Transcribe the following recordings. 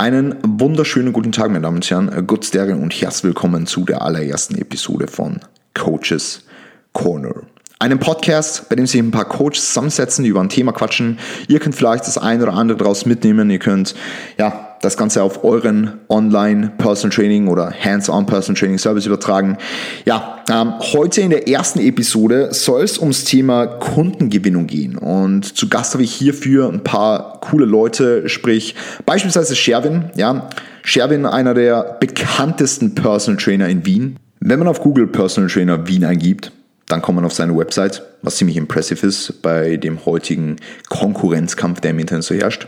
Einen wunderschönen guten Tag, meine Damen und Herren, Gott und herzlich willkommen zu der allerersten Episode von Coaches Corner. Einem Podcast, bei dem sich ein paar Coaches zusammensetzen, die über ein Thema quatschen. Ihr könnt vielleicht das eine oder andere daraus mitnehmen. Ihr könnt, ja, das Ganze auf euren Online Personal Training oder Hands-on Personal Training Service übertragen. Ja, ähm, heute in der ersten Episode soll es ums Thema Kundengewinnung gehen und zu Gast habe ich hierfür ein paar coole Leute, sprich beispielsweise Sherwin, ja, Sherwin, einer der bekanntesten Personal Trainer in Wien. Wenn man auf Google Personal Trainer Wien eingibt, dann kommt man auf seine Website, was ziemlich impressive ist bei dem heutigen Konkurrenzkampf, der im Internet so herrscht.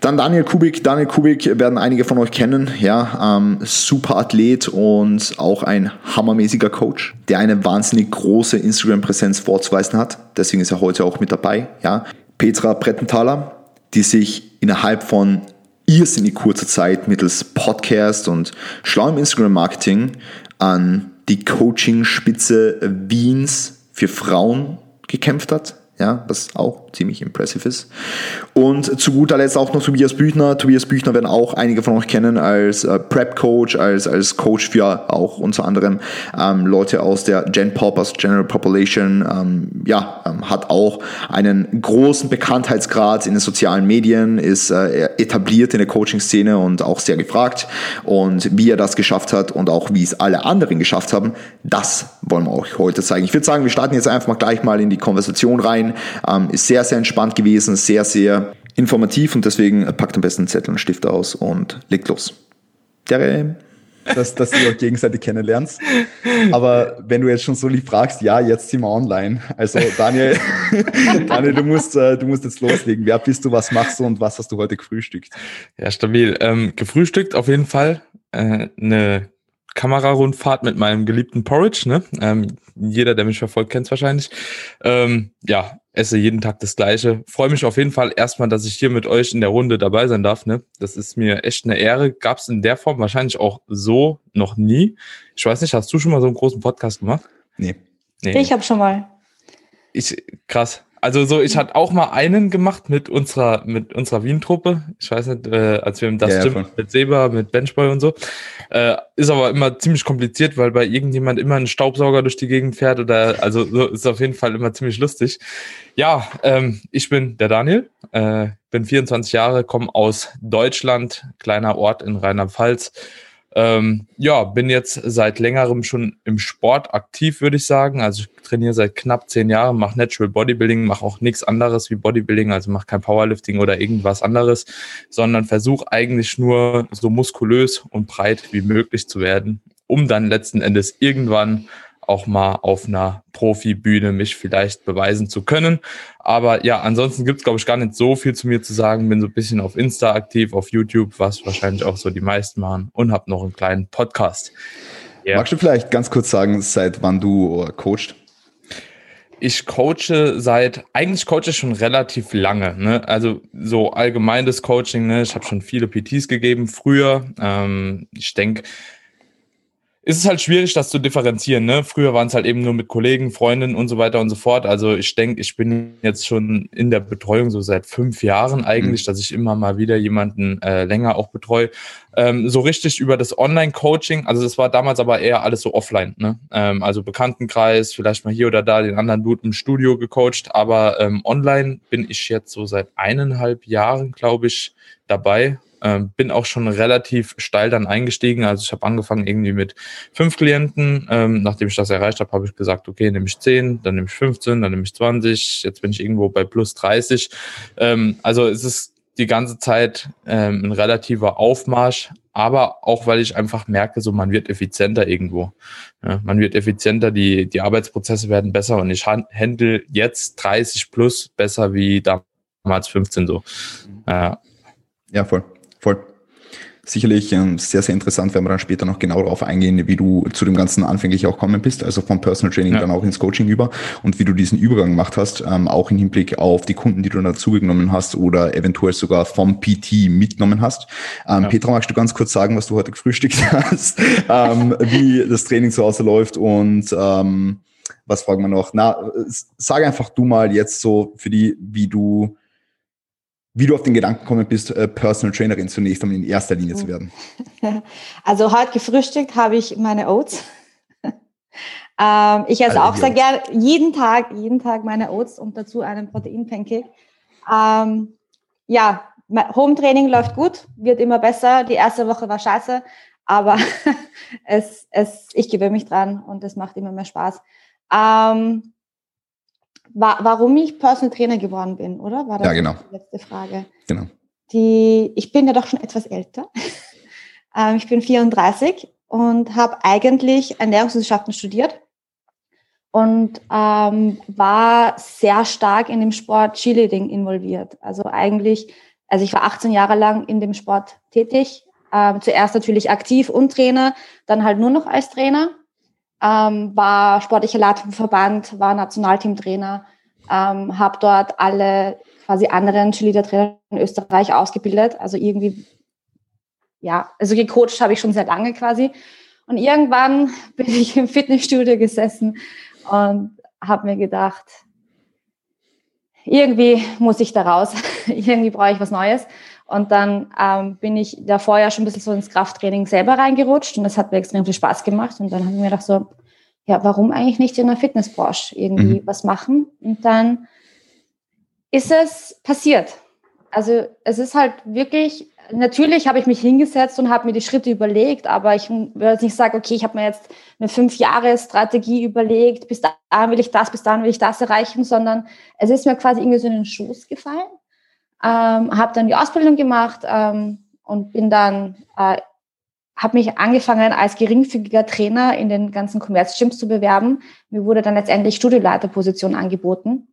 Dann Daniel Kubik. Daniel Kubik werden einige von euch kennen. Ja, ähm, super Athlet und auch ein hammermäßiger Coach, der eine wahnsinnig große Instagram-Präsenz vorzuweisen hat. Deswegen ist er heute auch mit dabei. Ja, Petra Brettenthaler, die sich innerhalb von irrsinnig kurzer Zeit mittels Podcast und schlauem Instagram-Marketing an die Coaching-Spitze Wiens für Frauen gekämpft hat ja, was auch ziemlich impressive ist. Und zu guter Letzt auch noch Tobias Büchner. Tobias Büchner werden auch einige von euch kennen als äh, Prep-Coach, als, als Coach für auch unter anderem ähm, Leute aus der Gen Pop, aus General Population. Ähm, ja, ähm, hat auch einen großen Bekanntheitsgrad in den sozialen Medien, ist äh, etabliert in der Coaching-Szene und auch sehr gefragt. Und wie er das geschafft hat und auch wie es alle anderen geschafft haben, das wollen wir euch heute zeigen. Ich würde sagen, wir starten jetzt einfach mal gleich mal in die Konversation rein. Ähm, ist sehr, sehr entspannt gewesen, sehr, sehr informativ und deswegen packt am besten einen Zettel und Stift aus und legt los. Tere. Dass, dass du auch gegenseitig kennenlernst. Aber wenn du jetzt schon so lieb fragst, ja, jetzt sind wir online. Also Daniel, Daniel du, musst, äh, du musst jetzt loslegen. Wer bist du, was machst du und was hast du heute gefrühstückt? Ja, stabil. Ähm, gefrühstückt auf jeden Fall. Äh, eine Kamerarundfahrt mit meinem geliebten Porridge. Ne? Ähm, jeder, der mich verfolgt, kennt es wahrscheinlich. Ähm, ja, esse jeden Tag das Gleiche. Freue mich auf jeden Fall erstmal, dass ich hier mit euch in der Runde dabei sein darf. Ne? Das ist mir echt eine Ehre. Gab es in der Form wahrscheinlich auch so noch nie. Ich weiß nicht, hast du schon mal so einen großen Podcast gemacht? Nee. nee. Ich habe schon mal. Ich, krass. Also so, ich hatte auch mal einen gemacht mit unserer mit unserer Wien-Truppe. Ich weiß nicht, äh, als wir im das ja, Gym mit Seba, mit Benchboy und so. Äh, ist aber immer ziemlich kompliziert, weil bei irgendjemand immer ein Staubsauger durch die Gegend fährt oder also so ist auf jeden Fall immer ziemlich lustig. Ja, ähm, ich bin der Daniel, äh, bin 24 Jahre, komme aus Deutschland, kleiner Ort in Rheinland-Pfalz ähm, ja, bin jetzt seit längerem schon im Sport aktiv, würde ich sagen. Also ich trainiere seit knapp zehn Jahren, mache Natural Bodybuilding, mache auch nichts anderes wie Bodybuilding, also mache kein Powerlifting oder irgendwas anderes, sondern versuche eigentlich nur so muskulös und breit wie möglich zu werden, um dann letzten Endes irgendwann auch mal auf einer Profibühne mich vielleicht beweisen zu können. Aber ja, ansonsten gibt es, glaube ich, gar nicht so viel zu mir zu sagen. Bin so ein bisschen auf Insta aktiv, auf YouTube, was wahrscheinlich auch so die meisten machen und habe noch einen kleinen Podcast. Yeah. Magst du vielleicht ganz kurz sagen, seit wann du coachst? Ich coache seit, eigentlich coache ich schon relativ lange. Ne? Also so allgemeines Coaching, ne? ich habe schon viele PTs gegeben früher. Ähm, ich denke, ist es halt schwierig, das zu differenzieren. Ne? Früher waren es halt eben nur mit Kollegen, Freundinnen und so weiter und so fort. Also ich denke, ich bin jetzt schon in der Betreuung so seit fünf Jahren eigentlich, mhm. dass ich immer mal wieder jemanden äh, länger auch betreue. Ähm, so richtig über das Online-Coaching, also das war damals aber eher alles so offline. Ne? Ähm, also Bekanntenkreis, vielleicht mal hier oder da den anderen Dude im Studio gecoacht, aber ähm, online bin ich jetzt so seit eineinhalb Jahren, glaube ich, dabei ähm, bin auch schon relativ steil dann eingestiegen. Also ich habe angefangen irgendwie mit fünf Klienten. Ähm, nachdem ich das erreicht habe, habe ich gesagt, okay, nehme ich zehn, dann nehme ich 15, dann nehme ich 20. Jetzt bin ich irgendwo bei plus 30. Ähm, also es ist die ganze Zeit ähm, ein relativer Aufmarsch, aber auch weil ich einfach merke, so man wird effizienter irgendwo. Ja, man wird effizienter, die, die Arbeitsprozesse werden besser und ich handle jetzt 30 plus besser wie damals 15 so. Ja, ja voll voll. Sicherlich ähm, sehr, sehr interessant, wenn wir dann später noch genau darauf eingehen, wie du zu dem Ganzen anfänglich auch kommen bist, also vom Personal Training ja. dann auch ins Coaching über und wie du diesen Übergang gemacht hast, ähm, auch im Hinblick auf die Kunden, die du dazugenommen hast oder eventuell sogar vom PT mitgenommen hast. Ähm, ja. Petra, magst du ganz kurz sagen, was du heute gefrühstückt hast, ähm, wie das Training zu Hause läuft und ähm, was fragen wir noch? Na, sag einfach du mal jetzt so für die, wie du wie du auf den Gedanken gekommen bist, äh, Personal Trainerin zunächst einmal in erster Linie zu werden. Also heute gefrühstückt habe ich meine Oats. ähm, ich esse Alle auch sehr gerne jeden Tag, jeden Tag meine Oats und dazu einen Protein-Pancake. Ähm, ja, Home-Training läuft gut, wird immer besser. Die erste Woche war scheiße, aber es, es, ich gewöhne mich dran und es macht immer mehr Spaß. Ähm, wa warum ich Personal Trainer geworden bin, oder? War das ja, genau. die letzte Frage? Genau. Die, ich bin ja doch schon etwas älter. ähm, ich bin 34 und habe eigentlich Ernährungswissenschaften studiert und ähm, war sehr stark in dem Sport Cheerleading involviert. Also eigentlich, also ich war 18 Jahre lang in dem Sport tätig. Ähm, zuerst natürlich aktiv und Trainer, dann halt nur noch als Trainer ähm, war sportlicher Leiter vom Verband, war Nationalteamtrainer, ähm, habe dort alle quasi anderen Cheerleader-Trainer in Österreich ausgebildet. Also irgendwie, ja, also gecoacht habe ich schon sehr lange quasi. Und irgendwann bin ich im Fitnessstudio gesessen und habe mir gedacht, irgendwie muss ich da raus, irgendwie brauche ich was Neues. Und dann ähm, bin ich da vorher schon ein bisschen so ins Krafttraining selber reingerutscht und das hat mir extrem viel Spaß gemacht. Und dann habe ich mir gedacht so, ja, warum eigentlich nicht in der Fitnessbranche irgendwie mhm. was machen? Und dann ist es passiert. Also es ist halt wirklich, natürlich habe ich mich hingesetzt und habe mir die Schritte überlegt, aber ich würde jetzt nicht sagen, okay, ich habe mir jetzt eine Fünf-Jahre-Strategie überlegt, bis dahin will ich das, bis dahin will ich das erreichen, sondern es ist mir quasi irgendwie so in den Schoß gefallen ähm, habe dann die Ausbildung gemacht ähm, und bin dann, äh, habe mich angefangen als geringfügiger Trainer in den ganzen Commerz-Gyms zu bewerben. Mir wurde dann letztendlich Studioleiterposition angeboten.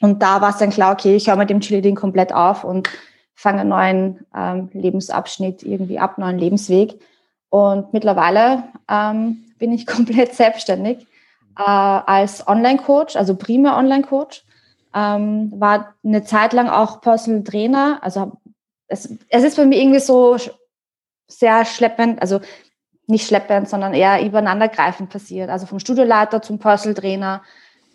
Und da war es dann klar, okay, ich höre mit dem Cheerleading komplett auf und fange einen neuen ähm, Lebensabschnitt irgendwie ab, neuen Lebensweg. Und mittlerweile ähm, bin ich komplett selbstständig äh, als Online-Coach, also primär Online-Coach ähm, war eine Zeit lang auch Personal Trainer. Also es, es ist bei mir irgendwie so sehr schleppend, also nicht schleppend, sondern eher übereinandergreifend passiert. Also vom Studioleiter zum Personal Trainer.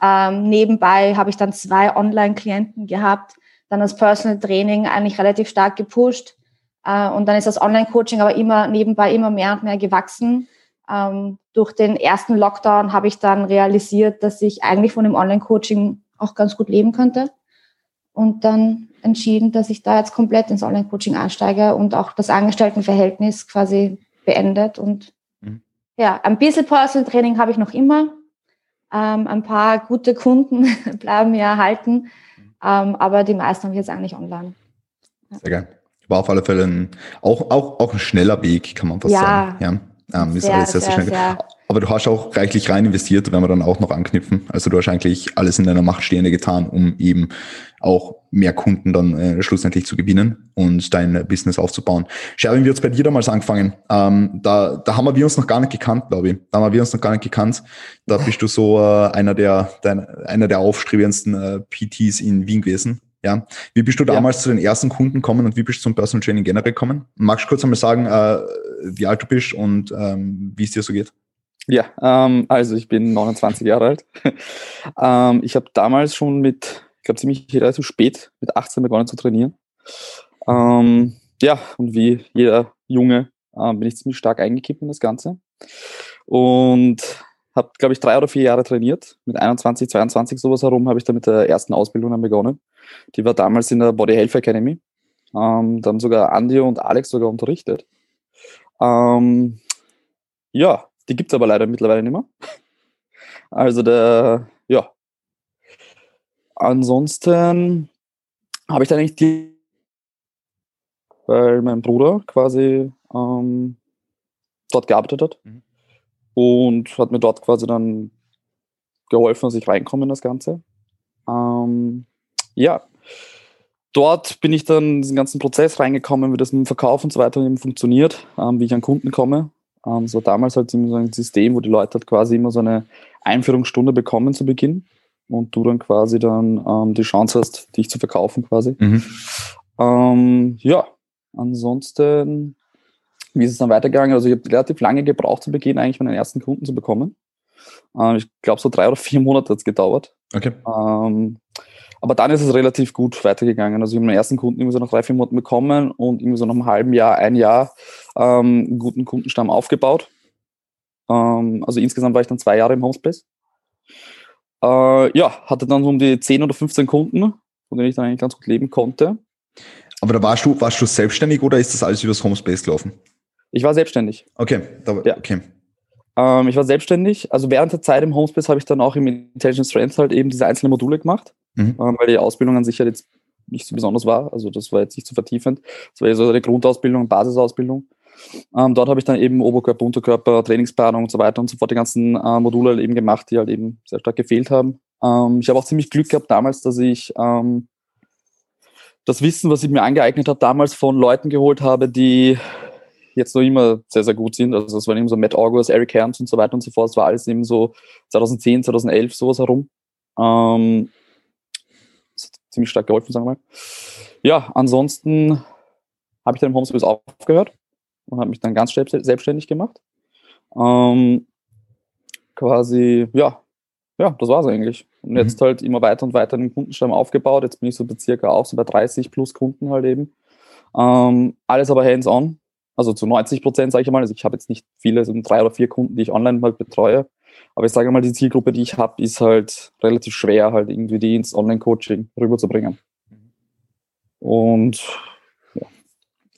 Ähm, nebenbei habe ich dann zwei Online-Klienten gehabt, dann das Personal Training eigentlich relativ stark gepusht. Äh, und dann ist das Online-Coaching aber immer nebenbei immer mehr und mehr gewachsen. Ähm, durch den ersten Lockdown habe ich dann realisiert, dass ich eigentlich von dem Online-Coaching auch ganz gut leben könnte. Und dann entschieden, dass ich da jetzt komplett ins Online-Coaching einsteige und auch das Angestelltenverhältnis quasi beendet. Und mhm. ja, ein bisschen Personal Training habe ich noch immer. Ähm, ein paar gute Kunden bleiben mir erhalten. Ähm, aber die meisten habe ich jetzt eigentlich online. Ja. Sehr geil. War auf alle Fälle ein, auch, auch, auch ein schneller Weg, kann man fast ja. sagen. Ja. Ähm, ist sehr, alles sehr, sehr, sehr schnell. Sehr. Aber du hast auch reichlich rein investiert, wenn wir dann auch noch anknüpfen. Also du hast eigentlich alles in deiner Macht Stehende getan, um eben auch mehr Kunden dann äh, schlussendlich zu gewinnen und dein Business aufzubauen. Sherin, wie hat's bei dir damals angefangen? Ähm, da, da haben wir uns noch gar nicht gekannt, glaube ich. Da haben wir uns noch gar nicht gekannt. Da bist du so äh, einer der, dein, einer der aufstrebendsten äh, PTs in Wien gewesen. Ja. Wie bist du damals ja. zu den ersten Kunden gekommen und wie bist du zum Personal Training generell gekommen? Magst du kurz einmal sagen, äh, wie alt du bist und ähm, wie es dir so geht? Ja, ähm, also ich bin 29 Jahre alt. ähm, ich habe damals schon mit, ich glaube ziemlich relativ spät, mit 18 begonnen zu trainieren. Ähm, ja, und wie jeder Junge äh, bin ich ziemlich stark eingekippt in das Ganze. Und habe, glaube ich, drei oder vier Jahre trainiert. Mit 21, 22 sowas herum habe ich dann mit der ersten Ausbildung dann begonnen. Die war damals in der Body Health Academy. Ähm, da haben sogar Andi und Alex sogar unterrichtet. Ähm, ja, die gibt es aber leider mittlerweile nicht mehr. Also der, ja. Ansonsten habe ich dann eigentlich die, weil mein Bruder quasi ähm, dort gearbeitet hat mhm. und hat mir dort quasi dann geholfen, dass ich reinkomme in das Ganze. Ähm, ja, dort bin ich dann in diesen ganzen Prozess reingekommen, wie das mit dem Verkauf und so weiter eben funktioniert, ähm, wie ich an Kunden komme. Ähm, so damals halt immer so ein System, wo die Leute halt quasi immer so eine Einführungsstunde bekommen zu Beginn und du dann quasi dann ähm, die Chance hast, dich zu verkaufen quasi. Mhm. Ähm, ja, ansonsten, wie ist es dann weitergegangen? Also ich habe relativ lange gebraucht zu Beginn, eigentlich meinen ersten Kunden zu bekommen. Ähm, ich glaube, so drei oder vier Monate hat es gedauert. Okay. Ähm, aber dann ist es relativ gut weitergegangen. Also ich habe meinen ersten Kunden irgendwie so nach drei, vier Monaten bekommen und irgendwie so nach einem halben Jahr, ein Jahr ähm, einen guten Kundenstamm aufgebaut. Ähm, also insgesamt war ich dann zwei Jahre im Homespace. Äh, ja, hatte dann so um die 10 oder 15 Kunden, von denen ich dann eigentlich ganz gut leben konnte. Aber da warst du, warst du selbstständig oder ist das alles übers Homespace gelaufen? Ich war selbstständig. Okay, da, Ja. okay. Ähm, ich war selbstständig. Also während der Zeit im Homespace habe ich dann auch im Intelligence Strengths halt eben diese einzelnen Module gemacht, Mhm. ähm, weil die Ausbildung an sich halt jetzt nicht so besonders war. Also das war jetzt nicht so vertiefend. Das war ja so eine Grundausbildung, Basisausbildung. Ähm, dort habe ich dann eben Oberkörper, Unterkörper, Trainingsplanung und so weiter und so fort die ganzen äh, Module halt eben gemacht, die halt eben sehr stark gefehlt haben. Ähm, ich habe auch ziemlich Glück gehabt damals, dass ich ähm, das Wissen, was ich mir angeeignet habe, damals von Leuten geholt habe, die jetzt noch immer sehr, sehr gut sind. Also das waren eben so Matt August, Eric Herms und so weiter und so fort. Das war alles eben so 2010, 2011 sowas herum. Ähm, ziemlich stark geholfen, sagen wir mal. Ja, ansonsten habe ich dann im Homespace aufgehört und habe mich dann ganz selbst- selbstständig gemacht. Ähm, quasi, ja, ja, das war's eigentlich. Und jetzt halt immer weiter und weiter den Kundenstamm aufgebaut. Jetzt bin ich so bei circa auch so bei 30 plus Kunden halt eben. Ähm, alles aber hands-on. Also zu 90 Prozent, sage ich mal. Also ich habe jetzt nicht viele, es sind drei oder vier Kunden, die ich online halt betreue. Aber ich sage mal, die Zielgruppe, die ich habe, ist halt relativ schwer, halt irgendwie die ins Online-Coaching rüberzubringen. Und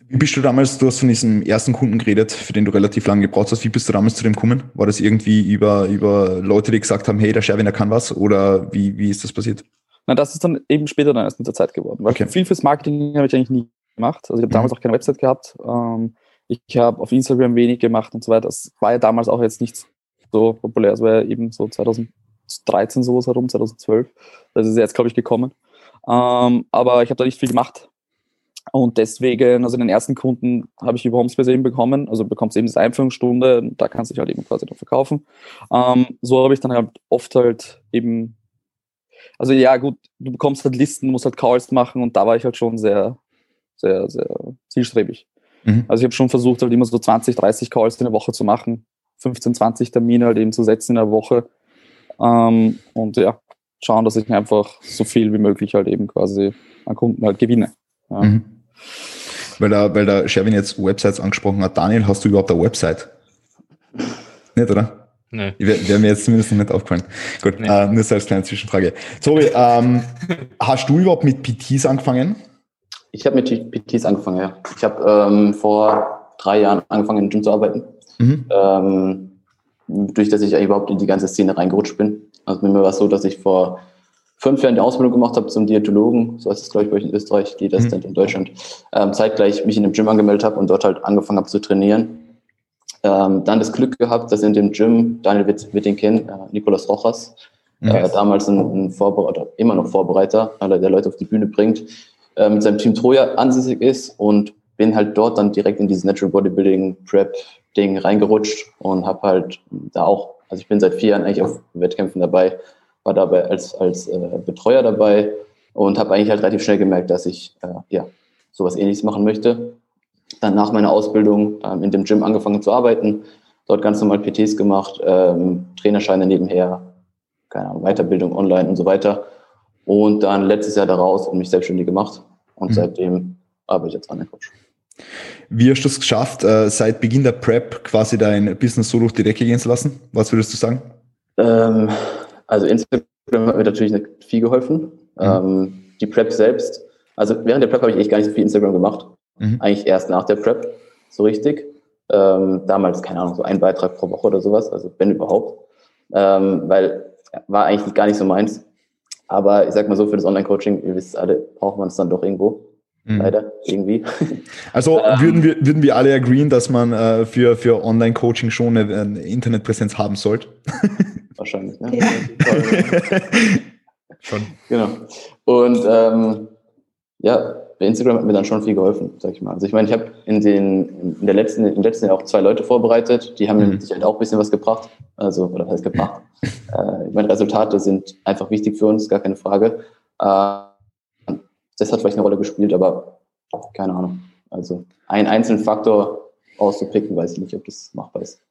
Wie bist du damals, du hast von diesem ersten Kunden geredet, für den du relativ lange gebraucht hast. Wie bist du damals zu dem gekommen? War das irgendwie über, über Leute, die gesagt haben, hey, der Scherwin, der kann was? Oder wie, wie ist das passiert? Na, das ist dann eben später dann erst mit der Zeit geworden. Weil Okay. viel fürs Marketing habe ich eigentlich nie gemacht. Also ich habe Mhm. damals auch keine Website gehabt. Ähm, ich habe auf Instagram wenig gemacht und so weiter. Das war ja damals auch jetzt nicht so populär. Es war ja eben so 2013 sowas herum, 2012. Das ist jetzt, glaube ich, gekommen. Ähm, aber ich habe da nicht viel gemacht. Und deswegen, also den ersten Kunden habe ich über Homespace eben bekommen. Also bekommst eben diese Einführungsstunde, und da kannst du dich halt eben quasi dann verkaufen. Ähm, so habe ich dann halt oft halt eben also ja, gut, du bekommst halt Listen, musst halt Calls machen und da war ich halt schon sehr, sehr, sehr zielstrebig. Mhm. Also ich habe schon versucht, halt immer so 20, 30 Calls in der Woche zu machen, 15, 20 Termine halt eben zu setzen in der Woche. Ähm, und ja, schauen, dass ich einfach so viel wie möglich halt eben quasi an Kunden halt gewinne. Ja. Mhm. Weil der, weil der Sherwin jetzt Websites angesprochen hat. Daniel, hast du überhaupt eine Website? Nicht, oder? Nee. Wäre wär mir jetzt zumindest noch nicht aufgefallen. Gut, Nee. äh, nur so als kleine Zwischenfrage. Sorry, ähm, hast du überhaupt mit PTs angefangen? Ich habe mit PTs angefangen, ja. Ich habe ähm, vor drei Jahren angefangen, im Gym zu arbeiten. Mhm. Ähm, durch dass ich überhaupt in die ganze Szene reingerutscht bin. Also mir war es so, dass ich vor fünf Jahren die Ausbildung gemacht habe zum Diätologen, so heißt es, glaube ich, bei euch in Österreich, die das Mhm. dann in Deutschland, ähm, zeitgleich mich in dem Gym angemeldet habe und dort halt angefangen habe zu trainieren. Ähm, dann das Glück gehabt, dass in dem Gym, Daniel wird, wird ihn kennen, äh, Nicolas Rojas, Mhm. äh, damals ein, ein Vorbereiter, immer noch Vorbereiter, der Leute auf die Bühne bringt, äh, mit seinem Team Troja ansässig ist und bin halt dort dann direkt in dieses Natural Bodybuilding Prep Ding reingerutscht und habe halt da auch, also ich bin seit vier Jahren eigentlich auf Wettkämpfen dabei, war dabei als, als äh, Betreuer dabei und habe eigentlich halt relativ schnell gemerkt, dass ich äh, ja sowas ähnliches machen möchte. Dann nach meiner Ausbildung ähm, in dem Gym angefangen zu arbeiten, dort ganz normal PTs gemacht, ähm, Trainerscheine nebenher, keine Ahnung, Weiterbildung online und so weiter. Und dann letztes Jahr daraus und mich selbstständig gemacht. Und Mhm. seitdem arbeite ich als Online-Coach. Wie hast du es geschafft, äh, seit Beginn der Prep quasi dein Business so durch die Decke gehen zu lassen? Was würdest du sagen? Ähm, also Instagram hat mir natürlich nicht viel geholfen. Ähm, die Prep selbst, also während der Prep habe ich echt gar nicht so viel Instagram gemacht. Mhm. Eigentlich erst nach der Prep, so richtig. Ähm, damals, keine Ahnung, so ein Beitrag pro Woche oder sowas, also wenn überhaupt. Ähm, weil war eigentlich gar nicht so meins. Aber ich sag mal so, für das Online-Coaching, ihr wisst alle, braucht man es dann doch irgendwo. Mhm. Leider, irgendwie. Also Ähm. würden, wir, würden wir alle agreeen, dass man äh, für, für Online-Coaching schon eine, eine Internetpräsenz haben sollte? Wahrscheinlich, ne? Ja. Schon. Genau. Und ähm, ja, bei Instagram hat mir dann schon viel geholfen, sag ich mal. Also ich meine, ich habe in den in der letzten im letzten Jahr auch zwei Leute vorbereitet, die haben mir Mhm. mit Sicherheit auch ein bisschen was gebracht. Also oder was heißt gebracht? äh, ich meine, Resultate sind einfach wichtig für uns, gar keine Frage. Äh, das hat vielleicht eine Rolle gespielt, aber keine Ahnung. Also einen einzelnen Faktor auszupicken, weiß ich nicht, ob das machbar ist.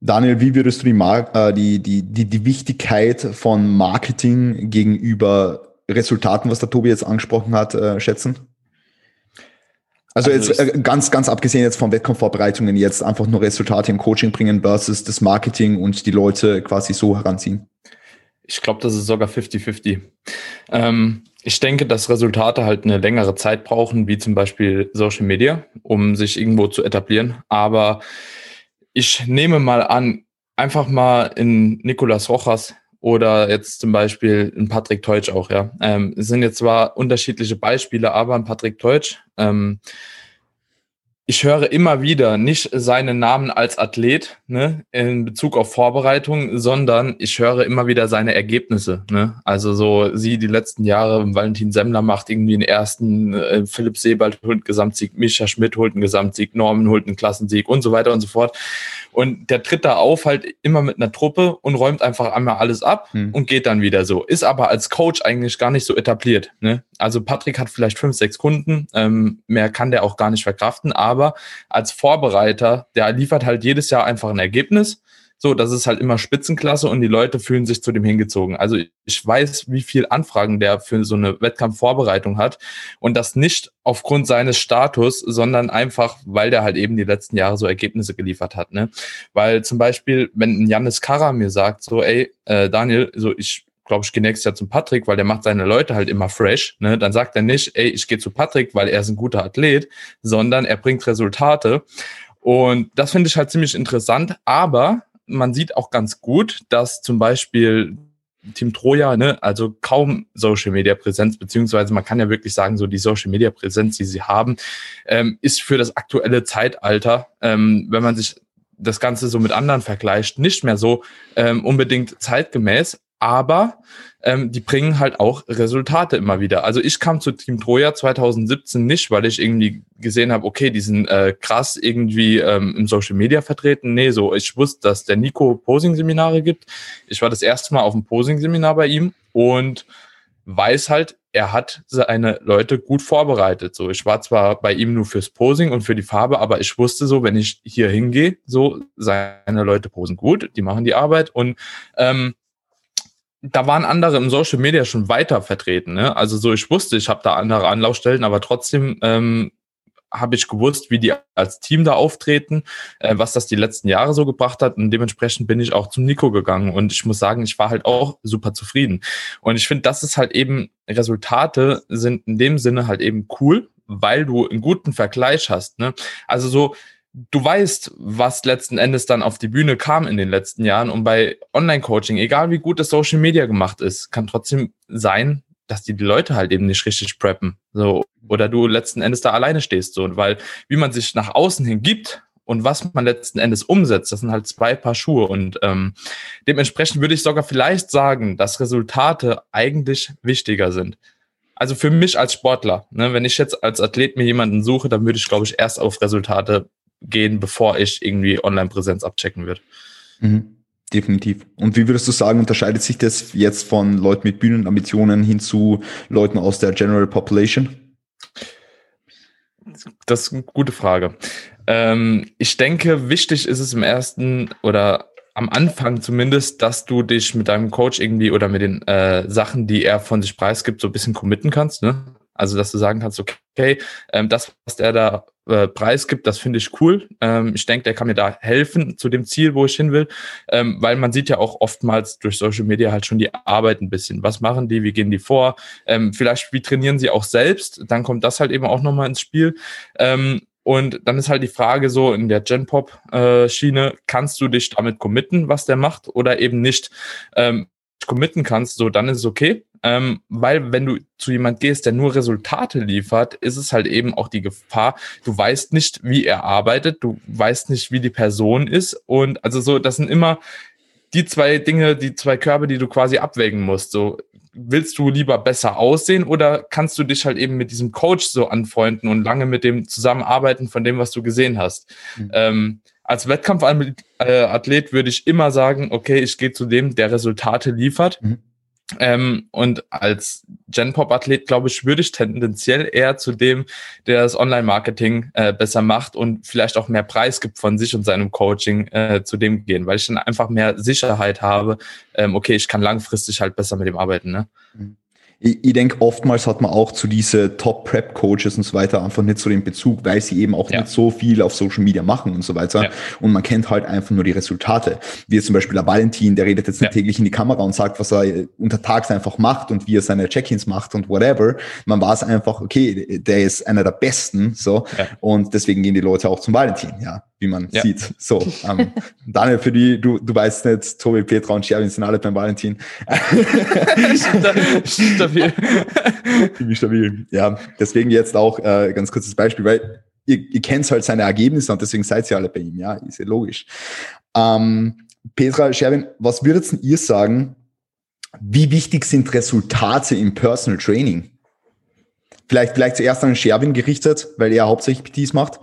Daniel, wie würdest du die, Mar äh, die, die, die, die Wichtigkeit von Marketing gegenüber Resultaten, was der Tobi jetzt angesprochen hat, äh, schätzen? Also, Also jetzt äh, ganz, ganz abgesehen jetzt von Wettkampfvorbereitungen, jetzt einfach nur Resultate im Coaching bringen versus das Marketing und die Leute quasi so heranziehen. Ich glaube, das ist sogar 50-50. Ähm, ich denke, dass Resultate halt eine längere Zeit brauchen, wie zum Beispiel Social Media, um sich irgendwo zu etablieren. Aber ich nehme mal an, einfach mal in Nicolas Rojas oder jetzt zum Beispiel in Patrick Teutsch auch, ja. Ähm, es sind jetzt zwar unterschiedliche Beispiele, aber ein Patrick Teutsch, ähm, ich höre immer wieder nicht seinen Namen als Athlet ne, in Bezug auf Vorbereitung, sondern ich höre immer wieder seine Ergebnisse. Ne? Also so sie die letzten Jahre, Valentin Semmler macht irgendwie den ersten, äh, Philipp Sebald holt einen Gesamtsieg, Mischa Schmidt holt einen Gesamtsieg, Norman holt einen Klassensieg und so weiter und so fort. Und der tritt da auf halt immer mit einer Truppe und räumt einfach einmal alles ab Hm. und geht dann wieder so. Ist aber als Coach eigentlich gar nicht so etabliert. Ne? Also Patrick hat vielleicht fünf, sechs Kunden, ähm, mehr kann der auch gar nicht verkraften, aber als Vorbereiter, der liefert halt jedes Jahr einfach ein Ergebnis. So, das ist halt immer Spitzenklasse und die Leute fühlen sich zu dem hingezogen. Also ich weiß, wie viel Anfragen der für so eine Wettkampfvorbereitung hat und das nicht aufgrund seines Status, sondern einfach, weil der halt eben die letzten Jahre so Ergebnisse geliefert hat. Ne? Weil zum Beispiel, wenn ein Janis Karra mir sagt, so, ey, äh, Daniel, so ich glaube, ich gehe nächstes Jahr zum Patrick, weil der macht seine Leute halt immer fresh. Ne? Dann sagt er nicht, ey, ich gehe zu Patrick, weil er ist ein guter Athlet, sondern er bringt Resultate. Und das finde ich halt ziemlich interessant. Aber man sieht auch ganz gut, dass zum Beispiel Team Troja, ne, also kaum Social Media Präsenz, beziehungsweise man kann ja wirklich sagen, so die Social Media Präsenz, die sie haben, ähm, ist für das aktuelle Zeitalter, ähm, wenn man sich das Ganze so mit anderen vergleicht, nicht mehr so ähm, unbedingt zeitgemäß, aber ähm, die bringen halt auch Resultate immer wieder. Also ich kam zu Team Troja 2017 nicht, weil ich irgendwie gesehen habe, okay, die sind äh, krass irgendwie ähm, im Social Media vertreten. Nee, so ich wusste, dass der Nico Posing-Seminare gibt. Ich war das erste Mal auf dem Posing-Seminar bei ihm und weiß halt, er hat seine Leute gut vorbereitet. So, ich war zwar bei ihm nur fürs Posing und für die Farbe, aber ich wusste so, wenn ich hier hingehe, so seine Leute posen gut, die machen die Arbeit und ähm, da waren andere im Social Media schon weiter vertreten. Ne? Also so, ich wusste, ich habe da andere Anlaufstellen, aber trotzdem ähm, habe ich gewusst, wie die als Team da auftreten, äh, was das die letzten Jahre so gebracht hat. Und dementsprechend bin ich auch zum Nico gegangen. Und ich muss sagen, ich war halt auch super zufrieden. Und ich finde, das ist halt eben, Resultate sind in dem Sinne halt eben cool, weil du einen guten Vergleich hast. Ne? Also so, du weißt, was letzten Endes dann auf die Bühne kam in den letzten Jahren. Und bei Online-Coaching, egal wie gut das Social Media gemacht ist, kann trotzdem sein, dass die, die Leute halt eben nicht richtig preppen. So, oder du letzten Endes da alleine stehst. So, weil wie man sich nach außen hin gibt und was man letzten Endes umsetzt, das sind halt zwei Paar Schuhe. Und ähm, dementsprechend würde ich sogar vielleicht sagen, dass Resultate eigentlich wichtiger sind. Also für mich als Sportler, ne, wenn ich jetzt als Athlet mir jemanden suche, dann würde ich, glaube ich, erst auf Resultate gehen, bevor ich irgendwie Online-Präsenz abchecken würde. Mhm. Definitiv. Und wie würdest du sagen, unterscheidet sich das jetzt von Leuten mit Bühnenambitionen hin zu Leuten aus der General Population? Das ist eine gute Frage. Ähm, ich denke, wichtig ist es im ersten oder am Anfang zumindest, dass du dich mit deinem Coach irgendwie oder mit den äh, Sachen, die er von sich preisgibt, so ein bisschen committen kannst. Ne? Also, dass du sagen kannst, okay, ähm, das, was der da äh, preisgibt, das finde ich cool. Ähm, ich denke, der kann mir da helfen zu dem Ziel, wo ich hin will, ähm, weil man sieht ja auch oftmals durch Social Media halt schon die Arbeit ein bisschen. Was machen die? Wie gehen die vor? Ähm, vielleicht, wie trainieren sie auch selbst? Dann kommt das halt eben auch nochmal ins Spiel. Ähm, und dann ist halt die Frage so in der Gen-Pop-Schiene, kannst du dich damit committen, was der macht oder eben nicht ähm, committen kannst, so dann ist es okay. Ähm, weil wenn du zu jemand gehst, der nur Resultate liefert, ist es halt eben auch die Gefahr, du weißt nicht, wie er arbeitet, du weißt nicht, wie die Person ist. Und also so, das sind immer die zwei Dinge, die zwei Körbe, die du quasi abwägen musst. So, willst du lieber besser aussehen oder kannst du dich halt eben mit diesem Coach so anfreunden und lange mit dem zusammenarbeiten von dem, was du gesehen hast? Mhm. Ähm, als Wettkampfathlet würde ich immer sagen, okay, ich gehe zu dem, der Resultate liefert. Mhm. Ähm, und als Gen-Pop-Athlet, glaube ich, würde ich tendenziell eher zu dem, der das Online-Marketing äh, besser macht und vielleicht auch mehr Preis gibt von sich und seinem Coaching, äh, zu dem gehen, weil ich dann einfach mehr Sicherheit habe, ähm, okay, ich kann langfristig halt besser mit dem arbeiten. Ne? Ich, ich denke, oftmals hat man auch zu diese Top-Prep-Coaches und so weiter einfach nicht so den Bezug, weil sie eben auch ja. nicht so viel auf Social Media machen und so weiter. Ja. Und man kennt halt einfach nur die Resultate. Wie zum Beispiel der Valentin, der redet jetzt nicht ja. täglich in die Kamera und sagt, was er untertags einfach macht und wie er seine Check-ins macht und whatever. Man weiß einfach, okay, der ist einer der Besten, so. Und deswegen gehen die Leute auch zum Valentin, ja wie man ja. sieht. So, ähm, Daniel, für die, du, du weißt nicht, Tobi, Petra und Sherwin sind alle beim Valentin. stabil. Stabil. Ja, deswegen jetzt auch äh, ganz kurzes Beispiel, weil ihr, ihr kennt halt seine Ergebnisse und deswegen seid ihr alle bei ihm. Ja, ist ja logisch. Ähm, Petra, Sherwin, was würdet ihr sagen, wie wichtig sind Resultate im Personal Training? Vielleicht, vielleicht zuerst an Sherwin gerichtet, weil er hauptsächlich PTs macht.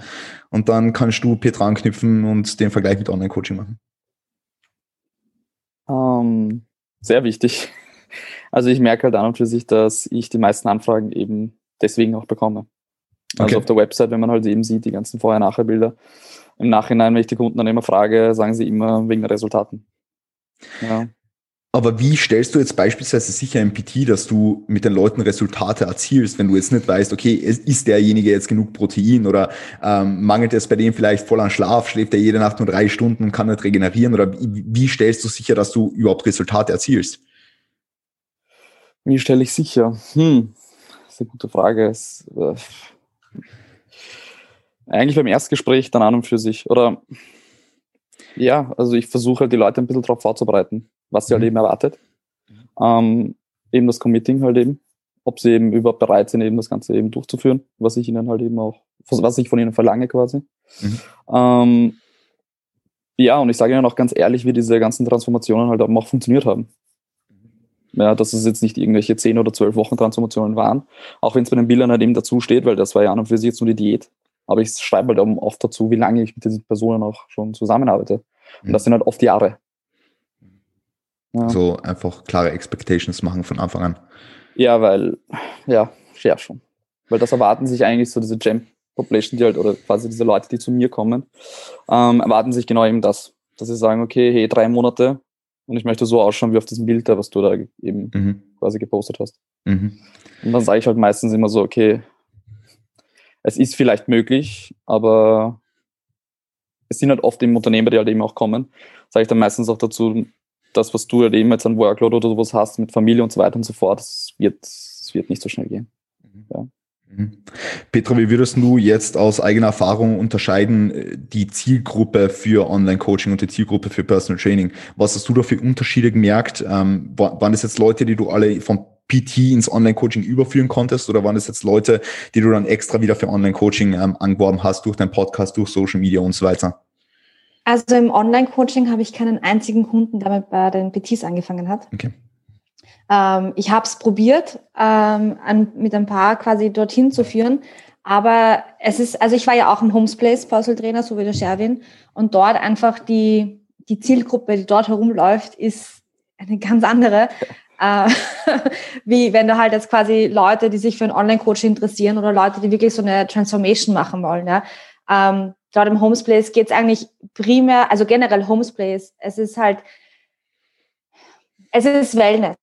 Und dann kannst du Petra anknüpfen und den Vergleich mit Online-Coaching machen. Ähm, sehr wichtig. Also ich merke halt an und für sich, dass ich die meisten Anfragen eben deswegen auch bekomme. Also okay. auf der Website, wenn man halt eben sieht, die ganzen Vorher-Nachher-Bilder. Im Nachhinein, wenn ich die Kunden dann immer frage, sagen sie immer wegen der Resultaten. Ja. Aber wie stellst du jetzt beispielsweise sicher im PT, dass du mit den Leuten Resultate erzielst, wenn du jetzt nicht weißt, okay, ist derjenige jetzt genug Protein oder ähm, mangelt es bei dem vielleicht voll an Schlaf, schläft er jede Nacht nur drei Stunden und kann nicht regenerieren? Oder wie, stellst du sicher, dass du überhaupt Resultate erzielst? Wie stelle ich sicher? Hm, das ist eine gute Frage. Es, äh, eigentlich beim Erstgespräch dann an und für sich. Oder ja, also ich versuche halt die Leute ein bisschen darauf vorzubereiten was sie halt mhm. eben erwartet. Ähm, eben das Committing halt eben, ob sie eben überhaupt bereit sind, eben das Ganze eben durchzuführen, was ich ihnen halt eben auch, was ich von ihnen verlange quasi. Mhm. Ähm, ja, und ich sage ihnen auch ganz ehrlich, wie diese ganzen Transformationen halt auch funktioniert haben. Ja, dass es jetzt nicht irgendwelche zehn oder zwölf Wochen Transformationen waren, auch wenn es bei den Bildern halt eben dazu steht, weil das war ja an und für sich jetzt nur die Diät. Aber ich schreibe halt auch oft dazu, wie lange ich mit diesen Personen auch schon zusammenarbeite. Und mhm. das sind halt oft Jahre. Ja. So einfach klare Expectations machen von Anfang an. Ja, weil, ja, ja schon. Weil das erwarten sich eigentlich so diese Gem Population, die halt, oder quasi diese Leute, die zu mir kommen, ähm, erwarten sich genau eben das. Dass sie sagen, okay, hey, drei Monate und ich möchte so ausschauen wie auf diesem Bild da, was du da eben mhm. quasi gepostet hast. Mhm. Und dann sage ich halt meistens immer so, okay, es ist vielleicht möglich, aber es sind halt oft eben Unternehmer, die halt eben auch kommen, sage ich dann meistens auch dazu, das, was du halt eben jetzt an Workload oder sowas hast mit Familie und so weiter und so fort, das wird, das wird nicht so schnell gehen. Mhm. Ja. Mhm. Petra, wie würdest du jetzt aus eigener Erfahrung unterscheiden äh, die Zielgruppe für Online-Coaching und die Zielgruppe für Personal Training? Was hast du da für Unterschiede gemerkt? Ähm, waren das jetzt Leute, die du alle vom PT ins Online-Coaching überführen konntest oder waren das jetzt Leute, die du dann extra wieder für Online-Coaching ähm, angeworben hast durch deinen Podcast, durch Social Media und so weiter? Also im Online-Coaching habe ich keinen einzigen Kunden, der mit bei den PTs angefangen hat. Okay. Ähm, ich habe es probiert, ähm, an, mit ein paar quasi dorthin zu führen. Aber es ist, also ich war ja auch im Homesplace Personal Trainer, so wie der Sherwin. Und dort einfach die, die Zielgruppe, die dort herumläuft, ist eine ganz andere. Äh, wie wenn du halt jetzt quasi Leute, die sich für ein Online-Coaching interessieren oder Leute, die wirklich so eine Transformation machen wollen. Ja. Ähm, dort im Homesplace geht es eigentlich primär, also generell Homesplace, es ist halt, es ist Wellness.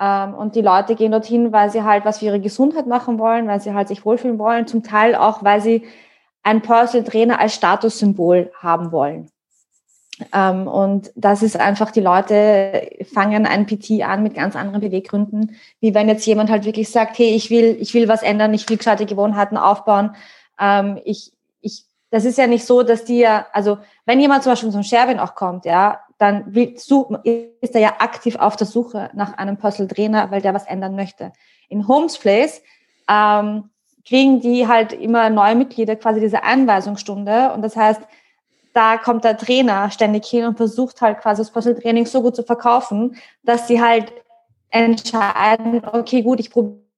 Ähm, und die Leute gehen dorthin, weil sie halt was für ihre Gesundheit machen wollen, weil sie halt sich wohlfühlen wollen, zum Teil auch, weil sie einen Personal Trainer als Statussymbol haben wollen. Ähm, und das ist einfach, die Leute fangen ein PT an mit ganz anderen Beweggründen, wie wenn jetzt jemand halt wirklich sagt, hey, ich will, ich will was ändern, ich will gescheite Gewohnheiten aufbauen, ähm, ich, das ist ja nicht so, dass die ja, also wenn jemand zum Beispiel zum Sherwin auch kommt, ja, dann ist er ja aktiv auf der Suche nach einem Personal Trainer, weil der was ändern möchte. In Homes Place ähm, kriegen die halt immer neue Mitglieder quasi diese Einweisungsstunde und das heißt, da kommt der Trainer ständig hin und versucht halt quasi das Personal Training so gut zu verkaufen, dass sie halt entscheiden, okay, gut, ich probiere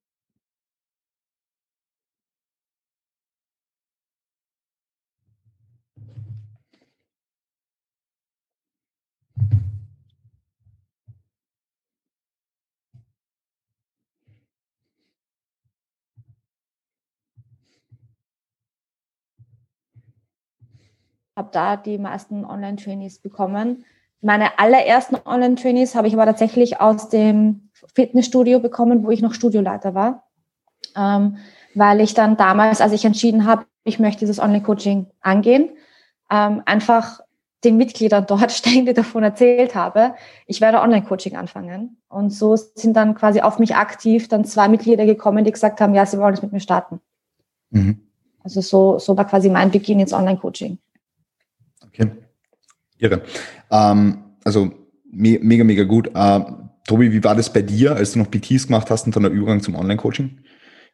habe da die meisten Online-Trainees bekommen. Meine allerersten Online-Trainees habe ich aber tatsächlich aus dem Fitnessstudio bekommen, wo ich noch Studioleiter war, ähm, weil ich dann damals, als ich entschieden habe, ich möchte dieses Online-Coaching angehen, ähm, einfach den Mitgliedern dort ständig davon erzählt habe, ich werde Online-Coaching anfangen. Und so sind dann quasi auf mich aktiv dann zwei Mitglieder gekommen, die gesagt haben, ja, sie wollen es mit mir starten. Mhm. Also so, so war quasi mein Beginn ins Online-Coaching. Okay. Irre. Ähm, also me mega, mega gut. Äh, Tobi, wie war das bei dir, als du noch PTs gemacht hast und dann der Übergang zum Online-Coaching?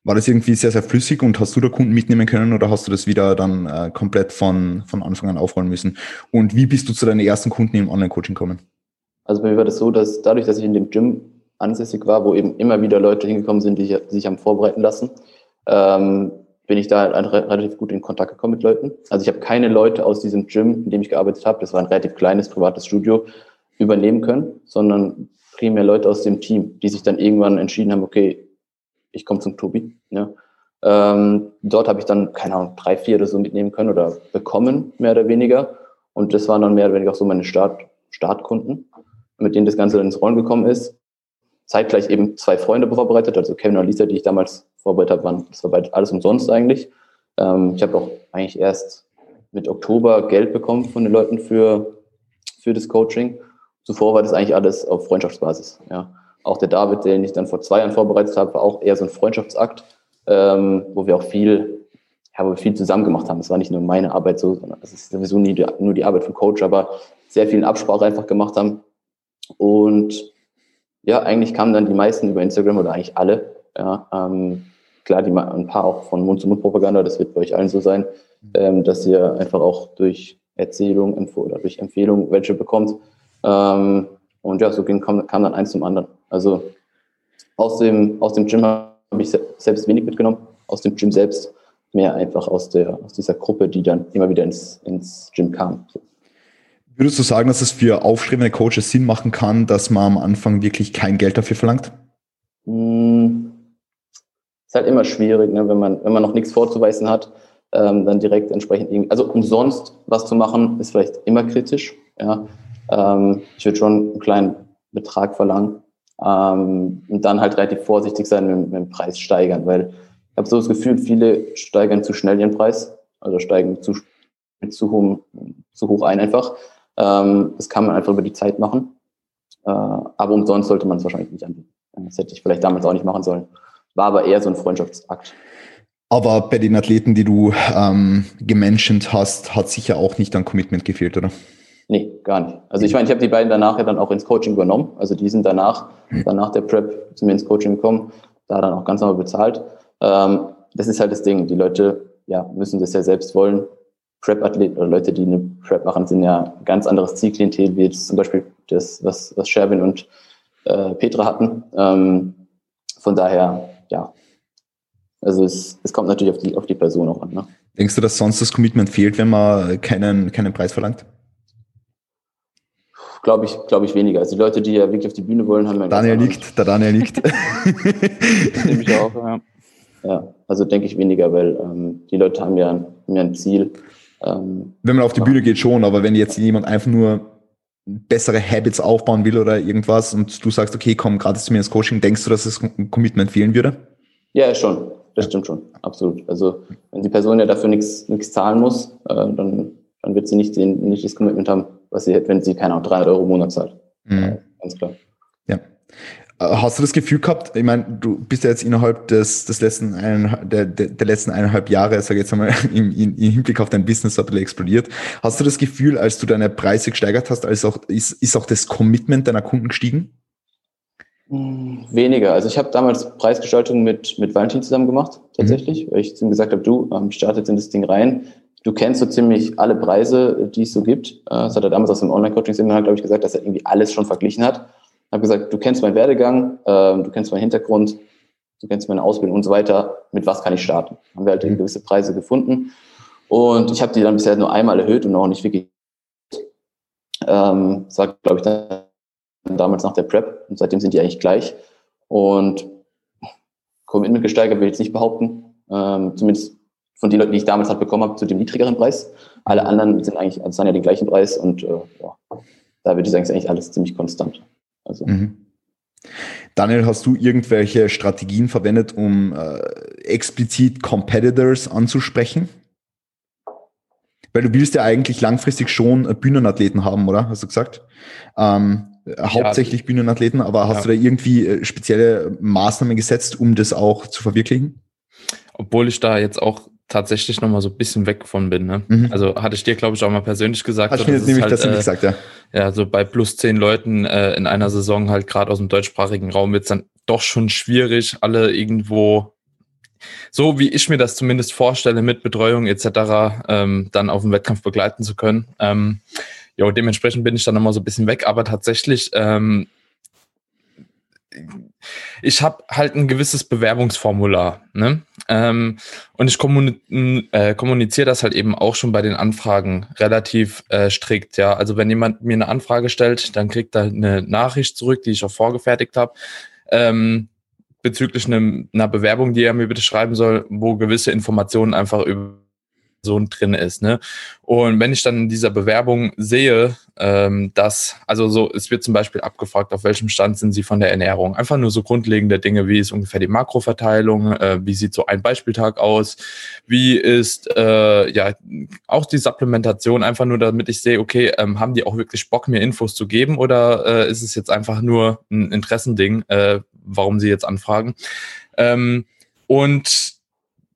War das irgendwie sehr, sehr flüssig und hast du da Kunden mitnehmen können oder hast du das wieder dann äh, komplett von, von Anfang an aufrollen müssen? Und wie bist du zu deinen ersten Kunden im Online-Coaching gekommen? Also bei mir war das so, dass dadurch, dass ich in dem Gym ansässig war, wo eben immer wieder Leute hingekommen sind, die, sich haben vorbereiten lassen, ähm, bin ich da halt relativ gut in Kontakt gekommen mit Leuten. Also ich habe keine Leute aus diesem Gym, in dem ich gearbeitet habe, das war ein relativ kleines privates Studio, übernehmen können, sondern primär Leute aus dem Team, die sich dann irgendwann entschieden haben, okay, ich komme zum Tobi. Ja. Ähm, dort habe ich dann, keine Ahnung, drei, vier oder so mitnehmen können oder bekommen, mehr oder weniger. Und das waren dann mehr oder weniger auch so meine Start, Startkunden, mit denen das Ganze dann ins Rollen gekommen ist. Zeitgleich eben zwei Freunde vorbereitet, also Kevin und Lisa, die ich damals vorbereitet habe, waren, das war bald alles umsonst eigentlich. Ähm, ich habe auch eigentlich erst mit Oktober Geld bekommen von den Leuten für, für das Coaching. Zuvor war das eigentlich alles auf Freundschaftsbasis. Ja. Auch der David, den ich dann vor zwei Jahren vorbereitet habe, war auch eher so ein Freundschaftsakt, ähm, wo wir auch viel, ja, wo wir viel zusammen gemacht haben. Es war nicht nur meine Arbeit so, sondern es ist sowieso nie die, nur die Arbeit vom Coach, aber sehr viel Absprache einfach gemacht haben. Und ja, eigentlich kamen dann die meisten über Instagram oder eigentlich alle. Ja, ähm, klar, die, ein paar auch von Mund-zu-Mund-Propaganda, das wird bei euch allen so sein, ähm, dass ihr einfach auch durch Erzählung oder durch Empfehlung welche bekommt. Ähm, und ja, so ging, kam, kam dann eins zum anderen. Also aus dem, aus dem Gym habe ich selbst wenig mitgenommen, aus dem Gym selbst mehr einfach aus, der, aus dieser Gruppe, die dann immer wieder ins, ins Gym kam. Würdest du sagen, dass es für aufstrebende Coaches Sinn machen kann, dass man am Anfang wirklich kein Geld dafür verlangt? Hm, ist halt immer schwierig, ne? wenn, man, wenn man noch nichts vorzuweisen hat, ähm, dann direkt entsprechend, also umsonst was zu machen, ist vielleicht immer kritisch. Ja? Ähm, ich würde schon einen kleinen Betrag verlangen ähm, und dann halt relativ vorsichtig sein mit, mit dem Preis steigern, weil ich habe so das Gefühl, viele steigern zu schnell ihren Preis, also steigen zu, zu, hoch, zu hoch ein einfach. Ähm, das kann man einfach über die Zeit machen, äh, aber umsonst sollte man es wahrscheinlich nicht anbieten. Das hätte ich vielleicht damals auch nicht machen sollen. War aber eher so ein Freundschaftsakt. Aber bei den Athleten, die du ähm, gemenschent hast, hat sicher auch nicht an Commitment gefehlt, oder? Nee, gar nicht. Also ich meine, ich habe die beiden danach ja dann auch ins Coaching übernommen. Also die sind danach, hm. dann nach der Prep zu mir ins Coaching gekommen, da dann auch ganz normal bezahlt. Ähm, das ist halt das Ding. Die Leute ja, müssen das ja selbst wollen. Prep-Athleten oder Leute, die eine Prep machen, sind ja ein ganz anderes Zielklientel, wie jetzt zum Beispiel das, was, was Sherwin und äh, Petra hatten. Ähm, von daher, ja. Also es, es kommt natürlich auf die, auf die Person auch an. Ne? Denkst du, dass sonst das Commitment fehlt, wenn man keinen, keinen Preis verlangt? Glaube ich, glaube ich weniger. Also die Leute, die ja wirklich auf die Bühne wollen, haben ja. Daniel nickt, der Daniel nickt. Nehme ich auch, ja. Ja, also denke ich weniger, weil ähm, die Leute haben ja, haben ja ein Ziel. Ähm, wenn man auf die Bühne geht schon, aber wenn jetzt jemand einfach nur bessere Habits aufbauen will oder irgendwas und du sagst, okay, komm gerade zu mir ins Coaching, denkst du, dass es ein Commitment fehlen würde? Ja, schon. Das stimmt schon. Absolut. Also wenn die Person ja dafür nichts zahlen muss, äh, dann, dann wird sie nicht, den, nicht das Commitment haben was sie hätte, wenn sie, keine Ahnung, 300 Euro im Monat zahlt. Mhm. Ja, ganz klar. Ja. Hast du das Gefühl gehabt, ich meine, du bist ja jetzt innerhalb des, des letzten eineinhalb, der, der, der letzten eineinhalb Jahre, sage ich jetzt einmal, im, im, Hinblick auf dein Business hat explodiert. Hast du das Gefühl, als du deine Preise gesteigert hast, als auch, ist, ist auch das Commitment deiner Kunden gestiegen? Hm, weniger. Also ich habe damals Preisgestaltung mit, mit Valentin zusammen gemacht, tatsächlich, mhm. weil ich zu ihm gesagt habe, du, ähm, startet in das Ding rein du kennst so ziemlich alle Preise, die es so gibt. Äh, das hat er damals aus dem Online-Coaching-Seminar, glaube ich, gesagt, dass er irgendwie alles schon verglichen hat. Ich habe gesagt, du kennst meinen Werdegang, ähm, du kennst meinen Hintergrund, du kennst meine Ausbildung und so weiter. Mit was kann ich starten? Haben wir halt mhm. gewisse Preise gefunden. Und ich habe die dann bisher nur einmal erhöht und auch nicht wirklich. Ähm, sagt, glaube ich, dann damals nach der Prep. Und seitdem sind die eigentlich gleich. Und Commitment gesteigert will ich jetzt nicht behaupten. Ähm, zumindest von den Leuten, die ich damals halt bekommen habe, zu dem niedrigeren Preis. Alle anderen sind eigentlich, also ja den gleichen Preis und äh, ja, da würde ich sagen, ist eigentlich alles ziemlich konstant. Also. Mhm. Daniel, hast du irgendwelche Strategien verwendet, um äh, explizit Competitors anzusprechen? Weil du willst ja eigentlich langfristig schon Bühnenathleten haben, oder? Hast du gesagt? Ähm, hauptsächlich ja, Bühnenathleten, aber hast ja. du da irgendwie äh, spezielle Maßnahmen gesetzt, um das auch zu verwirklichen? Obwohl ich da jetzt auch tatsächlich noch mal so ein bisschen weg von bin. Ne? Mhm. Also hatte ich dir, glaube ich, auch mal persönlich gesagt. Hast du mir jetzt nämlich halt, das äh, gesagt, ja. Ja, so bei plus zehn Leuten äh, in einer Saison halt gerade aus dem deutschsprachigen Raum wird es dann doch schon schwierig, alle irgendwo so wie ich mir das zumindest vorstelle, mit Betreuung etc., ähm, dann auf dem Wettkampf begleiten zu können. Ähm, ja, dementsprechend bin ich dann immer so ein bisschen weg, aber tatsächlich, ähm, ich habe halt ein gewisses Bewerbungsformular. Ne? Ähm, und ich äh, kommuniziere das halt eben auch schon bei den Anfragen relativ äh, strikt. Ja, also wenn jemand mir eine Anfrage stellt, dann kriegt er eine Nachricht zurück, die ich auch vorgefertigt habe. Ähm, bezüglich einem, einer Bewerbung, die er mir bitte schreiben soll, wo gewisse Informationen einfach über Person drin ist. Ne? Und wenn ich dann in dieser Bewerbung sehe, ähm, dass, also so, es wird zum Beispiel abgefragt, auf welchem Stand sind Sie von der Ernährung. Einfach nur so grundlegende Dinge, wie ist ungefähr die Makroverteilung, äh, wie sieht so ein Beispieltag aus, wie ist äh, ja auch die Supplementation, einfach nur damit ich sehe, okay, ähm, haben die auch wirklich Bock, mir Infos zu geben oder äh, ist es jetzt einfach nur ein Interessending, äh, warum sie jetzt anfragen? Ähm, und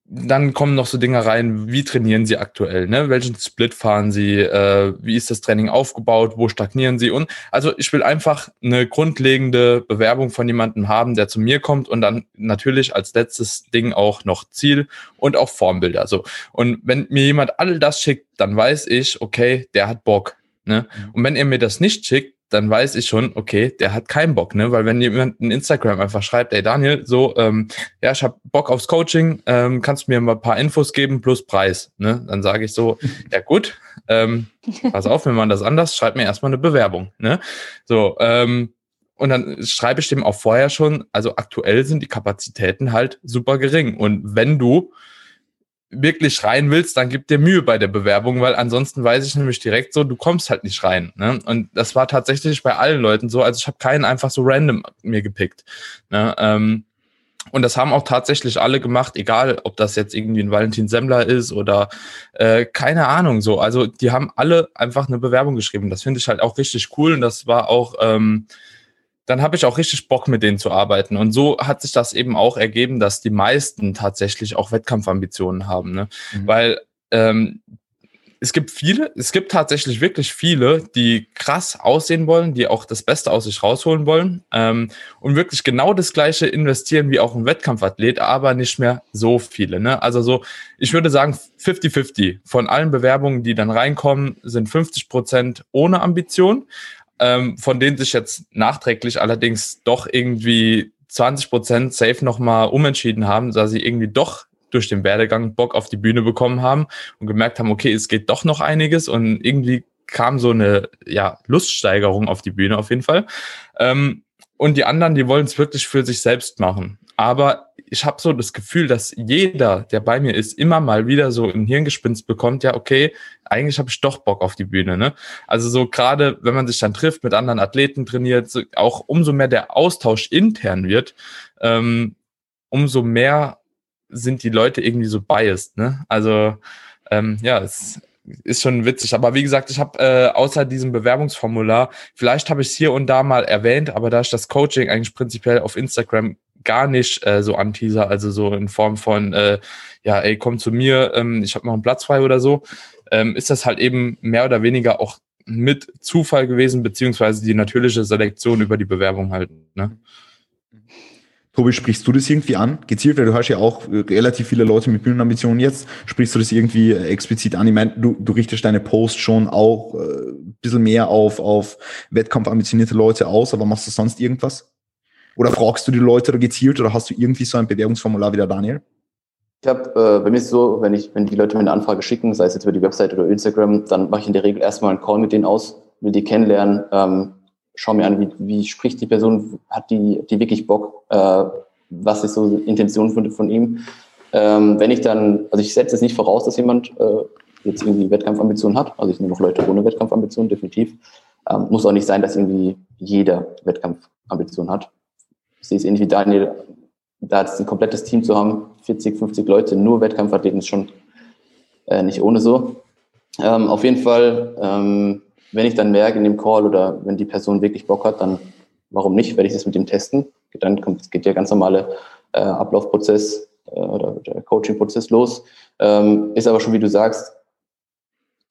dann kommen noch so Dinge rein, wie trainieren sie aktuell, ne? welchen Split fahren sie, äh, wie ist das Training aufgebaut, wo stagnieren sie und also ich will einfach eine grundlegende Bewerbung von jemandem haben, der zu mir kommt und dann natürlich als letztes Ding auch noch Ziel und auch Formbilder. So. Und wenn mir jemand all das schickt, dann weiß ich, okay, der hat Bock. Ne? Mhm. Und wenn er mir das nicht schickt, dann weiß ich schon, okay, der hat keinen Bock, ne? Weil wenn jemand in Instagram einfach schreibt, ey Daniel, so, ähm, ja, ich habe Bock aufs Coaching, ähm, kannst du mir mal ein paar Infos geben plus Preis, ne? Dann sage ich so, ja gut, ähm, pass auf, wenn man das anders, schreib mir erstmal eine Bewerbung, ne? So, ähm, und dann schreibe ich dem auch vorher schon, also aktuell sind die Kapazitäten halt super gering. Und wenn du wirklich rein willst, dann gib dir Mühe bei der Bewerbung, weil ansonsten weiß ich nämlich direkt so, du kommst halt nicht rein. Ne? Und das war tatsächlich bei allen Leuten so. Also ich habe keinen einfach so random mir gepickt. Ne? Ähm, und das haben auch tatsächlich alle gemacht, egal ob das jetzt irgendwie ein Valentin Semmler ist oder äh, keine Ahnung so. Also die haben alle einfach eine Bewerbung geschrieben. Das finde ich halt auch richtig cool und das war auch ähm, dann habe ich auch richtig Bock, mit denen zu arbeiten. Und so hat sich das eben auch ergeben, dass die meisten tatsächlich auch Wettkampfambitionen haben. Ne? Mhm. Weil ähm, es gibt viele, es gibt tatsächlich wirklich viele, die krass aussehen wollen, die auch das Beste aus sich rausholen wollen ähm, und wirklich genau das Gleiche investieren wie auch ein Wettkampfathlet, aber nicht mehr so viele. Ne? Also so, ich würde sagen 50-50. Von allen Bewerbungen, die dann reinkommen, sind 50 Prozent ohne Ambition ähm, von denen sich jetzt nachträglich allerdings doch irgendwie 20 Prozent safe nochmal umentschieden haben, da sie irgendwie doch durch den Werdegang Bock auf die Bühne bekommen haben und gemerkt haben, okay, es geht doch noch einiges und irgendwie kam so eine ja, Luststeigerung auf die Bühne auf jeden Fall. Ähm, und die anderen, die wollen es wirklich für sich selbst machen. Aber ich habe so das Gefühl, dass jeder, der bei mir ist, immer mal wieder so ein Hirngespinst bekommt, ja, okay, eigentlich habe ich doch Bock auf die Bühne. Ne? Also so gerade, wenn man sich dann trifft, mit anderen Athleten trainiert, so auch umso mehr der Austausch intern wird, ähm, umso mehr sind die Leute irgendwie so biased. Ne? Also ähm, ja, es ist schon witzig. Aber wie gesagt, ich habe äh, außer diesem Bewerbungsformular, vielleicht habe ich es hier und da mal erwähnt, aber da ich das Coaching eigentlich prinzipiell auf Instagram gar nicht äh, so anteaser, also so in Form von, äh, ja, ey, komm zu mir, ähm, ich habe noch einen Platz frei oder so, ähm, ist das halt eben mehr oder weniger auch mit Zufall gewesen, beziehungsweise die natürliche Selektion über die Bewerbung halt. Ne? Tobi, sprichst du das irgendwie an? Gezielt, weil du hast ja auch äh, relativ viele Leute mit Bühnenambitionen jetzt. Sprichst du das irgendwie äh, explizit an? Ich meine, du, du richtest deine Posts schon auch äh, ein bisschen mehr auf, auf wettkampfambitionierte Leute aus, aber machst du sonst irgendwas? Oder fragst du die Leute gezielt oder hast du irgendwie so ein Bewerbungsformular wie der Daniel? Ich habe, äh, bei mir ist es so, wenn ich, wenn die Leute mir eine Anfrage schicken, sei es jetzt über die Website oder Instagram, dann mache ich in der Regel erstmal einen Call mit denen aus, will die kennenlernen, ähm, schau mir an, wie, wie spricht die Person, hat die, die wirklich Bock, äh, was ist so Intention von, von ihm. Ähm, wenn ich dann, also ich setze es nicht voraus, dass jemand äh, jetzt irgendwie Wettkampfambitionen hat, also ich nehme auch Leute ohne Wettkampfambitionen, definitiv. Ähm, muss auch nicht sein, dass irgendwie jeder Wettkampfambitionen hat ich sehe es ähnlich wie Daniel, da jetzt ein komplettes Team zu haben, 40, 50 Leute, nur Wettkampfathleten, ist schon äh, nicht ohne so. Ähm, auf jeden Fall, ähm, wenn ich dann merke in dem Call oder wenn die Person wirklich Bock hat, dann warum nicht, werde ich das mit dem testen. Dann kommt, es geht der ganz normale äh, Ablaufprozess äh, oder der Coaching-Prozess los. Ähm, ist aber schon, wie du sagst,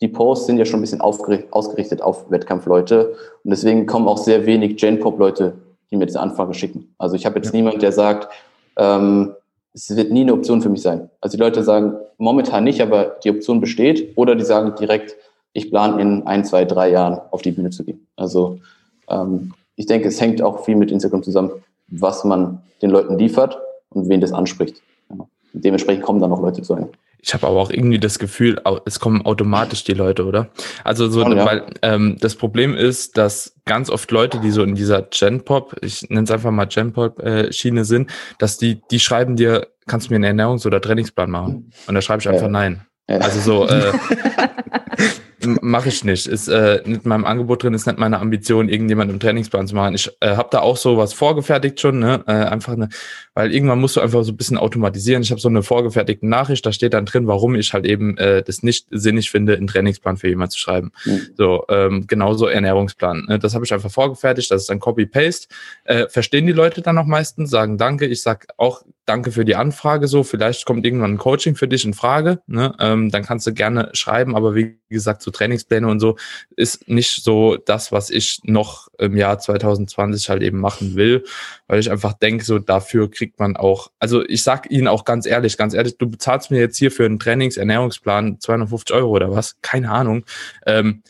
die Posts sind ja schon ein bisschen ausgerichtet auf Wettkampfleute und deswegen kommen auch sehr wenig Gen-Pop-Leute, die mir diese Anfrage schicken. Also ich habe jetzt ja. niemand, der sagt, ähm, es wird nie eine Option für mich sein. Also die Leute sagen momentan nicht, aber die Option besteht oder die sagen direkt, ich plane in ein, zwei, drei Jahren auf die Bühne zu gehen. Also ähm, ich denke, es hängt auch viel mit Instagram zusammen, was man den Leuten liefert und wen das anspricht. Ja. Dementsprechend kommen dann auch Leute zu einem. Ich habe aber auch irgendwie das Gefühl, es kommen automatisch die Leute, oder? Also so, ja. weil ähm, das Problem ist, dass ganz oft Leute, die so in dieser Gen-Pop, ich nenne es einfach mal Gen-Pop-Schiene äh, sind, dass die, die schreiben dir, kannst du mir einen Ernährungs- oder Trainingsplan machen? Und da schreibe ich einfach nein. Also so, äh, Mache ich nicht. Ist äh, nicht in meinem Angebot drin, ist nicht meine Ambition, irgendjemand im Trainingsplan zu machen. Ich äh, habe da auch so was vorgefertigt schon, ne? Äh, einfach eine, weil irgendwann musst du einfach so ein bisschen automatisieren. Ich habe so eine vorgefertigte Nachricht, da steht dann drin, warum ich halt eben äh, das nicht sinnig finde, einen Trainingsplan für jemanden zu schreiben. Mhm. So, ähm, genauso Ernährungsplan. Ne? Das habe ich einfach vorgefertigt, das ist dann Copy-Paste. Äh, verstehen die Leute dann auch meistens, sagen Danke. Ich sag auch Danke für die Anfrage so. Vielleicht kommt irgendwann ein Coaching für dich in Frage. Ne? Ähm, dann kannst du gerne schreiben, aber wie gesagt, so Trainingspläne und so ist nicht so das, was ich noch im Jahr 2020 halt eben machen will, weil ich einfach denke, so dafür kriegt man auch, also ich sag Ihnen auch ganz ehrlich, ganz ehrlich, du bezahlst mir jetzt hier für einen Trainingsernährungsplan 250 Euro oder was, keine Ahnung. Ähm,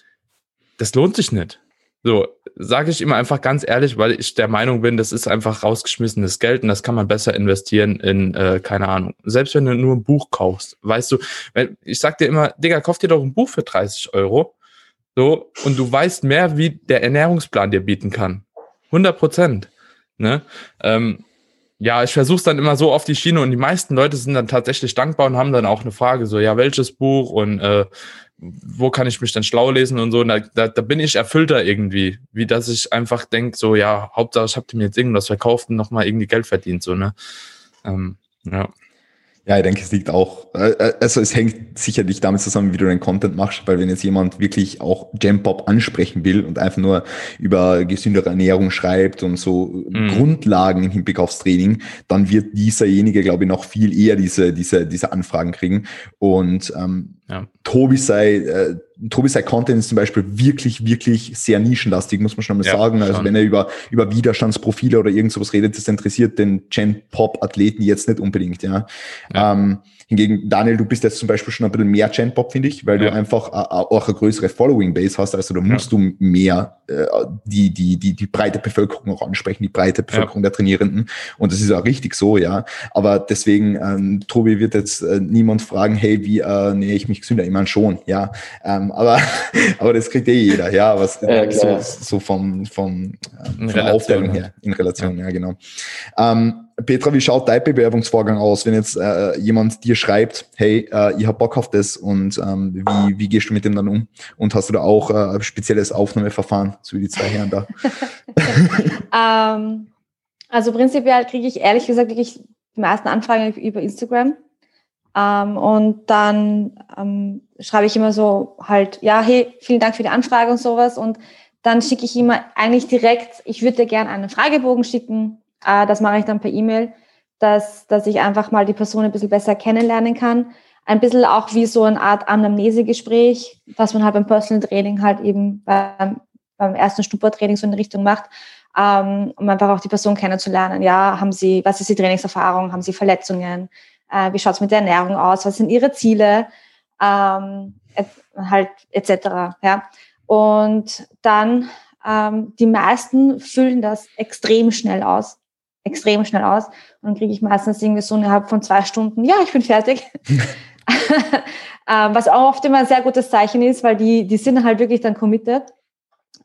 das lohnt sich nicht. So, sage ich immer einfach ganz ehrlich, weil ich der Meinung bin, das ist einfach rausgeschmissenes Geld und das kann man besser investieren in, äh, keine Ahnung. Selbst wenn du nur ein Buch kaufst, weißt du, wenn, ich sag dir immer, Digga, kauf dir doch ein Buch für 30 Euro. So, und du weißt mehr, wie der Ernährungsplan dir bieten kann. 100 Prozent. Ne? Ähm, ja, ich versuche es dann immer so auf die Schiene und die meisten Leute sind dann tatsächlich dankbar und haben dann auch eine Frage, so, ja, welches Buch und äh, wo kann ich mich dann schlau lesen und so. Da, da, da bin ich erfüllter irgendwie, wie dass ich einfach denke, so, ja, Hauptsache, ich habe mir jetzt irgendwas verkauft und nochmal irgendwie Geld verdient, so, ne? Ähm, ja. Ja, ich denke, es liegt auch, äh, äh, also es hängt sicherlich damit zusammen, wie du deinen Content machst, weil wenn jetzt jemand wirklich auch Jam-Pop ansprechen will und einfach nur über gesündere Ernährung schreibt und so mhm. Grundlagen im Hinblick aufs Training, dann wird dieserjenige, glaube ich, noch viel eher diese, diese, diese Anfragen kriegen. Und ähm, ja. Tobi sei, äh, Tobi sei Content ist zum Beispiel wirklich, wirklich sehr nischenlastig, muss man schon mal ja, sagen. Also schon. wenn er über, über Widerstandsprofile oder irgend sowas redet, das interessiert den Gen-Pop-Athleten jetzt nicht unbedingt, ja. ja. Ähm, Hingegen, Daniel, du bist jetzt zum Beispiel schon ein bisschen mehr Gen-Pop, finde ich, weil ja. du einfach auch eine größere Following-Base hast. Also da musst du mehr äh, die, die, die, die breite Bevölkerung auch ansprechen, die breite Bevölkerung der Trainierenden. Und das ist auch richtig so, ja. Aber deswegen, ähm, Tobi wird jetzt äh, niemand fragen, hey, wie äh, nee, ich mich gesünder? Ich meine schon, ja. Ähm, aber, aber das kriegt eh jeder, ja. Was ja, so, so vom, vom, ähm, von der Aufteilung her, in Relation, ja, genau. Ähm, Petra, wie schaut dein Bewerbungsvorgang aus, wenn jetzt äh, jemand dir schreibt, hey, äh, ich habe Bock auf das und ähm, wie, wie gehst du mit dem dann um? Und hast du da auch äh, ein spezielles Aufnahmeverfahren, so wie die zwei Herren da? ähm, also prinzipiell kriege ich ehrlich gesagt wirklich die meisten Anfragen über Instagram. Ähm, und dann ähm, schreibe ich immer so halt, ja, hey, vielen Dank für die Anfrage und sowas. Und dann schicke ich immer eigentlich direkt, ich würde dir gerne einen Fragebogen schicken, äh, das mache ich dann per E-Mail, dass, dass ich einfach mal die Person ein bisschen besser kennenlernen kann. Ein bisschen auch wie so eine Art Anamnesegespräch, was man halt beim Personal Training halt eben beim, beim ersten Stuppertraining so in Richtung macht, ähm, um einfach auch die Person kennenzulernen. Ja, haben Sie, was ist die Trainingserfahrung? Haben Sie Verletzungen? Äh, wie schaut es mit der Ernährung aus? Was sind Ihre Ziele? Ähm, et, halt etc. Ja. Und dann ähm, die meisten füllen das extrem schnell aus extrem schnell aus. Und dann kriege ich meistens irgendwie so innerhalb von zwei Stunden, ja, ich bin fertig. ähm, was auch oft immer ein sehr gutes Zeichen ist, weil die, die sind halt wirklich dann committed.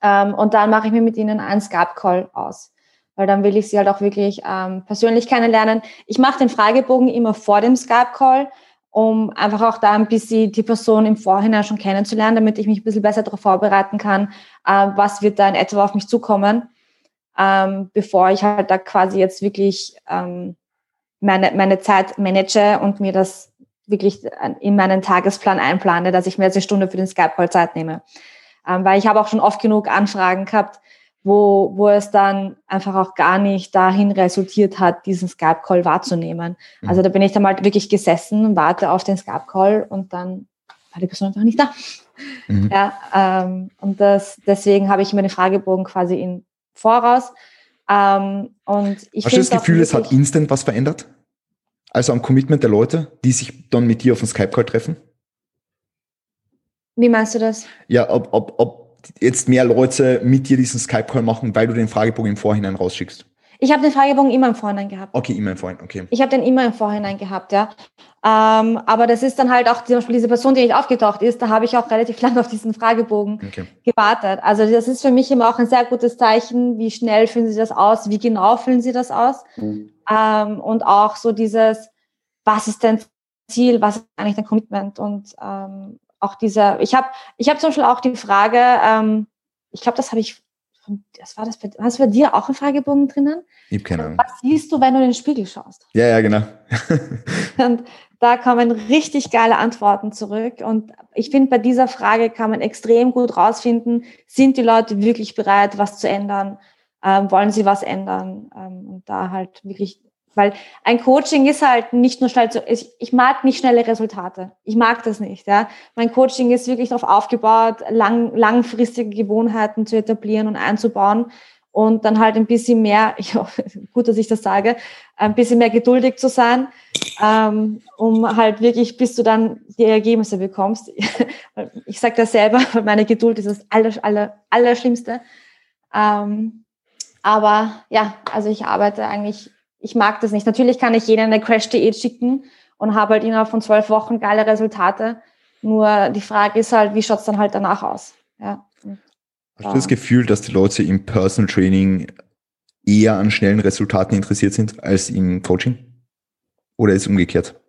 Ähm, und dann mache ich mir mit ihnen einen Skype-Call aus. Weil dann will ich sie halt auch wirklich ähm, persönlich kennenlernen. Ich mache den Fragebogen immer vor dem Skype-Call, um einfach auch da ein bisschen die Person im Vorhinein schon kennenzulernen, damit ich mich ein bisschen besser darauf vorbereiten kann, äh, was wird da in etwa auf mich zukommen. ähm, bevor ich halt da quasi jetzt wirklich ähm, meine, meine Zeit manage und mir das wirklich in meinen Tagesplan einplane, dass ich mir jetzt eine Stunde für den Skype-Call Zeit nehme. Ähm, weil ich habe auch schon oft genug Anfragen gehabt, wo, wo es dann einfach auch gar nicht dahin resultiert hat, diesen Skype-Call wahrzunehmen. Mhm. Also da bin ich dann mal wirklich gesessen, warte auf den Skype-Call und dann war die Person einfach nicht da. Mhm. Ja, ähm, und das, deswegen habe ich mir den Fragebogen quasi in Voraus. Ähm, und ich Hast du das Gefühl, es hat instant was verändert? Also am Commitment der Leute, die sich dann mit dir auf den Skype-Call treffen? Wie meinst du das? Ja, ob, ob, ob jetzt mehr Leute mit dir diesen Skype-Call machen, weil du den Fragebogen im Vorhinein rausschickst. Ich habe den Fragebogen immer im Vorhinein gehabt. Okay, immer im Vorhinein, okay. Ich habe den immer im Vorhinein gehabt, ja. Ähm, aber das ist dann halt auch zum Beispiel diese Person, die nicht aufgetaucht ist, da habe ich auch relativ lange auf diesen Fragebogen okay. gewartet. Also das ist für mich immer auch ein sehr gutes Zeichen, wie schnell füllen Sie das aus, wie genau füllen Sie das aus. Mhm. Ähm, und auch so dieses, was ist dein Ziel, was ist eigentlich dein Commitment und ähm, auch dieser, ich habe ich hab zum Beispiel auch die Frage, ähm, ich glaube, das habe ich das war das bei, hast du bei dir auch ein Fragebogen drinnen? Ich habe keine Ahnung. Was siehst du, wenn du in den Spiegel schaust? Ja, ja, genau. und da kommen richtig geile Antworten zurück. Und ich finde, bei dieser Frage kann man extrem gut rausfinden, sind die Leute wirklich bereit, was zu ändern? Ähm, wollen sie was ändern? Ähm, und da halt wirklich weil ein Coaching ist halt nicht nur schnell zu, ich, ich mag nicht schnelle Resultate. Ich mag das nicht, ja. Mein Coaching ist wirklich darauf aufgebaut, lang, langfristige Gewohnheiten zu etablieren und einzubauen und dann halt ein bisschen mehr, ich hoffe, gut, dass ich das sage, ein bisschen mehr geduldig zu sein, ähm, um halt wirklich, bis du dann die Ergebnisse bekommst. ich sage das selber, weil meine Geduld ist das aller, aller, Allerschlimmste. Ähm, aber ja, also ich arbeite eigentlich ich mag das nicht. Natürlich kann ich jeden eine Crash-Diät schicken und habe halt innerhalb von zwölf Wochen geile Resultate. Nur die Frage ist halt, wie schaut es dann halt danach aus? Ja. Hast du das Gefühl, dass die Leute im Personal Training eher an schnellen Resultaten interessiert sind als im Coaching? Oder ist es umgekehrt?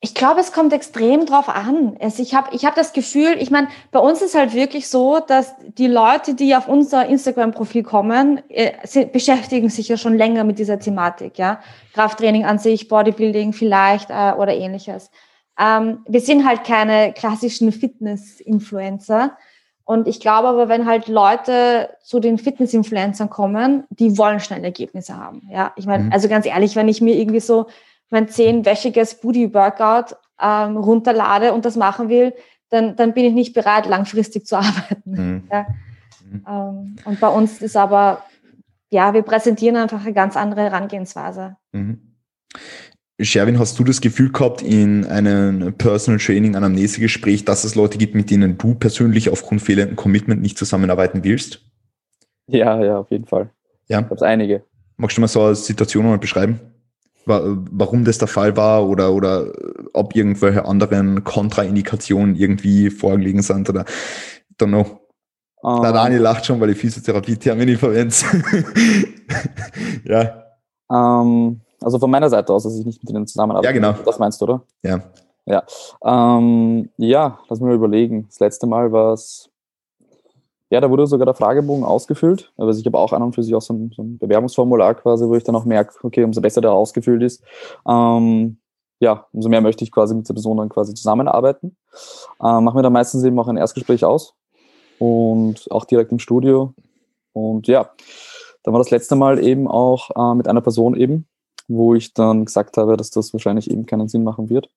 Ich glaube, es kommt extrem drauf an. Also ich habe ich hab das Gefühl, ich meine, bei uns ist halt wirklich so, dass die Leute, die auf unser Instagram-Profil kommen, äh, sind, beschäftigen sich ja schon länger mit dieser Thematik, ja. Krafttraining an sich, Bodybuilding vielleicht äh, oder ähnliches. Ähm, wir sind halt keine klassischen Fitness-Influencer. Und ich glaube aber, wenn halt Leute zu den Fitness-Influencern kommen, die wollen schnell Ergebnisse haben. Ja, ich meine, mhm. also ganz ehrlich, wenn ich mir irgendwie so mein zehnwöchiges Booty-Workout ähm, runterlade und das machen will, dann, dann bin ich nicht bereit, langfristig zu arbeiten. Mhm. Ja. Mhm. Ähm, und bei uns ist aber, ja, wir präsentieren einfach eine ganz andere Herangehensweise. Mhm. Sherwin, hast du das Gefühl gehabt in einem Personal Training Anamnesegespräch, dass es Leute gibt, mit denen du persönlich aufgrund fehlendem Commitment nicht zusammenarbeiten willst? Ja, ja, auf jeden Fall. Ja. Ich habe einige. Magst du mal so eine Situation mal beschreiben? Warum das der Fall war oder, oder ob irgendwelche anderen Kontraindikationen irgendwie vorgelegen sind oder don't know. Um, der Daniel lacht schon, weil ich Physiotherapie-Termini verwende. ja. Um, ähm, also von meiner Seite aus, dass ich nicht mit ihnen zusammenarbeite. Ja, genau. Das meinst du, oder? Ja. Ja. Ähm, ja, lass mich mal überlegen. Das letzte Mal war es ja, da wurde sogar der Fragebogen ausgefüllt. Also ich habe auch an und für sich auch so ein, so ein Bewerbungsformular quasi, wo ich dann auch merke, okay, umso besser der ausgefüllt ist, ähm, ja, umso mehr möchte ich quasi mit der Person dann quasi zusammenarbeiten. Ähm, machen wir dann meistens eben auch ein Erstgespräch aus und auch direkt im Studio. Und ja, dann war das letzte Mal eben auch äh, mit einer Person eben, wo ich dann gesagt habe, dass das wahrscheinlich eben keinen Sinn machen wird,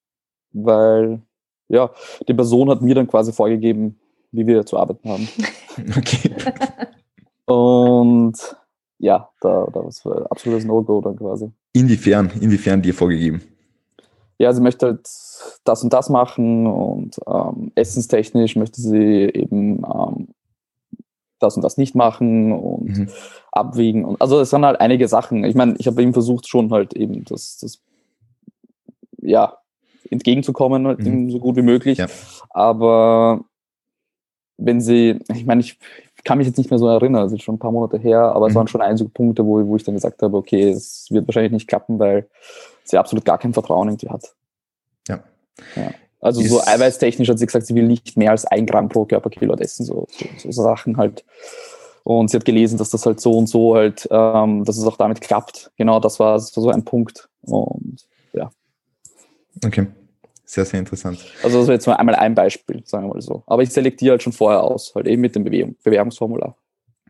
weil ja, die Person hat mir dann quasi vorgegeben, wie wir zu arbeiten haben. Okay. Und ja, da, da war absolutes No-Go dann quasi. Inwiefern, inwiefern dir vorgegeben? Ja, sie möchte halt das und das machen und ähm, essenstechnisch möchte sie eben ähm, das und das nicht machen und mhm. abwiegen. Und, also es sind halt einige Sachen. Ich meine, ich habe ihm versucht schon halt eben das, das ja, entgegenzukommen, halt mhm. so gut wie möglich. Ja. Aber wenn sie, ich meine, ich kann mich jetzt nicht mehr so erinnern, das ist schon ein paar Monate her, aber mhm. es waren schon einige Punkte, wo, wo ich dann gesagt habe, okay, es wird wahrscheinlich nicht klappen, weil sie absolut gar kein Vertrauen in die hat. Ja. ja. Also ist so eiweißtechnisch hat sie gesagt, sie will nicht mehr als ein Gramm pro Körperkilo essen, so, so, so Sachen halt. Und sie hat gelesen, dass das halt so und so halt, ähm, dass es auch damit klappt. Genau, das war, das war so ein Punkt. Und ja. Okay. Sehr, sehr interessant. Also das jetzt mal einmal ein Beispiel, sagen wir mal so. Aber ich selektiere halt schon vorher aus, halt eben mit dem Bewerbung, Bewerbungsformular.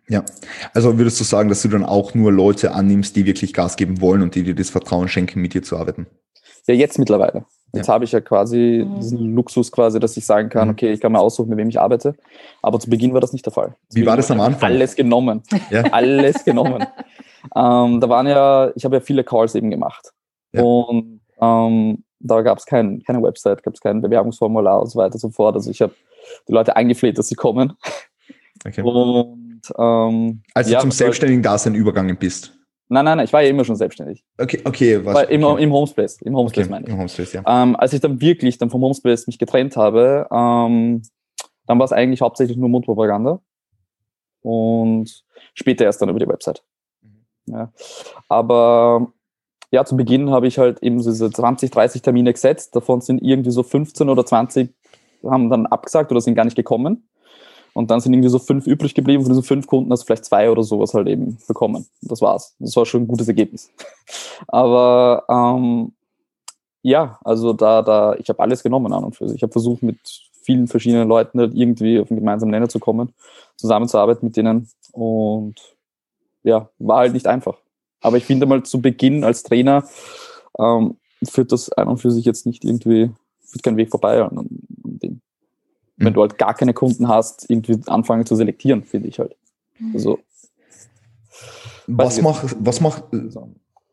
Ja, also würdest du sagen, dass du dann auch nur Leute annimmst, die wirklich Gas geben wollen und die dir das Vertrauen schenken, mit dir zu arbeiten? Ja, jetzt mittlerweile. Jetzt Ja. habe ich ja quasi Mhm. diesen Luxus quasi, dass ich sagen kann, Mhm. okay, ich kann mir aussuchen, mit wem ich arbeite. Aber zu Beginn war das nicht der Fall. Zu Wie war das am Anfang? Alles genommen. Ja. Alles genommen. ähm, da waren ja, ich habe ja viele Calls eben gemacht. Ja. Und ähm, da gab es kein, keine Website, gab es kein Bewerbungsformular und so weiter und so fort. Also ich habe die Leute eingefleht, dass sie kommen. Okay. Und ähm, Als du ja, zum selbstständigen Dasein übergangen bist. Nein, nein, nein, ich war ja immer schon selbstständig. Okay, okay, was? Weil im, okay. Im Homespace. Im Homespace okay. meine ich. Im Homespace, ja. Ähm, als ich dann wirklich dann vom Homespace mich getrennt habe, ähm, dann war es eigentlich hauptsächlich nur Mundpropaganda und später erst dann über die Website. Ja. Aber ja, zu Beginn habe ich halt eben diese 20, 30 Termine gesetzt. Davon sind irgendwie so 15 oder 20 haben dann abgesagt oder sind gar nicht gekommen. Und dann sind irgendwie so fünf übrig geblieben. Von diesen fünf Kunden hast du vielleicht zwei oder sowas halt eben bekommen. Das war's. Das war schon ein gutes Ergebnis. Aber ähm, ja, also da, da, ich habe alles genommen an und für sich. Ich habe versucht, mit vielen verschiedenen Leuten halt irgendwie auf einen gemeinsamen Nenner zu kommen, zusammenzuarbeiten mit denen. Und ja, war halt nicht einfach. Aber ich finde mal zu Beginn als Trainer ähm, führt das an und für sich jetzt nicht irgendwie, führt kein Weg vorbei an, an dem. Wenn Mhm. du halt gar keine Kunden hast, irgendwie anfangen zu selektieren, finde ich halt. Also, Was macht, was macht.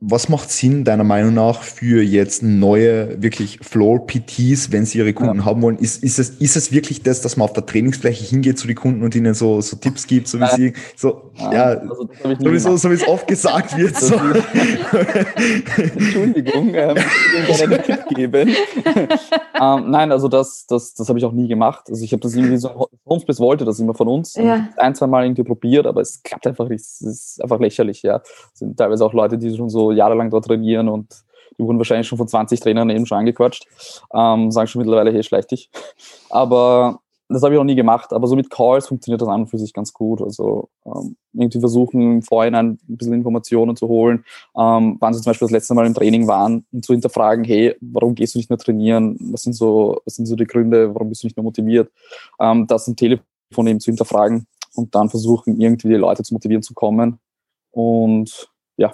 Was macht Sinn deiner Meinung nach für jetzt neue, wirklich Floor-PTs, wenn sie ihre Kunden haben wollen? Ist, ist, es, ist es wirklich das, dass man auf der Trainingsfläche hingeht zu den Kunden und ihnen so, so Tipps gibt, so wie Nein. sie, so, ja, also sowieso, so wie es oft gesagt wird, so. Entschuldigung, ähm, ich will einen Tipp geben. ähm, nein, also das, das, das habe ich auch nie gemacht. Also ich habe das irgendwie so, Homespace wollte das immer von uns. Ja. Ein, zwei Mal irgendwie probiert, aber es klappt einfach nicht. Es ist einfach lächerlich, ja. Es sind teilweise auch Leute, die schon so jahrelang dort trainieren und die wurden wahrscheinlich schon von 20 Trainern eben schon angequatscht. Ähm, sagen schon mittlerweile, hey, schleich dich. Aber das habe ich noch nie gemacht. Aber so mit Calls funktioniert das an und für sich ganz gut. Also ähm, irgendwie versuchen, im Vorhinein ein bisschen Informationen zu holen ähm, wann sie zum Beispiel das letzte Mal im Training waren und zu hinterfragen, hey, warum gehst du nicht mehr trainieren? Was sind so, was sind so die Gründe, warum bist du nicht mehr motiviert? Ähm, das am Telefon eben zu hinterfragen und dann versuchen, irgendwie die Leute zu motivieren zu kommen. Und ja.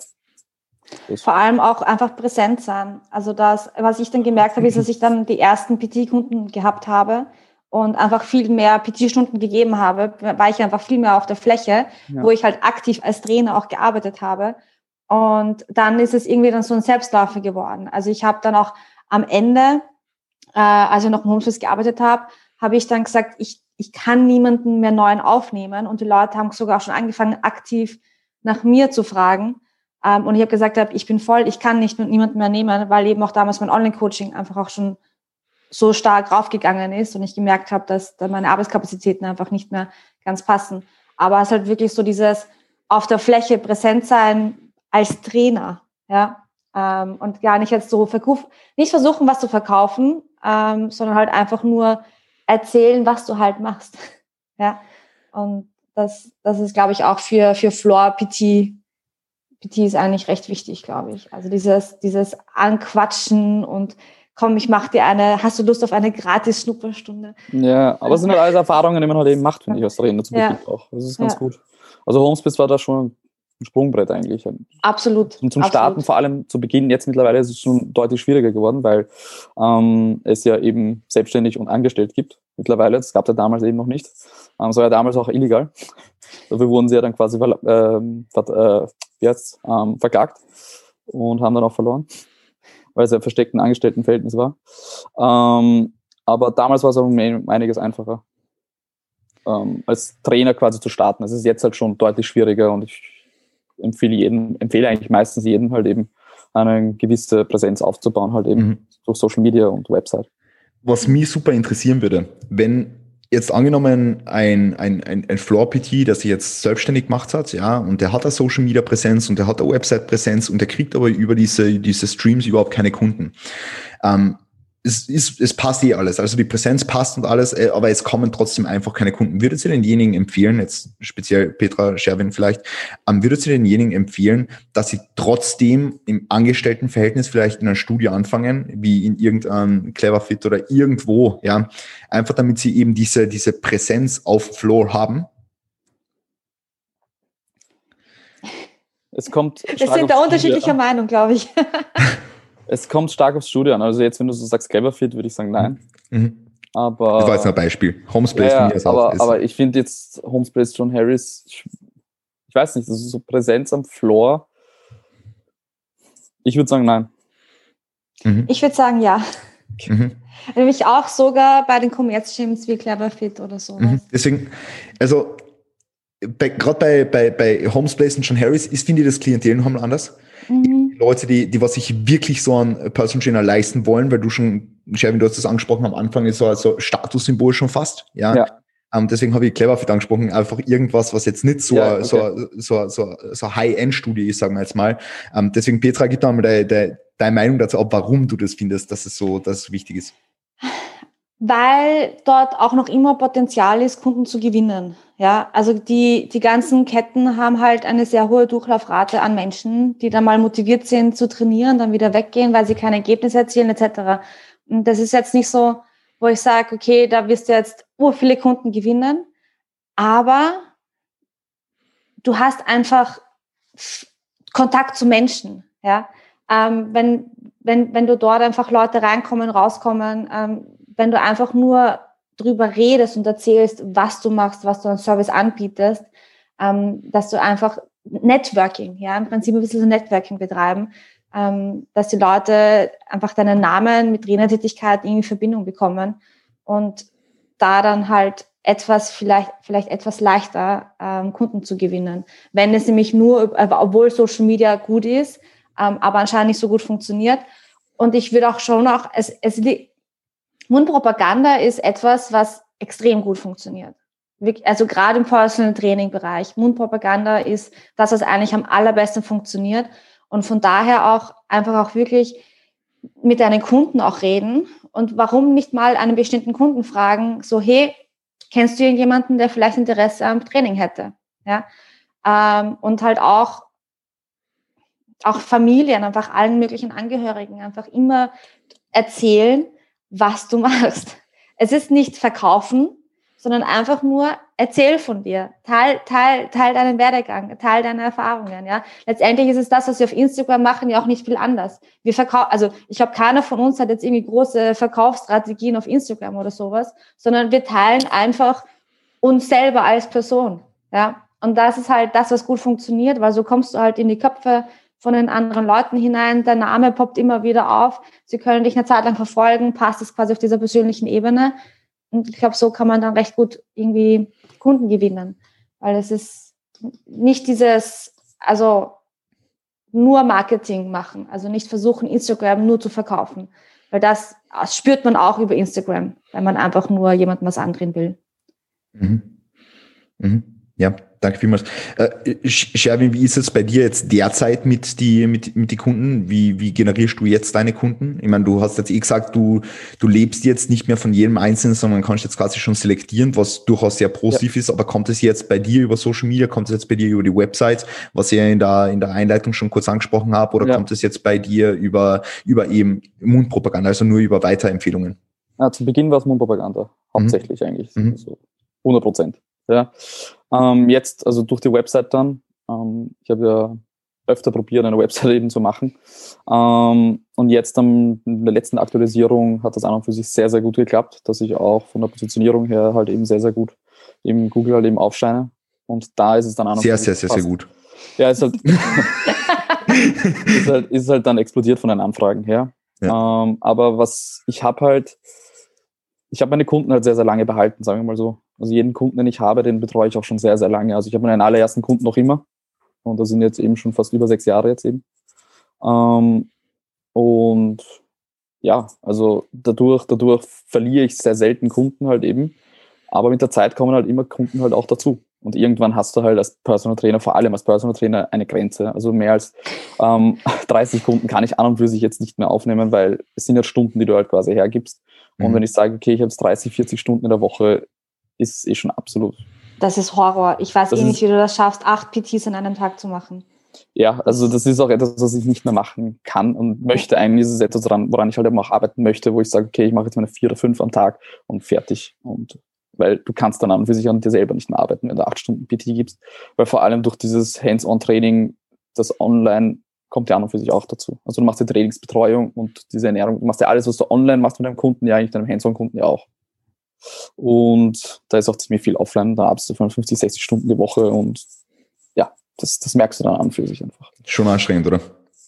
Vor allem auch einfach präsent sein. Also das, was ich dann gemerkt habe, ist, dass ich dann die ersten PT-Kunden gehabt habe und einfach viel mehr PT-Stunden gegeben habe, war ich einfach viel mehr auf der Fläche, Ja. wo ich halt aktiv als Trainer auch gearbeitet habe. Und dann ist es irgendwie dann so ein Selbstläufer geworden. Also ich habe dann auch am Ende, äh, als ich noch im Homeoffice gearbeitet habe, habe ich dann gesagt, ich, ich kann niemanden mehr neuen aufnehmen. Und die Leute haben sogar auch schon angefangen, aktiv nach mir zu fragen. Ähm, und ich habe gesagt, hab, ich bin voll, ich kann nicht mit niemanden mehr nehmen, weil eben auch damals mein Online-Coaching einfach auch schon so stark raufgegangen ist und ich gemerkt habe, dass da meine Arbeitskapazitäten einfach nicht mehr ganz passen. Aber es ist halt wirklich so dieses auf der Fläche präsent sein als Trainer, ja. Ähm, und gar nicht jetzt so verkauf, nicht versuchen, was zu verkaufen, ähm, sondern halt einfach nur erzählen, was du halt machst. ja. Und das, das ist, glaube ich, auch für, für Floor PT, PT ist eigentlich recht wichtig, glaube ich. Also dieses, dieses Anquatschen und komm, ich mach dir eine, hast du Lust auf eine gratis Schnupperstunde? ja, aber es sind halt alles Erfahrungen, die man halt eben macht, finde ich, als Trainer zu Ja. Auch. Das ist ganz Ja. gut. Also Homespace war da schon ein Sprungbrett eigentlich. Absolut. Und zum absolut. Starten, vor allem zu Beginn, jetzt mittlerweile ist es schon deutlich schwieriger geworden, weil ähm, es ja eben selbstständig und angestellt gibt mittlerweile. Das gab es ja damals eben noch nicht. Ähm, das war ja damals auch illegal. Dafür wurden sie ja dann quasi verla- ähm, ver äh, heißt's, ähm, verklagt und haben dann auch verloren, weil es ja versteckten Angestelltenverhältnis war. Ähm, aber damals war es auch um ein- einiges einfacher, ähm, als Trainer quasi zu starten. Es ist jetzt halt schon deutlich schwieriger und ich empfehle jedem, empfehle eigentlich meistens jedem halt eben eine gewisse Präsenz aufzubauen, halt eben Mhm. durch Social Media und Website. Was mich super interessieren würde, wenn jetzt angenommen ein, ein, ein, ein Floor-PT, der sich jetzt selbstständig gemacht hat, ja, und der hat eine Social Media Präsenz und der hat eine Website Präsenz und der kriegt aber über diese, diese Streams überhaupt keine Kunden. Ähm, es, ist, es passt eh alles. Also die Präsenz passt und alles, äh, aber es kommen trotzdem einfach keine Kunden. Würdet ihr denjenigen empfehlen, jetzt speziell Petra Scherwin vielleicht, ähm, würdet ihr denjenigen empfehlen, dass sie trotzdem im Angestelltenverhältnis vielleicht in einer Studie anfangen, wie in irgendeinem Cleverfit oder irgendwo, ja, einfach damit sie eben diese, diese Präsenz auf Floor haben? Es kommt. Wir sind da unterschiedlicher Meinung, glaube ich. Es kommt stark aufs Studio an. Also jetzt, wenn du so sagst Cleverfit, würde ich sagen nein. Mhm. Aber, das war jetzt ein Beispiel. Homespace ja, ja, aber, auch, aber ich finde jetzt Homespace John Harris, ich weiß nicht, das ist so Präsenz am Floor. Ich würde sagen nein. Mhm. Ich würde sagen ja. Mhm. Nämlich auch sogar bei den Commerz-Gyms wie Cleverfit oder so. Mhm. Deswegen, also gerade bei, bei, bei Homespace und John Harris ist, finde ich, das Klientel noch einmal anders. Mhm. Die Leute, die, die was sich wirklich so an Person Trainer leisten wollen, weil du schon, Sherwin, du hast das angesprochen am Anfang, ist so also Statussymbol schon fast, ja. ja. Um, ähm, deswegen habe ich clever fit angesprochen, einfach irgendwas, was jetzt nicht so, ja, okay. so, so, so, so High-End-Studie ist, sagen wir jetzt mal. Um, ähm, deswegen, Petra, gib da mal deine, deine, deine Meinung dazu ab, warum du das findest, dass es so, dass es wichtig ist weil dort auch noch immer Potenzial ist, Kunden zu gewinnen. Ja, also die, die ganzen Ketten haben halt eine sehr hohe Durchlaufrate an Menschen, die dann mal motiviert sind zu trainieren, dann wieder weggehen, weil sie keine Ergebnisse erzielen etc. Und das ist jetzt nicht so, wo ich sage, okay, da wirst du jetzt ur viele Kunden gewinnen, aber du hast einfach Kontakt zu Menschen. Ja, ähm, wenn, wenn, wenn du dort einfach Leute reinkommen, rauskommen, ähm, wenn du einfach nur drüber redest und erzählst, was du machst, was du an Service anbietest, ähm, dass du einfach Networking, ja, im Prinzip ein bisschen so Networking betreiben, ähm, dass die Leute einfach deinen Namen mit Trainertätigkeit in Verbindung bekommen und da dann halt etwas vielleicht vielleicht etwas leichter ähm, Kunden zu gewinnen. Wenn es nämlich nur, obwohl Social Media gut ist, ähm, aber anscheinend nicht so gut funktioniert. Und ich würde auch schon auch, es, es Mundpropaganda ist etwas, was extrem gut funktioniert. Also gerade im Personal Training Bereich. Mundpropaganda ist das, was eigentlich am allerbesten funktioniert. Und von daher auch einfach auch wirklich mit deinen Kunden auch reden. Und warum nicht mal einen bestimmten Kunden fragen, so, hey, kennst du jemanden, der vielleicht Interesse am Training hätte? Ja. Ähm, und halt auch, auch Familien, einfach allen möglichen Angehörigen einfach immer erzählen, was du machst. Es ist nicht verkaufen, sondern einfach nur erzähl von dir, teil, teil, teil deinen Werdegang, teil deine Erfahrungen. Ja, letztendlich ist es das, was wir auf Instagram machen, ja auch nicht viel anders. Wir verkaufen, also ich glaube, keiner von uns hat jetzt irgendwie große Verkaufsstrategien auf Instagram oder sowas, sondern wir teilen einfach uns selber als Person. Ja, und das ist halt das, was gut funktioniert, weil so kommst du halt in die Köpfe von den anderen Leuten hinein. Der Name poppt immer wieder auf. Sie können dich eine Zeit lang verfolgen, passt es quasi auf dieser persönlichen Ebene. Und ich glaube, so kann man dann recht gut irgendwie Kunden gewinnen. Weil es ist nicht dieses, also nur Marketing machen, also nicht versuchen, Instagram nur zu verkaufen. Weil das, das spürt man auch über Instagram, wenn man einfach nur jemandem was andrehen will. Mhm. Mhm. Ja, Danke vielmals. Äh, Sherwin, wie ist es bei dir jetzt derzeit mit die, mit, mit die Kunden? Wie, wie generierst du jetzt deine Kunden? Ich meine, du hast jetzt eh gesagt, du, du lebst jetzt nicht mehr von jedem Einzelnen, sondern kannst jetzt quasi schon selektieren, was durchaus sehr positiv ja. ist. Aber kommt es jetzt bei dir über Social Media, kommt es jetzt bei dir über die Website, was ich ja in der, in der Einleitung schon kurz angesprochen habe, oder ja. kommt es jetzt bei dir über, über eben Mundpropaganda, also nur über Weiterempfehlungen? Ja, zu Beginn war es Mundpropaganda, hauptsächlich mhm. eigentlich. Mhm. Also 100 Prozent. Ja. Ähm, jetzt, also durch die Website dann, ähm, ich habe ja öfter probiert, eine Website eben zu machen. Ähm, und jetzt dann in der letzten Aktualisierung hat das an und für sich sehr, sehr gut geklappt, dass ich auch von der Positionierung her halt eben sehr, sehr gut im Google halt eben aufscheine. Und da ist es dann an und Sehr, sehr, sehr, sehr gut. Ja, ist halt, ist halt, ist halt dann explodiert von den Anfragen her. Ja. Ähm, aber was ich habe halt, ich habe meine Kunden halt sehr, sehr lange behalten, sagen wir mal so. Also jeden Kunden, den ich habe, den betreue ich auch schon sehr, sehr lange. Also ich habe meinen allerersten Kunden noch immer. Und das sind jetzt eben schon fast über sechs Jahre jetzt eben. Ähm, und ja, also dadurch, dadurch verliere ich sehr selten Kunden halt eben. Aber mit der Zeit kommen halt immer Kunden halt auch dazu. Und irgendwann hast du halt als Personal Trainer, vor allem als Personal Trainer, eine Grenze. Also mehr als ähm, 30 Kunden kann ich an und für sich jetzt nicht mehr aufnehmen, weil es sind ja Stunden, die du halt quasi hergibst. Und Mhm. wenn ich sage, okay, ich habe jetzt 30, 40 Stunden in der Woche, ist es eh schon absolut. Das ist Horror. Ich weiß Das eh nicht, wie du das schaffst, acht PTs an einem Tag zu machen. Ja, also das ist auch etwas, was ich nicht mehr machen kann und möchte. Eigentlich ist es etwas, woran, woran ich halt eben auch arbeiten möchte, wo ich sage, okay, ich mache jetzt meine vier oder fünf am Tag und fertig. Und weil du kannst dann an und für sich an dir selber nicht mehr arbeiten, wenn du acht Stunden PT gibst. Weil vor allem durch dieses Hands-on-Training, das Online kommt ja an und für sich auch dazu. Also du machst die Trainingsbetreuung und diese Ernährung, du machst ja alles, was du online machst mit deinem Kunden, ja eigentlich deinem Hands-on-Kunden ja auch. Und da ist auch ziemlich viel offline, da arbeitest du von 50, 60 Stunden die Woche und ja, das, das merkst du dann an für sich einfach. Schon anstrengend, oder?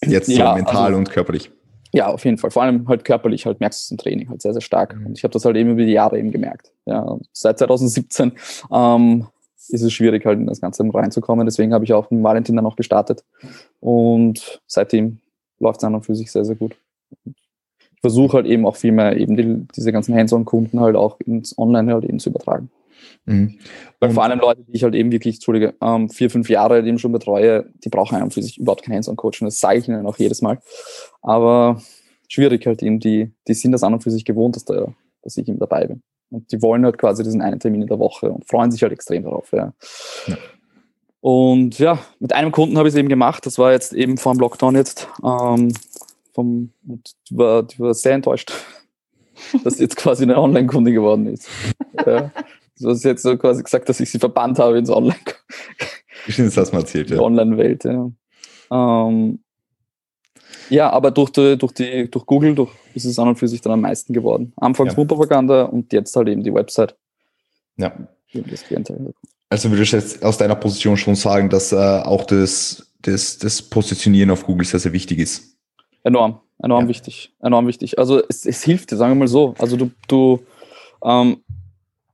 Jetzt Ja, so mental also- und körperlich. Ja, auf jeden Fall. Vor allem halt körperlich halt merkst du es im Training halt sehr, sehr stark. Mhm. Und ich habe das halt eben über die Jahre eben gemerkt. Ja, seit 2017 ähm, ist es schwierig halt in das Ganze reinzukommen. Deswegen habe ich auch mit Valentin dann auch gestartet. Und seitdem läuft es an und für sich sehr, sehr gut. Und versuche halt eben auch viel mehr eben die, diese ganzen Hands-on-Kunden halt auch ins Online halt eben zu übertragen. Mhm. Weil vor allem Leute, die ich halt eben wirklich, Entschuldige, ähm, vier, fünf Jahre eben schon betreue, die brauchen einen für sich überhaupt kein Hands-on-Coach. Und das sage ich ihnen auch jedes Mal. Aber schwierig halt eben, die, die sind das an und für sich gewohnt, dass, da, dass ich eben dabei bin. Und die wollen halt quasi diesen einen Termin in der Woche und freuen sich halt extrem darauf. Ja. Ja. Und ja, mit einem Kunden habe ich es eben gemacht. Das war jetzt eben vor dem Lockdown jetzt. Ähm, vom, und die war, die war sehr enttäuscht, dass sie jetzt quasi eine Online-Kunde geworden ist. ja. So ist jetzt so quasi gesagt, dass ich sie verbannt habe ins Online Stimmt, das hast mal erzählt, die ja. Online-Welt. Ja. Ähm, ja, aber durch, die, durch, die, durch Google durch, ist es an und für sich dann am meisten geworden. Anfangs Ja. Mundpropaganda und jetzt halt eben die Website. ja. Klientel. Also würdest du jetzt aus deiner Position schon sagen, dass äh, auch das, das, das Positionieren auf Google sehr, sehr wichtig ist. Enorm, enorm Ja. wichtig, enorm wichtig. Also es, es hilft dir, sagen wir mal so. Also du, du ähm,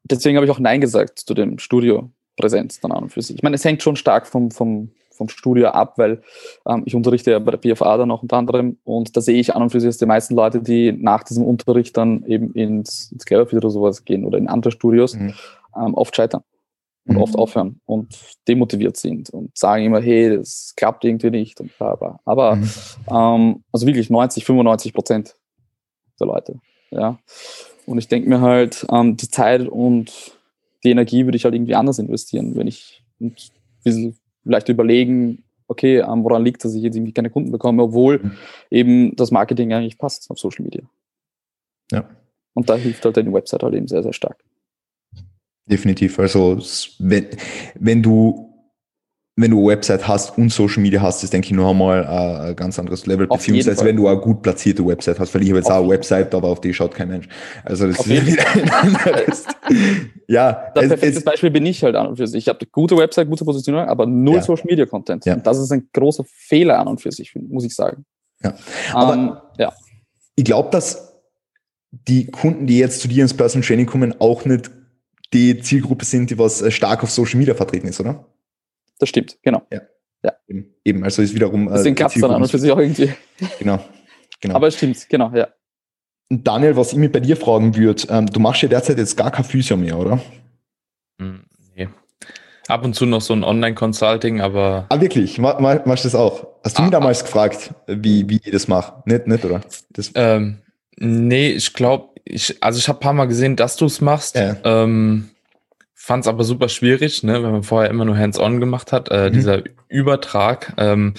deswegen habe ich auch Nein gesagt zu dem Studio-Präsenz dann an und für sich. Ich meine, es hängt schon stark vom, vom, vom Studio ab, weil ähm, ich unterrichte ja bei der PFA dann auch unter anderem und da sehe ich an und für sich, dass die meisten Leute, die nach diesem Unterricht dann eben ins, ins Cleverfield oder sowas gehen oder in andere Studios, Mhm. ähm, oft scheitern und Mhm. oft aufhören und demotiviert sind und sagen immer, hey, das klappt irgendwie nicht und bla bla. Aber Mhm. ähm, also wirklich 90, 95 Prozent der Leute. Ja. Und ich denke mir halt, ähm, die Zeit und die Energie würde ich halt irgendwie anders investieren, wenn ich ein bisschen vielleicht überlegen, okay, ähm, woran liegt, dass ich jetzt irgendwie keine Kunden bekomme, obwohl Mhm. eben das Marketing eigentlich passt auf Social Media. Ja. Und da hilft halt die Website halt eben sehr, sehr stark. Definitiv. Also wenn, wenn du wenn du eine Website hast und Social Media hast, ist denke ich noch einmal äh, ein ganz anderes Level, Auf beziehungsweise wenn du eine gut platzierte Website hast, weil ich habe jetzt Auf auch eine Website, aber auf die schaut kein Mensch. Also das Auf ist wieder ein anderes. ja, Das perfekte Beispiel bin ich halt an und für sich. Ich habe eine gute Website, gute Positionierung, aber null Ja. Social Media Content. Ja. Und das ist ein großer Fehler an und für sich, muss ich sagen. Ja. Aber- ähm, ja. ich glaube, dass die Kunden, die jetzt zu dir ins Personal Training kommen, auch nicht die Zielgruppe sind, die was äh, stark auf Social Media vertreten ist, oder? Das stimmt, genau. Eben, eben also ist wiederum. Deswegen klappt es dann an und für sich auch irgendwie. Genau. genau. Aber es stimmt, genau, ja. Und Daniel, was ich mich bei dir fragen würde, ähm, du machst ja derzeit jetzt gar kein Physio mehr, oder? Hm, Nee. Ab und zu noch so ein Online-Consulting, aber Ah, wirklich? Ma, ma, machst du das auch? Hast du Ah, mich damals gefragt, wie, wie ich das mache? Nicht, nicht, oder? Das, ähm, nee, ich glaube, ich, also ich habe paar Mal gesehen, dass du es machst. Ja. Ähm, Fand es aber super schwierig, ne, wenn man vorher immer nur hands-on gemacht hat, äh, Mhm. dieser Übertrag. Ähm,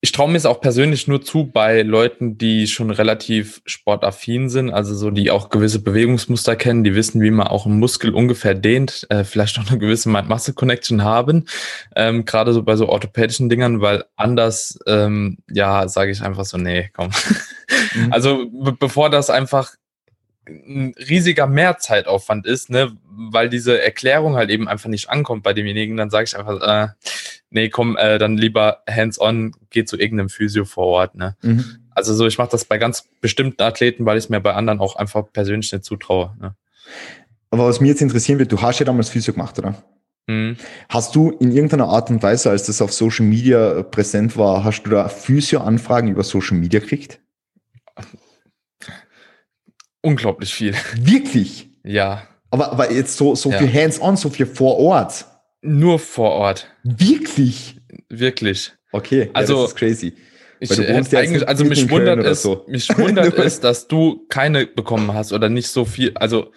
ich traue mir es auch persönlich nur zu bei Leuten, die schon relativ sportaffin sind, also so, die auch gewisse Bewegungsmuster kennen, die wissen, wie man auch einen Muskel ungefähr dehnt, äh, vielleicht auch eine gewisse Mind-Muscle-Connection haben, ähm, gerade so bei so orthopädischen Dingern, weil anders, ähm, ja, sage ich einfach so, nee, komm. Mhm. Also be bevor das einfach ein riesiger Mehrzeitaufwand ist, ne, weil diese Erklärung halt eben einfach nicht ankommt bei demjenigen, dann sage ich einfach, äh, nee, komm, äh, dann lieber hands-on, geh zu irgendeinem Physio vor Ort, ne. Mhm. Also so, ich mache das bei ganz bestimmten Athleten, weil ich es mir bei anderen auch einfach persönlich nicht zutraue. Ne? Aber was mich jetzt interessieren wird, du hast ja damals Physio gemacht, oder? Mhm. Hast du in irgendeiner Art und Weise, als das auf Social Media präsent war, hast du da Physio-Anfragen über Social Media gekriegt? Unglaublich viel. Wirklich? Ja. Aber, aber jetzt so, so Ja. viel hands-on, so viel vor Ort. Nur vor Ort. Wirklich? Wirklich. Okay, Also, ja, das ist crazy. Ich du wohnst ja eigentlich, also mich wundert es, so. mich wundert es, dass du keine bekommen hast oder nicht so viel. Also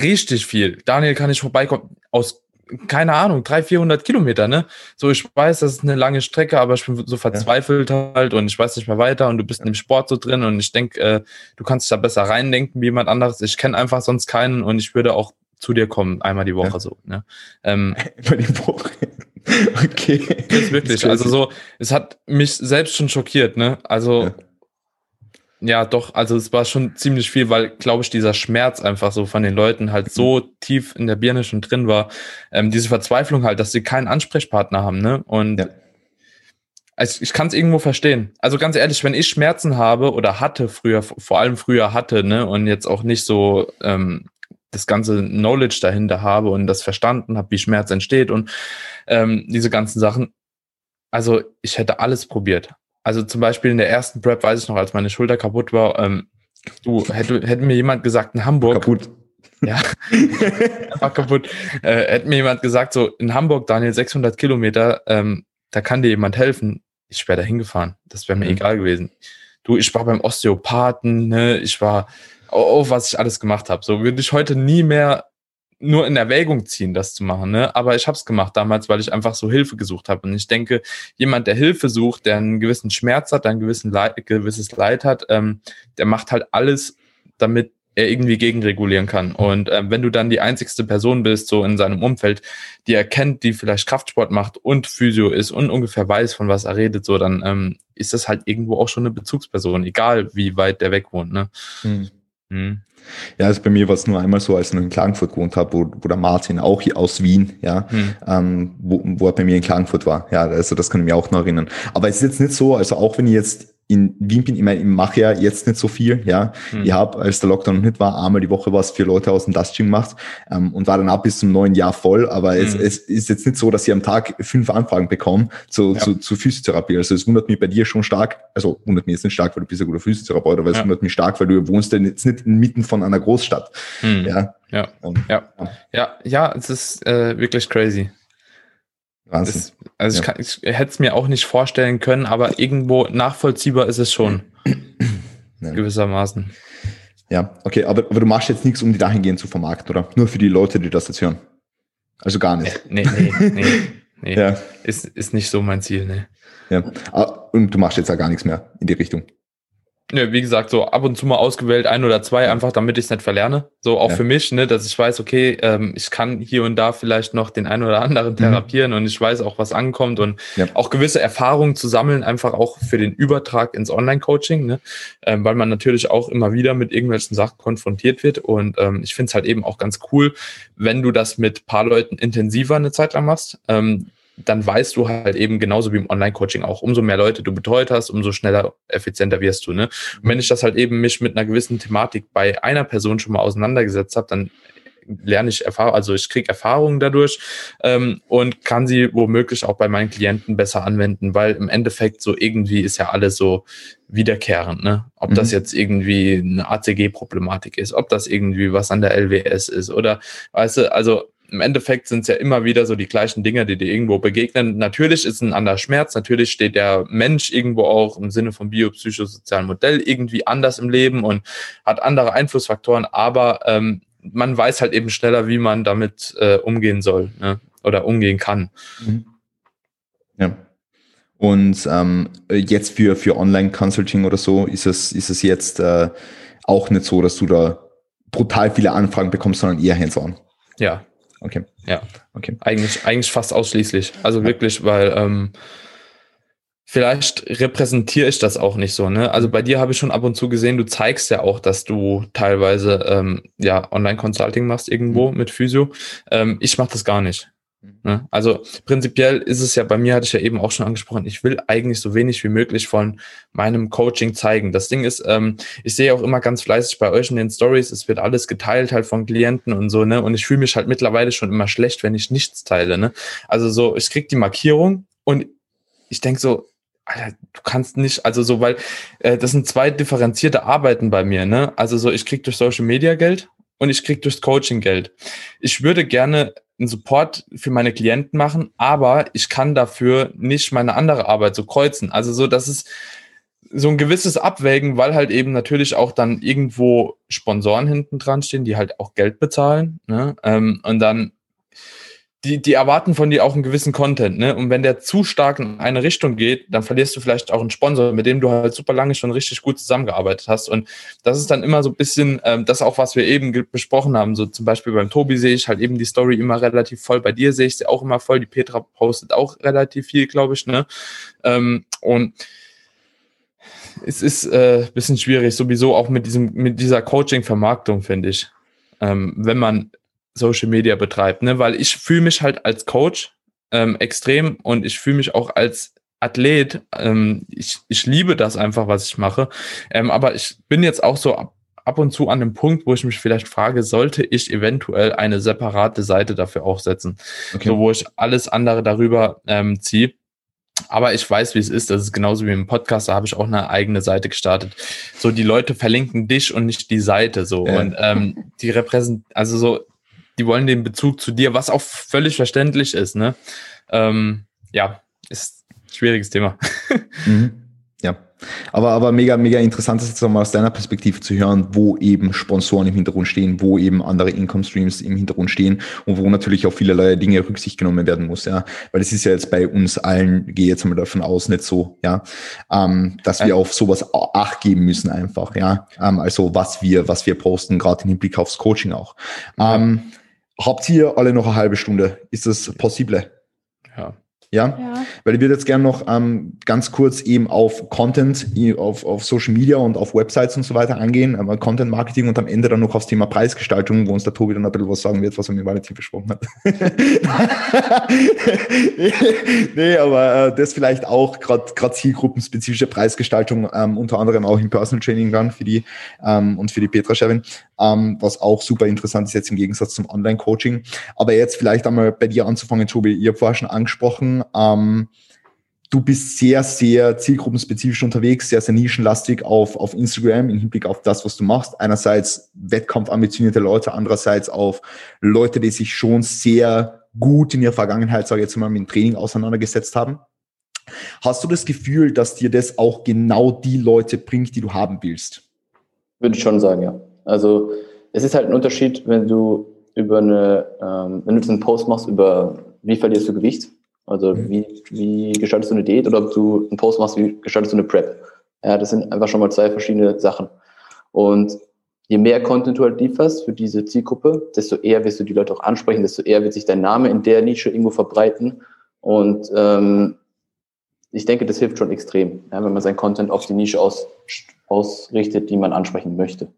richtig viel. Daniel kann nicht vorbeikommen aus keine Ahnung, 300, 400 Kilometer, ne? So, ich weiß, das ist eine lange Strecke, aber ich bin so verzweifelt halt und ich weiß nicht mehr weiter und du bist in dem Sport so drin und ich denke, äh, du kannst dich da besser reindenken wie jemand anderes. Ich kenne einfach sonst keinen und ich würde auch zu dir kommen, einmal die Woche Ja. so, ne? Ähm, Über die Woche. Okay. Das wirklich. ist crazy. Also so, es hat mich selbst schon schockiert, ne? Also Ja. Ja, doch, also es war schon ziemlich viel, weil, glaube ich, dieser Schmerz einfach so von den Leuten halt so tief in der Birne schon drin war. Ähm, diese Verzweiflung halt, dass sie keinen Ansprechpartner haben, ne? Und Ja. also ich kann es irgendwo verstehen. Also ganz ehrlich, wenn ich Schmerzen habe oder hatte früher, vor allem früher hatte, ne, und jetzt auch nicht so ähm, das ganze Knowledge dahinter habe und das verstanden habe, wie Schmerz entsteht und ähm, diese ganzen Sachen. Also ich hätte alles probiert. Also zum Beispiel in der ersten Prep weiß ich noch, als meine Schulter kaputt war, ähm, du hätte, hätte mir jemand gesagt in Hamburg, Kaputt. ja, war kaputt, äh, hätte mir jemand gesagt, so in Hamburg, Daniel, 600 Kilometer, ähm, da kann dir jemand helfen. Ich wäre da hingefahren. Das wäre mir Mhm. egal gewesen. Du, ich war beim Osteopathen, ne, ich war, oh, oh was ich alles gemacht habe. So würde ich heute nie mehr nur in Erwägung ziehen, das zu machen. Ne? Aber ich habe es gemacht damals, weil ich einfach so Hilfe gesucht habe. Und ich denke, jemand, der Hilfe sucht, der einen gewissen Schmerz hat, der ein gewissen Leid, gewisses Leid hat, ähm, der macht halt alles, damit er irgendwie gegenregulieren kann. Und ähm, wenn du dann die einzigste Person bist, so in seinem Umfeld, die er kennt, die vielleicht Kraftsport macht und Physio ist und ungefähr weiß, von was er redet, so dann ähm, ist das halt irgendwo auch schon eine Bezugsperson, egal wie weit der weg wohnt. Ne? Hm. Mhm. Ja, also bei mir war es nur einmal so, als ich noch in Klagenfurt gewohnt habe, wo, wo der Martin auch hier aus Wien, ja, Hm. ähm, wo, wo er bei mir in Klagenfurt war. Ja, also das kann ich mir auch noch erinnern. Aber es ist jetzt nicht so, also auch wenn ich jetzt in Wien bin, ich meine, ich mache ja jetzt nicht so viel, ja. Hm. Ich habe, als der Lockdown noch nicht war, einmal die Woche was für Leute aus dem Dust Gym gemacht ähm, und war dann ab bis zum neuen Jahr voll. Aber es, Hm. es ist jetzt nicht so, dass ich am Tag fünf Anfragen bekomme zu, Ja. zu, zu Physiotherapie. Also es wundert mich bei dir schon stark, also wundert mich jetzt nicht stark, weil du bist ein guter Physiotherapeut, aber es Ja. wundert mich stark, weil du wohnst ja jetzt nicht inmitten von einer Großstadt. Hm. Ja. Ja. Und Ja. Ja, ja, es ist äh, wirklich crazy. Wahnsinn. Es, also Ja. ich, kann, ich hätte es mir auch nicht vorstellen können, aber irgendwo nachvollziehbar ist es schon. Ja. Gewissermaßen. Ja, okay, aber, aber du machst jetzt nichts, um die dahingehend zu vermarkten, oder? Nur für die Leute, die das jetzt hören. Also gar nicht. Nee, nee, nee. nee. Ja, Ist, ist nicht so mein Ziel, ne. ja. Ah, Und du machst jetzt auch gar nichts mehr in die Richtung. Ja, wie gesagt, so ab und zu mal ausgewählt, ein oder zwei, einfach damit ich es nicht verlerne. So auch Ja. für mich, ne, dass ich weiß, okay, ähm, ich kann hier und da vielleicht noch den einen oder anderen therapieren und ich weiß auch, was ankommt und Mhm. Ja. auch gewisse Erfahrungen zu sammeln, einfach auch für den Übertrag ins Online-Coaching, ne? ähm, weil man natürlich auch immer wieder mit irgendwelchen Sachen konfrontiert wird und ähm, ich finde es halt eben auch ganz cool, wenn du das mit paar Leuten intensiver eine Zeit lang machst. Ähm, dann weißt du halt eben genauso wie im Online-Coaching auch, umso mehr Leute du betreut hast, umso schneller, effizienter wirst du. Ne? Und wenn ich das halt eben mich mit einer gewissen Thematik bei einer Person schon mal auseinandergesetzt habe, dann lerne ich Erfahrung, also ich kriege Erfahrungen dadurch ähm, und kann sie womöglich auch bei meinen Klienten besser anwenden, weil im Endeffekt so irgendwie ist ja alles so wiederkehrend, ne? Ob das Mhm. jetzt irgendwie eine ACG-Problematik ist, ob das irgendwie was an der LWS ist oder weißt du, also im Endeffekt sind es ja immer wieder so die gleichen Dinge, die dir irgendwo begegnen. Natürlich ist ein anderer Schmerz, natürlich steht der Mensch irgendwo auch im Sinne vom biopsychosozialen Modell irgendwie anders im Leben und hat andere Einflussfaktoren, aber ähm, man weiß halt eben schneller, wie man damit äh, umgehen soll ne? oder umgehen kann. Ja. Und ähm, jetzt für, für Online-Consulting oder so ist es, ist es jetzt äh, auch nicht so, dass du da brutal viele Anfragen bekommst, sondern eher hands-on. Ja, Okay. Ja. Okay. eigentlich, eigentlich fast ausschließlich. Also wirklich, weil ähm, vielleicht repräsentiere ich das auch nicht so. Ne? Also bei dir habe ich schon ab und zu gesehen, du zeigst ja auch, dass du teilweise ähm, ja Online-Consulting machst irgendwo mit Physio. Ähm, ich mache das gar nicht. Ne? Also prinzipiell ist es ja bei mir, hatte ich ja eben auch schon angesprochen, ich will eigentlich so wenig wie möglich von meinem Coaching zeigen. Das Ding ist, ähm, ich sehe auch immer ganz fleißig bei euch in den Stories, es wird alles geteilt halt von Klienten und so, ne? Und ich fühle mich halt mittlerweile schon immer schlecht, wenn ich nichts teile, ne? Also so, ich krieg die Markierung und ich denk so, Alter, du kannst nicht, also so, weil äh, das sind zwei differenzierte Arbeiten bei mir, ne? Also so, ich krieg durch Social Media Geld und ich kriege durchs Coaching Geld. Ich würde gerne einen Support für meine Klienten machen, aber ich kann dafür nicht meine andere Arbeit so kreuzen. Also so, dass es so ein gewisses Abwägen, weil halt eben natürlich auch dann irgendwo Sponsoren hinten dran stehen, die halt auch Geld bezahlen. Ne? Ähm, und dann die, die erwarten von dir auch einen gewissen Content, ne? Und wenn der zu stark in eine Richtung geht, dann verlierst du vielleicht auch einen Sponsor, mit dem du halt super lange schon richtig gut zusammengearbeitet hast. Und das ist dann immer so ein bisschen ähm, das auch, was wir eben besprochen haben. So zum Beispiel beim Tobi sehe ich halt eben die Story immer relativ voll. Bei dir sehe ich sie auch immer voll. Die Petra postet auch relativ viel, glaube ich, ne? Ähm, und es ist äh, bisschen schwierig, sowieso auch mit diesem, mit dieser Coaching-Vermarktung, finde ich. Ähm, wenn man Social Media betreibt, ne? Weil ich fühle mich halt als Coach ähm, extrem und ich fühle mich auch als Athlet. Ähm, ich, ich liebe das einfach, was ich mache. Ähm, aber ich bin jetzt auch so ab, ab und zu an dem Punkt, wo ich mich vielleicht frage, sollte ich eventuell eine separate Seite dafür aufsetzen, okay. so wo ich alles andere darüber ähm, ziehe. Aber ich weiß, wie es ist. Das ist genauso wie im Podcast. Da habe ich auch eine eigene Seite gestartet. So, die Leute verlinken dich und nicht die Seite. So ja. und ähm, die repräsent, also so die wollen den Bezug zu dir, was auch völlig verständlich ist. Ne? Ähm, ja, ist ein schwieriges Thema. Mhm. Ja, aber, aber mega, mega interessant ist jetzt nochmal aus deiner Perspektive zu hören, wo eben Sponsoren im Hintergrund stehen, wo eben andere Income Streams im Hintergrund stehen und wo natürlich auf vielerlei Dinge Rücksicht genommen werden muss, ja. Weil es ist ja jetzt bei uns allen, gehe jetzt mal davon aus, nicht so, ja, ähm, dass wir auf sowas Acht geben müssen einfach, ja. Ähm, also was wir, was wir posten, gerade im Hinblick aufs Coaching auch. Ähm, Habt ihr alle noch eine halbe Stunde? Ist das possible? Ja. Ja? ja. Weil ich würde jetzt gerne noch ähm, ganz kurz eben auf Content, auf, auf Social Media und auf Websites und so weiter angehen, aber Content Marketing und am Ende dann noch aufs Thema Preisgestaltung, wo uns der Tobi dann ein bisschen was sagen wird, was er mir relativ besprochen hat. nee, aber äh, das vielleicht auch gerade zielgruppenspezifische Preisgestaltung, ähm, unter anderem auch im Personal Training dann für die ähm, und für die Petra Scherwin, ähm, was auch super interessant ist jetzt im Gegensatz zum Online-Coaching. Aber jetzt vielleicht einmal bei dir anzufangen, Tobi, ihr habt vorher schon angesprochen, ähm, du bist sehr, sehr zielgruppenspezifisch unterwegs, sehr, sehr nischenlastig auf, auf Instagram im Hinblick auf das, was du machst. Einerseits wettkampfambitionierte Leute, andererseits auf Leute, die sich schon sehr gut in ihrer Vergangenheit, sage ich jetzt mal, mit dem Training auseinandergesetzt haben. Hast du das Gefühl, dass dir das auch genau die Leute bringt, die du haben willst? Würde ich schon sagen, ja. Also es ist halt ein Unterschied, wenn du über eine, ähm, wenn du einen Post machst über wie verlierst du Gewicht also mhm. wie, wie gestaltest du eine Diät oder ob du einen Post machst, wie gestaltest du eine Prep. Ja, das sind einfach schon mal zwei verschiedene Sachen. Und je mehr Content du halt lieferst für diese Zielgruppe, desto eher wirst du die Leute auch ansprechen, desto eher wird sich dein Name in der Nische irgendwo verbreiten. Und ähm, ich denke, das hilft schon extrem, ja, wenn man sein Content auf die Nische aus, ausrichtet, die man ansprechen möchte.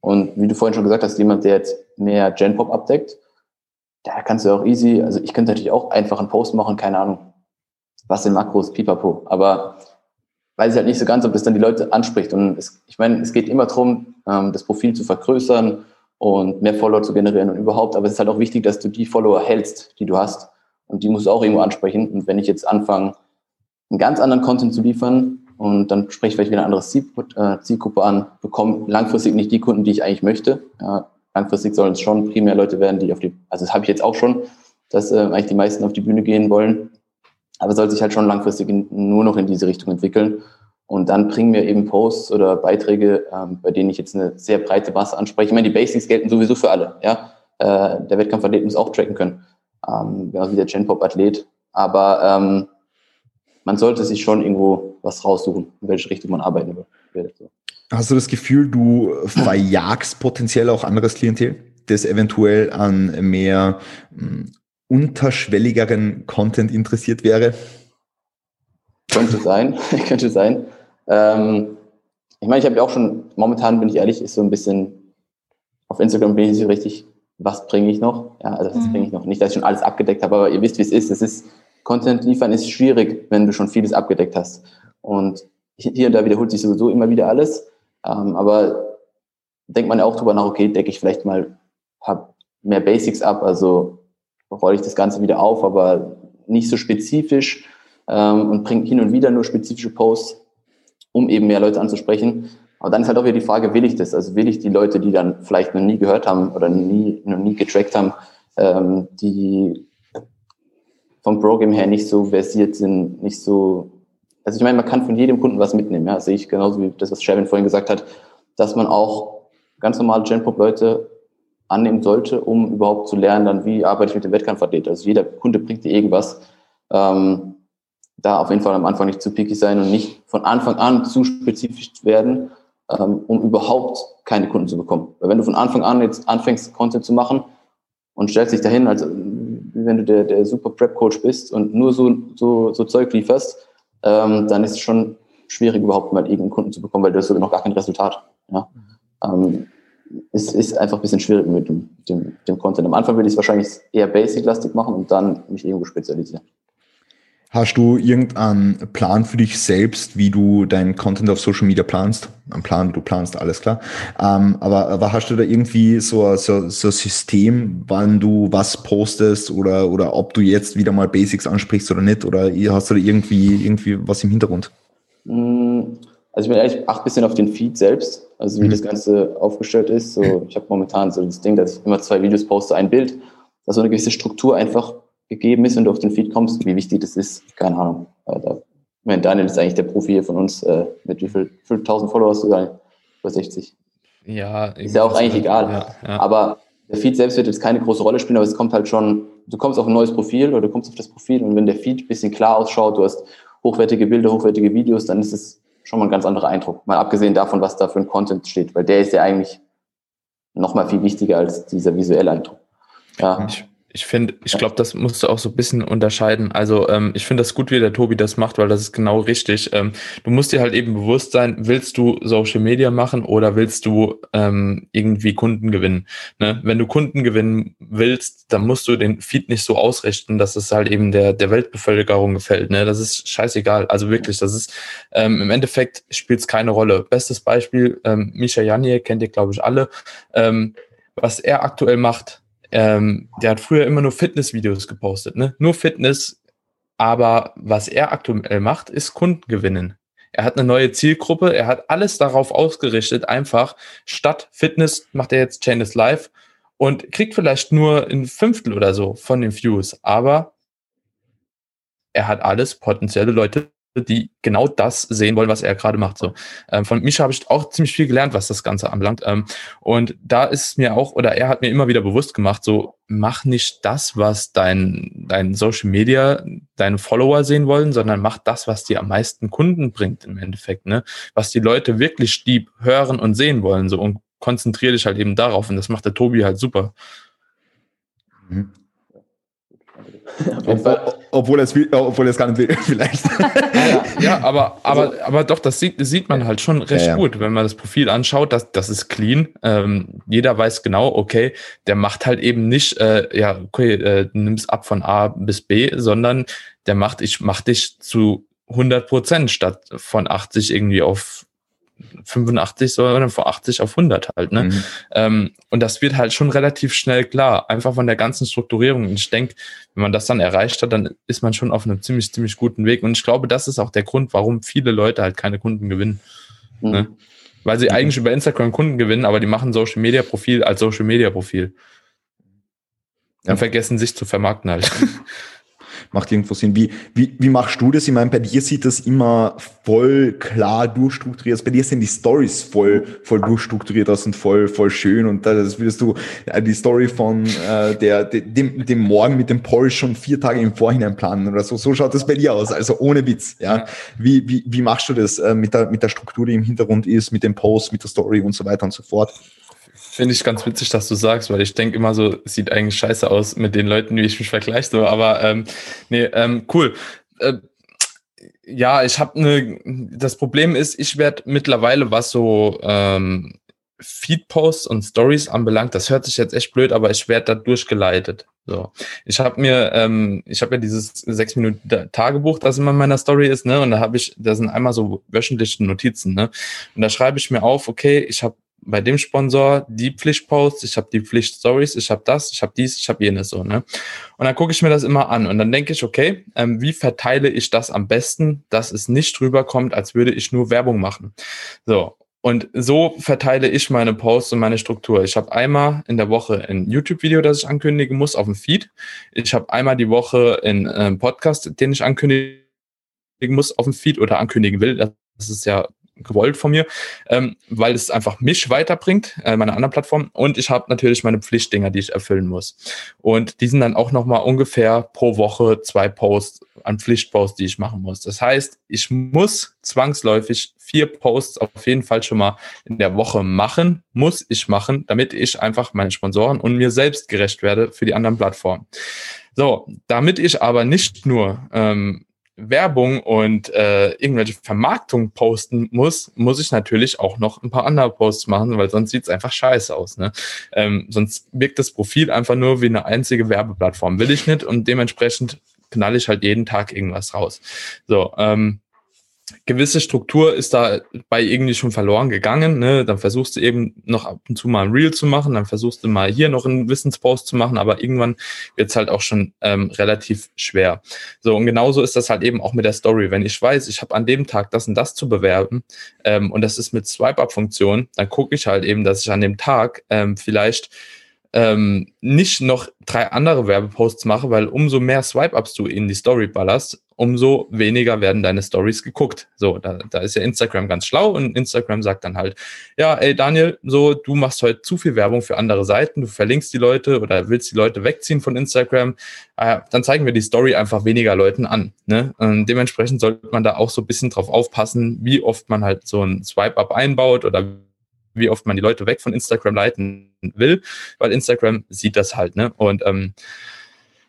Und wie du vorhin schon gesagt hast, jemand, der jetzt mehr Genpop abdeckt, da kannst du auch easy, also ich könnte natürlich auch einfach einen Post machen, keine Ahnung, was sind Makros, pipapo, aber weiß ich halt nicht so ganz, ob das dann die Leute anspricht. Und es, ich meine, es geht immer darum, ähm, das Profil zu vergrößern und mehr Follower zu generieren und überhaupt, aber es ist halt auch wichtig, dass du die Follower hältst, die du hast. Und die musst du auch irgendwo ansprechen. Und wenn ich jetzt anfange, einen ganz anderen Content zu liefern und dann spreche ich vielleicht wieder eine andere äh, Zielgruppe an, bekomme langfristig nicht die Kunden, die ich eigentlich möchte. Ja, langfristig sollen es schon primär Leute werden, die auf die, also das habe ich jetzt auch schon, dass äh, eigentlich die meisten auf die Bühne gehen wollen. Aber soll sich halt schon langfristig in, nur noch in diese Richtung entwickeln. Und dann bringen mir eben Posts oder Beiträge, ähm, bei denen ich jetzt eine sehr breite Masse anspreche. Ich meine, die Basics gelten sowieso für alle. Ja? Äh, der Wettkampfathlet muss auch tracken können, ähm, genauso wie der Genpop-Athlet. Aber ähm, man sollte sich schon irgendwo was raussuchen, in welche Richtung man arbeiten will. So. Hast du das Gefühl, du verjagst potenziell auch anderes Klientel, das eventuell an mehr mh, hm, unterschwelligeren Content interessiert wäre? Könnte sein, könnte sein. Ähm, ich meine, ich habe ja auch schon, momentan bin ich ehrlich, ist so ein bisschen, auf Instagram bin ich nicht so richtig, was bringe ich noch? Ja, also was mhm. bringe ich noch? Nicht, dass ich schon alles abgedeckt habe, aber ihr wisst, wie es ist. Es ist, Content liefern ist schwierig, wenn du schon vieles abgedeckt hast. Und hier und da wiederholt sich sowieso immer wieder alles. Ähm, aber denkt man auch drüber nach, okay, decke ich vielleicht mal hab mehr Basics ab, also rolle ich das Ganze wieder auf, aber nicht so spezifisch ähm, und bringe hin und wieder nur spezifische Posts, um eben mehr Leute anzusprechen. Aber dann ist halt auch wieder die Frage, will ich das? Also will ich die Leute, die dann vielleicht noch nie gehört haben oder nie, noch nie getrackt haben, ähm, die vom Programm her nicht so versiert sind, nicht so. Also ich meine, man kann von jedem Kunden was mitnehmen. Ja, sehe ich genauso wie das, was Sherwin vorhin gesagt hat, dass man auch ganz normale Genpop-Leute annehmen sollte, um überhaupt zu lernen, dann wie arbeite ich mit dem Wettkampfathlet. Also jeder Kunde bringt dir irgendwas. Ähm, da auf jeden Fall am Anfang nicht zu picky sein und nicht von Anfang an zu spezifisch werden, ähm, um überhaupt keine Kunden zu bekommen. Weil wenn du von Anfang an jetzt anfängst, Content zu machen und stellst dich dahin, wie wenn du der, der super Prep-Coach bist und nur so, so, so Zeug lieferst, ähm, dann ist es schon schwierig, überhaupt mal irgendeinen Kunden zu bekommen, weil du hast sogar noch gar kein Resultat. Ja? Ähm, es ist einfach ein bisschen schwierig mit dem, dem, dem Content. Am Anfang würde ich es wahrscheinlich eher basic-lastig machen und dann mich irgendwo spezialisieren. Hast du irgendeinen Plan für dich selbst, wie du deinen Content auf Social Media planst? Ein Plan, du planst, alles klar. Ähm, aber, aber hast du da irgendwie so, so, so ein System, wann du was postest oder, oder ob du jetzt wieder mal Basics ansprichst oder nicht? Oder hast du da irgendwie, irgendwie was im Hintergrund? Mm, also ich bin ehrlich, acht bisschen auf den Feed selbst, also wie mhm. das Ganze aufgestellt ist. So, ich habe momentan so das Ding, dass ich immer zwei Videos poste, ein Bild, dass so eine gewisse Struktur einfach gegeben ist und du auf den Feed kommst, wie wichtig das ist, keine Ahnung. Äh, da, ich meine, Daniel ist eigentlich der Profi hier von uns. Äh, mit wie viel, viel tausend Follower hast du da? Über 60. Ja, ist ja auch eigentlich egal. Ja, ja. Aber der Feed selbst wird jetzt keine große Rolle spielen, aber es kommt halt schon, du kommst auf ein neues Profil oder du kommst auf das Profil und wenn der Feed ein bisschen klar ausschaut, du hast hochwertige Bilder, hochwertige Videos, dann ist es schon mal ein ganz anderer Eindruck. Mal abgesehen davon, was da für ein Content steht, weil der ist ja eigentlich noch mal viel wichtiger als dieser visuelle Eindruck. Ja. Ich, ich finde, ich glaube, das musst du auch so ein bisschen unterscheiden. Also ähm, ich finde das gut, wie der Tobi das macht, weil das ist genau richtig. Ähm, du musst dir halt eben bewusst sein, willst du Social Media machen oder willst du ähm, irgendwie Kunden gewinnen? Ne? Wenn du Kunden gewinnen willst, dann musst du den Feed nicht so ausrichten, dass es halt eben der, der Weltbevölkerung gefällt. Ne? Das ist scheißegal. Also wirklich, das ist ähm, im Endeffekt spielt es keine Rolle. Bestes Beispiel, ähm, Misha Janje kennt ihr, glaube ich, alle. Ähm, was er aktuell macht, ähm, der hat früher immer nur Fitnessvideos gepostet, ne? Nur Fitness. Aber was er aktuell macht, ist Kunden gewinnen. Er hat eine neue Zielgruppe, er hat alles darauf ausgerichtet, einfach statt Fitness macht er jetzt Chainless Live und kriegt vielleicht nur ein Fünftel oder so von den Views, aber er hat alles potenzielle Leute die genau das sehen wollen, was er gerade macht. So ähm, von Misha habe ich auch ziemlich viel gelernt, was das Ganze anbelangt. Ähm, und da ist mir auch oder er hat mir immer wieder bewusst gemacht, so mach nicht das, was dein dein Social Media deine Follower sehen wollen, sondern mach das, was dir am meisten Kunden bringt im Endeffekt, ne? Was die Leute wirklich lieb hören und sehen wollen, so und konzentriere dich halt eben darauf. Und das macht der Tobi halt super. Mhm. Obwohl, obwohl, es, obwohl er es gar nicht will, vielleicht. ja, aber, aber, aber doch, das sieht, sieht man halt schon recht ja, ja. gut, wenn man das Profil anschaut. Das, das ist clean. Ähm, jeder weiß genau, okay, der macht halt eben nicht, äh, ja, okay, äh, nimmst ab von A bis B, sondern der macht, ich mach dich zu 100 Prozent statt von 80 irgendwie auf 85, sondern von 80 auf 100 halt. Ne? Mhm. Ähm, und das wird halt schon relativ schnell klar, einfach von der ganzen Strukturierung. Und ich denke, wenn man das dann erreicht hat, dann ist man schon auf einem ziemlich, ziemlich guten Weg. Und ich glaube, das ist auch der Grund, warum viele Leute halt keine Kunden gewinnen. Mhm. Ne? Weil sie mhm. eigentlich über Instagram Kunden gewinnen, aber die machen Social Media Profil als Social Media Profil. Ja. vergessen sich zu vermarkten halt. macht irgendwo Sinn. Wie, wie, wie machst du das? Ich meine, bei dir sieht das immer voll klar durchstrukturiert aus. Bei dir sind die Stories voll, voll durchstrukturiert aus und voll, voll schön. Und das würdest du äh, die Story von äh, der, dem, dem Morgen mit dem Porsche schon vier Tage im Vorhinein planen oder so. So schaut das bei dir aus. Also ohne Witz. Ja. Wie, wie, wie machst du das äh, mit, der, mit der Struktur, die im Hintergrund ist, mit dem Post, mit der Story und so weiter und so fort? Finde ich ganz witzig, dass du sagst, weil ich denke immer so, sieht eigentlich scheiße aus mit den Leuten, wie ich mich vergleiche. So, aber ähm, nee, ähm, cool. Äh, ja, ich habe eine. Das Problem ist, ich werde mittlerweile, was so ähm, Feed-Posts und Stories anbelangt, das hört sich jetzt echt blöd, aber ich werde da durchgeleitet. So, ich habe mir, ähm, ich habe ja dieses sechs Minuten Tagebuch, das immer in meiner Story ist, ne, und da habe ich, da sind einmal so wöchentliche Notizen, ne, und da schreibe ich mir auf, okay, ich habe bei dem Sponsor die Pflichtposts, ich habe die Pflichtstories, ich habe das, ich habe dies, ich habe jenes so, ne? Und dann gucke ich mir das immer an und dann denke ich, okay, ähm, wie verteile ich das am besten, dass es nicht rüberkommt, als würde ich nur Werbung machen. So, Und so verteile ich meine Posts und meine Struktur. Ich habe einmal in der Woche ein YouTube-Video, das ich ankündigen muss auf dem Feed. Ich habe einmal die Woche einen äh, Podcast, den ich ankündigen muss auf dem Feed oder ankündigen will. Das ist ja gewollt von mir, ähm, weil es einfach mich weiterbringt, äh, meine anderen Plattformen. Und ich habe natürlich meine Pflichtdinger, die ich erfüllen muss. Und die sind dann auch nochmal ungefähr pro Woche zwei Posts an Pflichtposts, die ich machen muss. Das heißt, ich muss zwangsläufig vier Posts auf jeden Fall schon mal in der Woche machen, muss ich machen, damit ich einfach meinen Sponsoren und mir selbst gerecht werde für die anderen Plattformen. So, damit ich aber nicht nur ähm, Werbung und äh, irgendwelche Vermarktung posten muss, muss ich natürlich auch noch ein paar andere Posts machen, weil sonst sieht's einfach scheiße aus. Ne? Ähm, sonst wirkt das Profil einfach nur wie eine einzige Werbeplattform. Will ich nicht und dementsprechend knall ich halt jeden Tag irgendwas raus. So, ähm, gewisse Struktur ist da bei irgendwie schon verloren gegangen. Ne? Dann versuchst du eben noch ab und zu mal ein Reel zu machen, dann versuchst du mal hier noch einen Wissenspost zu machen, aber irgendwann wird es halt auch schon ähm, relativ schwer. So, und genauso ist das halt eben auch mit der Story. Wenn ich weiß, ich habe an dem Tag das und das zu bewerben ähm, und das ist mit Swipe-Up-Funktion, dann gucke ich halt eben, dass ich an dem Tag ähm, vielleicht ähm, nicht noch drei andere Werbeposts mache, weil umso mehr Swipe-Ups du in die Story ballerst, umso weniger werden deine Stories geguckt. So, da, da ist ja Instagram ganz schlau und Instagram sagt dann halt, ja, ey Daniel, so, du machst heute zu viel Werbung für andere Seiten, du verlinkst die Leute oder willst die Leute wegziehen von Instagram, äh, dann zeigen wir die Story einfach weniger Leuten an. Ne? Und dementsprechend sollte man da auch so ein bisschen drauf aufpassen, wie oft man halt so ein Swipe-Up einbaut oder wie oft man die Leute weg von Instagram leiten will, weil Instagram sieht das halt, ne? Und ähm,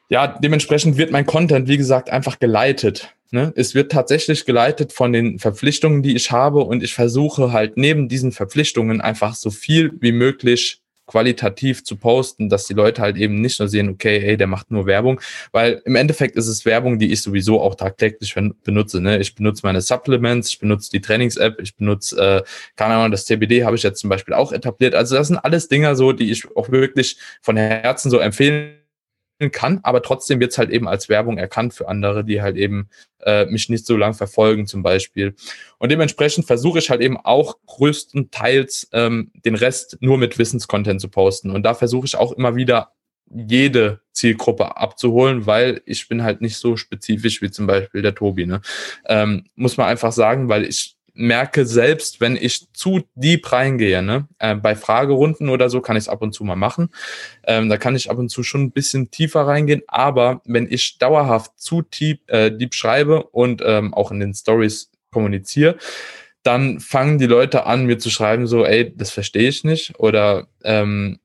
ja, dementsprechend wird mein Content, wie gesagt, einfach geleitet. Ne? Es wird tatsächlich geleitet von den Verpflichtungen, die ich habe und ich versuche halt neben diesen Verpflichtungen einfach so viel wie möglich qualitativ zu posten, dass die Leute halt eben nicht nur sehen, okay, hey, der macht nur Werbung, weil im Endeffekt ist es Werbung, die ich sowieso auch tagtäglich benutze. Ne? Ich benutze meine Supplements, ich benutze die Trainings-App, ich benutze, äh, keine Ahnung, das TBD habe ich jetzt zum Beispiel auch etabliert. Also das sind alles Dinge so, die ich auch wirklich von Herzen so empfehlen kann, aber trotzdem wird es halt eben als Werbung erkannt für andere, die halt eben äh, mich nicht so lang verfolgen zum Beispiel. Und dementsprechend versuche ich halt eben auch größtenteils ähm, den Rest nur mit Wissenscontent zu posten. Und da versuche ich auch immer wieder jede Zielgruppe abzuholen, weil ich bin halt nicht so spezifisch wie zum Beispiel der Tobi. Ne? Ähm, muss man einfach sagen, weil ich merke selbst, wenn ich zu deep reingehe, ne, äh, bei Fragerunden oder so kann ich es ab und zu mal machen. Ähm, da kann ich ab und zu schon ein bisschen tiefer reingehen, aber wenn ich dauerhaft zu deep, äh, deep schreibe und ähm, auch in den Stories kommuniziere, dann fangen die Leute an, mir zu schreiben, so, ey, das verstehe ich nicht oder ähm,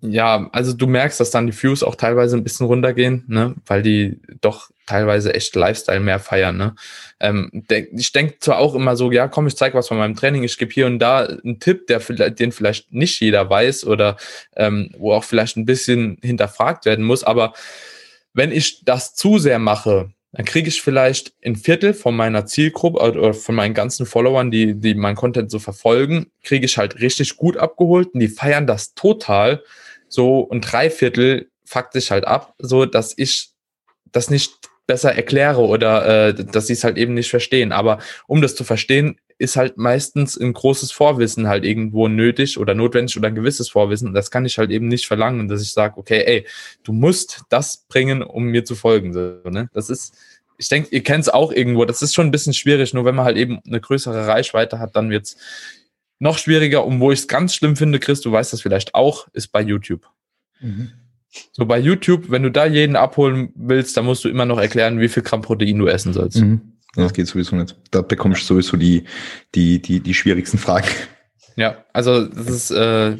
ja, also du merkst, dass dann die Views auch teilweise ein bisschen runtergehen, ne, weil die doch teilweise echt Lifestyle mehr feiern, ne. Ähm, ich denke zwar auch immer so, ja, komm, ich zeige was von meinem Training, ich gebe hier und da einen Tipp, der vielleicht, den vielleicht nicht jeder weiß oder ähm, wo auch vielleicht ein bisschen hinterfragt werden muss, aber wenn ich das zu sehr mache, dann kriege ich vielleicht ein Viertel von meiner Zielgruppe oder von meinen ganzen Followern, die, die mein Content so verfolgen, kriege ich halt richtig gut abgeholt und die feiern das total so und drei Viertel fuckt sich halt ab, so dass ich das nicht besser erkläre oder äh, dass sie es halt eben nicht verstehen. Aber um das zu verstehen, ist halt meistens ein großes Vorwissen halt irgendwo nötig oder notwendig oder ein gewisses Vorwissen. Und das kann ich halt eben nicht verlangen, dass ich sage, okay, ey, du musst das bringen, um mir zu folgen. So, ne? Das ist, ich denke, ihr kennt es auch irgendwo, das ist schon ein bisschen schwierig, nur wenn man halt eben eine größere Reichweite hat, dann wird's noch schwieriger und wo ich es ganz schlimm finde, Chris, du weißt das vielleicht auch, ist bei YouTube. Mhm. So bei YouTube, wenn du da jeden abholen willst, dann musst du immer noch erklären, wie viel Gramm Protein du essen sollst. Mhm. Das geht sowieso nicht. Da bekommst du sowieso die, die, die, die schwierigsten Fragen. Ja, also das ist, äh,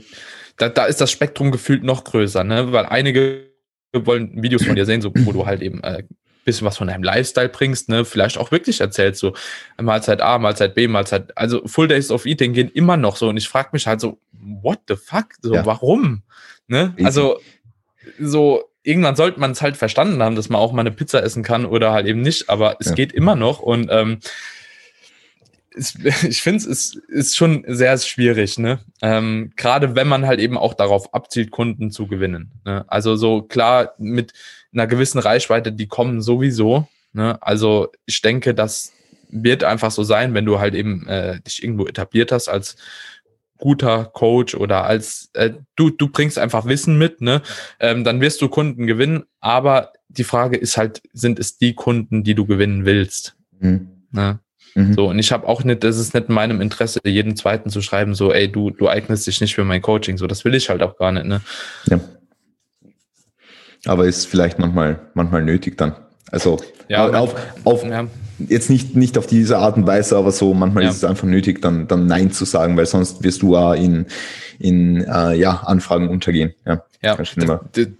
da, da ist das Spektrum gefühlt noch größer, ne? Weil einige wollen Videos von dir sehen, so, wo du halt eben äh, bisschen was von deinem Lifestyle bringst, ne, vielleicht auch wirklich erzählst, so Mahlzeit A, Mahlzeit B, Mahlzeit, also Full Days of Eating gehen immer noch so und ich frage mich halt so, what the fuck, so ja. warum, ne, also so irgendwann sollte man es halt verstanden haben, dass man auch mal eine Pizza essen kann oder halt eben nicht, aber es ja. geht immer noch und ähm, ich finde es ist, ist schon sehr schwierig, ne? Ähm, Gerade wenn man halt eben auch darauf abzielt, Kunden zu gewinnen. Ne? Also so klar mit einer gewissen Reichweite, die kommen sowieso. Ne? Also ich denke, dass wird einfach so sein, wenn du halt eben äh, dich irgendwo etabliert hast als guter Coach oder als äh, du du bringst einfach Wissen mit, ne? Ähm, dann wirst du Kunden gewinnen. Aber die Frage ist halt, sind es die Kunden, die du gewinnen willst? Mhm. Ne? Mhm. So und ich habe auch nicht, das ist nicht in meinem Interesse, jeden zweiten zu schreiben, so, ey, du du eignest dich nicht für mein Coaching. So, das will ich halt auch gar nicht, ne? Ja. Aber ist vielleicht manchmal manchmal nötig dann. Also ja, auf, auf, ja jetzt nicht, nicht auf diese Art und Weise, aber so manchmal ja. ist es einfach nötig, dann, dann Nein zu sagen, weil sonst wirst du auch in, in äh, ja, Anfragen untergehen. Ja, ja das,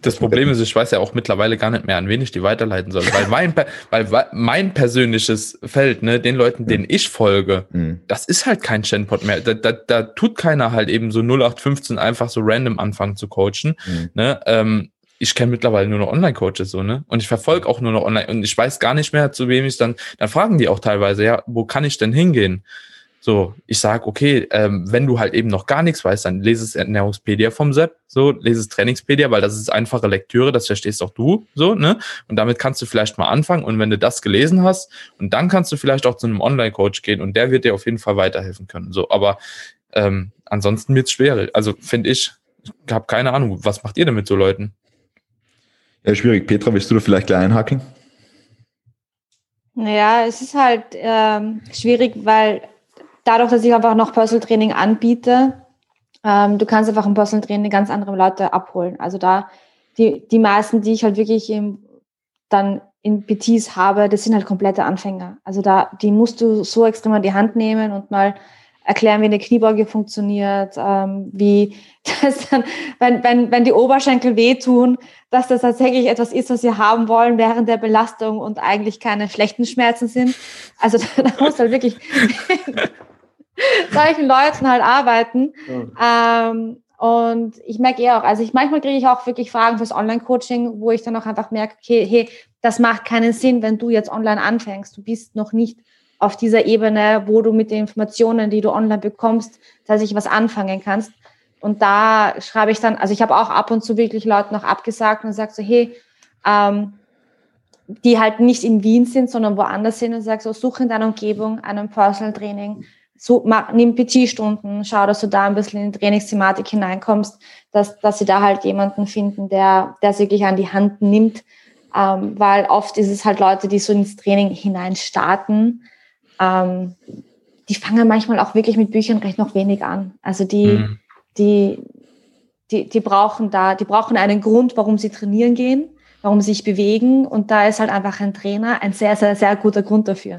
das Problem ist, ich weiß ja auch mittlerweile gar nicht mehr, an wen ich die weiterleiten soll, weil mein, weil mein persönliches Feld, ne, den Leuten, denen ich folge, mhm. das ist halt kein Chatbot mehr. Da, da, da tut keiner halt eben so 0815 einfach so random anfangen zu coachen. Mhm. Ne? Ähm, ich kenne mittlerweile nur noch Online-Coaches so, ne? Und ich verfolge auch nur noch online und ich weiß gar nicht mehr, zu wem ich dann, dann fragen die auch teilweise, ja, wo kann ich denn hingehen? So, ich sage, okay, ähm, wenn du halt eben noch gar nichts weißt, dann lese es Ernährungspedia vom Sepp, so, lese es Trainingspedia, weil das ist einfache Lektüre, das verstehst auch du, so, ne? Und damit kannst du vielleicht mal anfangen und wenn du das gelesen hast, und dann kannst du vielleicht auch zu einem Online-Coach gehen und der wird dir auf jeden Fall weiterhelfen können, so, aber ähm, ansonsten wird's schwer, also finde ich, ich habe keine Ahnung, was macht ihr denn mit so Leuten? Ja, schwierig. Petra, willst du da vielleicht gleich einhakeln? Naja, es ist halt ähm, schwierig, weil dadurch, dass ich einfach noch Personal Training anbiete, ähm, du kannst einfach im Personal Training ganz andere Leute abholen. Also da, die, die meisten, die ich halt wirklich im, dann in PTs habe, das sind halt komplette Anfänger. Also da, die musst du so extrem an die Hand nehmen und mal erklären, wie eine Kniebeuge funktioniert, ähm, wie das dann, wenn, wenn, wenn die Oberschenkel wehtun, dass das tatsächlich etwas ist, was sie haben wollen während der Belastung und eigentlich keine schlechten Schmerzen sind. Also da, da muss halt wirklich solchen Leuten halt arbeiten. Ja. Ähm, und ich merke eh auch, also ich manchmal kriege ich auch wirklich Fragen fürs Online-Coaching, wo ich dann auch einfach merke, okay, hey, das macht keinen Sinn, wenn du jetzt online anfängst. Du bist noch nicht auf dieser Ebene, wo du mit den Informationen, die du online bekommst, tatsächlich was anfangen kannst. Und da schreibe ich dann, also ich habe auch ab und zu wirklich Leuten noch abgesagt und sage so, hey, ähm, die halt nicht in Wien sind, sondern woanders sind und sage so, such in deiner Umgebung einen Personal Training, so, mach, nimm PT-Stunden, schau, dass du da ein bisschen in die Trainingsthematik hineinkommst, dass, dass sie da halt jemanden finden, der, der sie wirklich an die Hand nimmt, ähm, weil oft ist es halt Leute, die so ins Training hinein starten, ähm, die fangen manchmal auch wirklich mit Büchern recht noch wenig an. Also die, mhm. die, die, die brauchen da, die brauchen einen Grund, warum sie trainieren gehen, warum sie sich bewegen. Und da ist halt einfach ein Trainer ein sehr, sehr, sehr guter Grund dafür.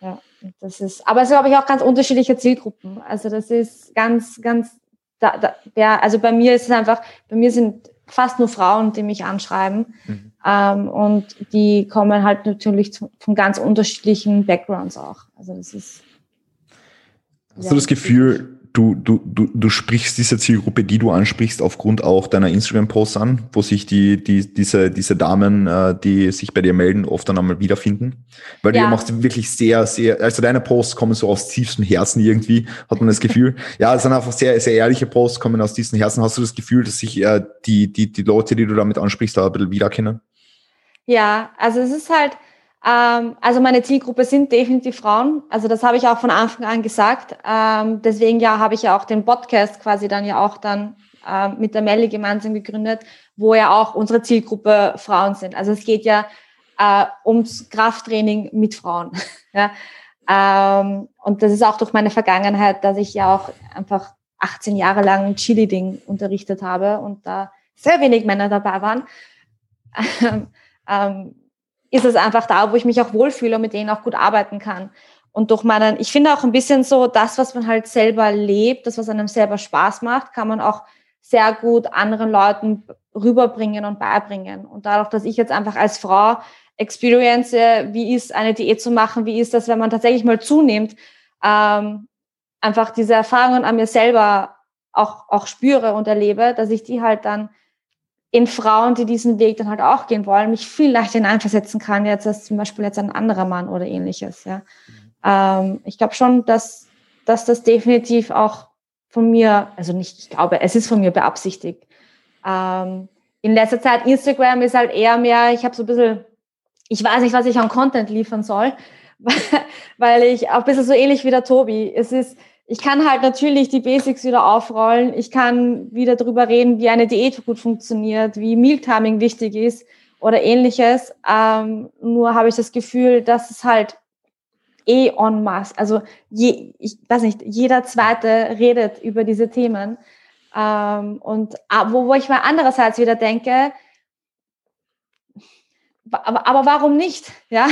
Ja, das ist, aber es ist, glaube ich, auch ganz unterschiedliche Zielgruppen. Also das ist ganz, ganz, da, da, ja, also bei mir ist es einfach, bei mir sind fast nur Frauen, die mich anschreiben. Mhm. Ähm, und die kommen halt natürlich zu, von ganz unterschiedlichen Backgrounds auch. Also das ist. Hast du das Gefühl, du, du, du, du sprichst diese Zielgruppe, die du ansprichst, aufgrund auch deiner Instagram-Posts an, wo sich die, die, diese, diese Damen, äh, die sich bei dir melden, oft dann einmal wiederfinden? Weil ja. du machst wirklich sehr, sehr, also deine Posts kommen so aus tiefstem Herzen irgendwie, hat man das Gefühl. ja, es sind einfach sehr, sehr ehrliche Posts, kommen aus tiefstem Herzen. Hast du das Gefühl, dass sich äh, die, die, die Leute, die du damit ansprichst, da ein bisschen wiedererkennen? Ja, also es ist halt, ähm, also meine Zielgruppe sind definitiv Frauen. Also das habe ich auch von Anfang an gesagt. Ähm, deswegen ja habe ich ja auch den Podcast quasi dann ja auch dann äh, mit der Melli gemeinsam gegründet, wo ja auch unsere Zielgruppe Frauen sind. Also es geht ja äh, ums Krafttraining mit Frauen. ja. Ähm, und das ist auch durch meine Vergangenheit, dass ich ja auch einfach 18 Jahre lang Chili-Ding unterrichtet habe und da sehr wenig Männer dabei waren. ähm, ist es einfach da, wo ich mich auch wohlfühle und mit denen auch gut arbeiten kann. Und durch meinen, ich finde auch ein bisschen so, das, was man halt selber lebt, das, was einem selber Spaß macht, kann man auch sehr gut anderen Leuten rüberbringen und beibringen. Und dadurch, dass ich jetzt einfach als Frau experience, wie ist eine Diät zu machen, wie ist das, wenn man tatsächlich mal zunimmt, ähm, einfach diese Erfahrungen an mir selber auch, auch spüre und erlebe, dass ich die halt dann in Frauen, die diesen Weg dann halt auch gehen wollen, mich viel leichter hineinversetzen kann, jetzt als zum Beispiel jetzt ein anderer Mann oder ähnliches. Ja. Ähm, ich glaube schon, dass, dass das definitiv auch von mir, also nicht, ich glaube, es ist von mir beabsichtigt. Ähm, in letzter Zeit Instagram ist halt eher mehr, ich habe so ein bisschen, ich weiß nicht, was ich an Content liefern soll, weil ich auch ein bisschen so ähnlich wie der Tobi. Es ist, ich kann halt natürlich die Basics wieder aufrollen. Ich kann wieder darüber reden, wie eine Diät gut funktioniert, wie Mealtiming wichtig ist oder ähnliches. Ähm, nur habe ich das Gefühl, dass es halt eh en masse, also je, ich weiß nicht, jeder Zweite redet über diese Themen. Ähm, und ah, wo, wo ich mal andererseits wieder denke, aber, aber warum nicht? Ja,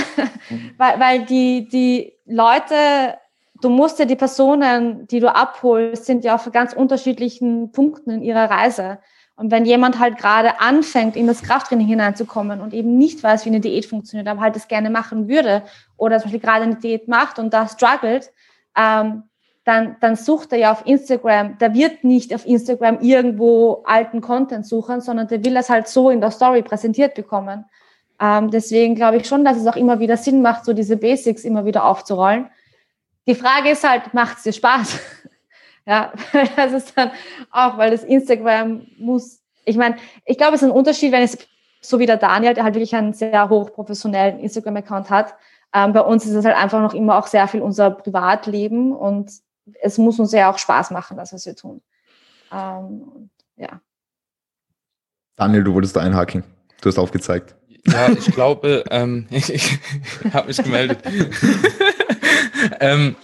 mhm. weil, weil die, die Leute, du musst ja die Personen, die du abholst, sind ja auf ganz unterschiedlichen Punkten in ihrer Reise. Und wenn jemand halt gerade anfängt, in das Krafttraining hineinzukommen und eben nicht weiß, wie eine Diät funktioniert, aber halt das gerne machen würde oder zum Beispiel gerade eine Diät macht und da struggelt, ähm, dann, dann sucht er ja auf Instagram. Der wird nicht auf Instagram irgendwo alten Content suchen, sondern der will das halt so in der Story präsentiert bekommen. Ähm, deswegen glaube ich schon, dass es auch immer wieder Sinn macht, so diese Basics immer wieder aufzurollen. Die Frage ist halt, macht es dir Spaß? ja, das ist dann auch, weil das Instagram muss, ich meine, ich glaube, es ist ein Unterschied, wenn es so wie der Daniel, der halt wirklich einen sehr hochprofessionellen Instagram-Account hat. Ähm, bei uns ist es halt einfach noch immer auch sehr viel unser Privatleben und es muss uns ja auch Spaß machen, das, was wir tun. Ähm, ja. Daniel, du wolltest da einhaken. Du hast aufgezeigt. Ja, ich glaube, ähm, ich, ich habe mich gemeldet. ähm,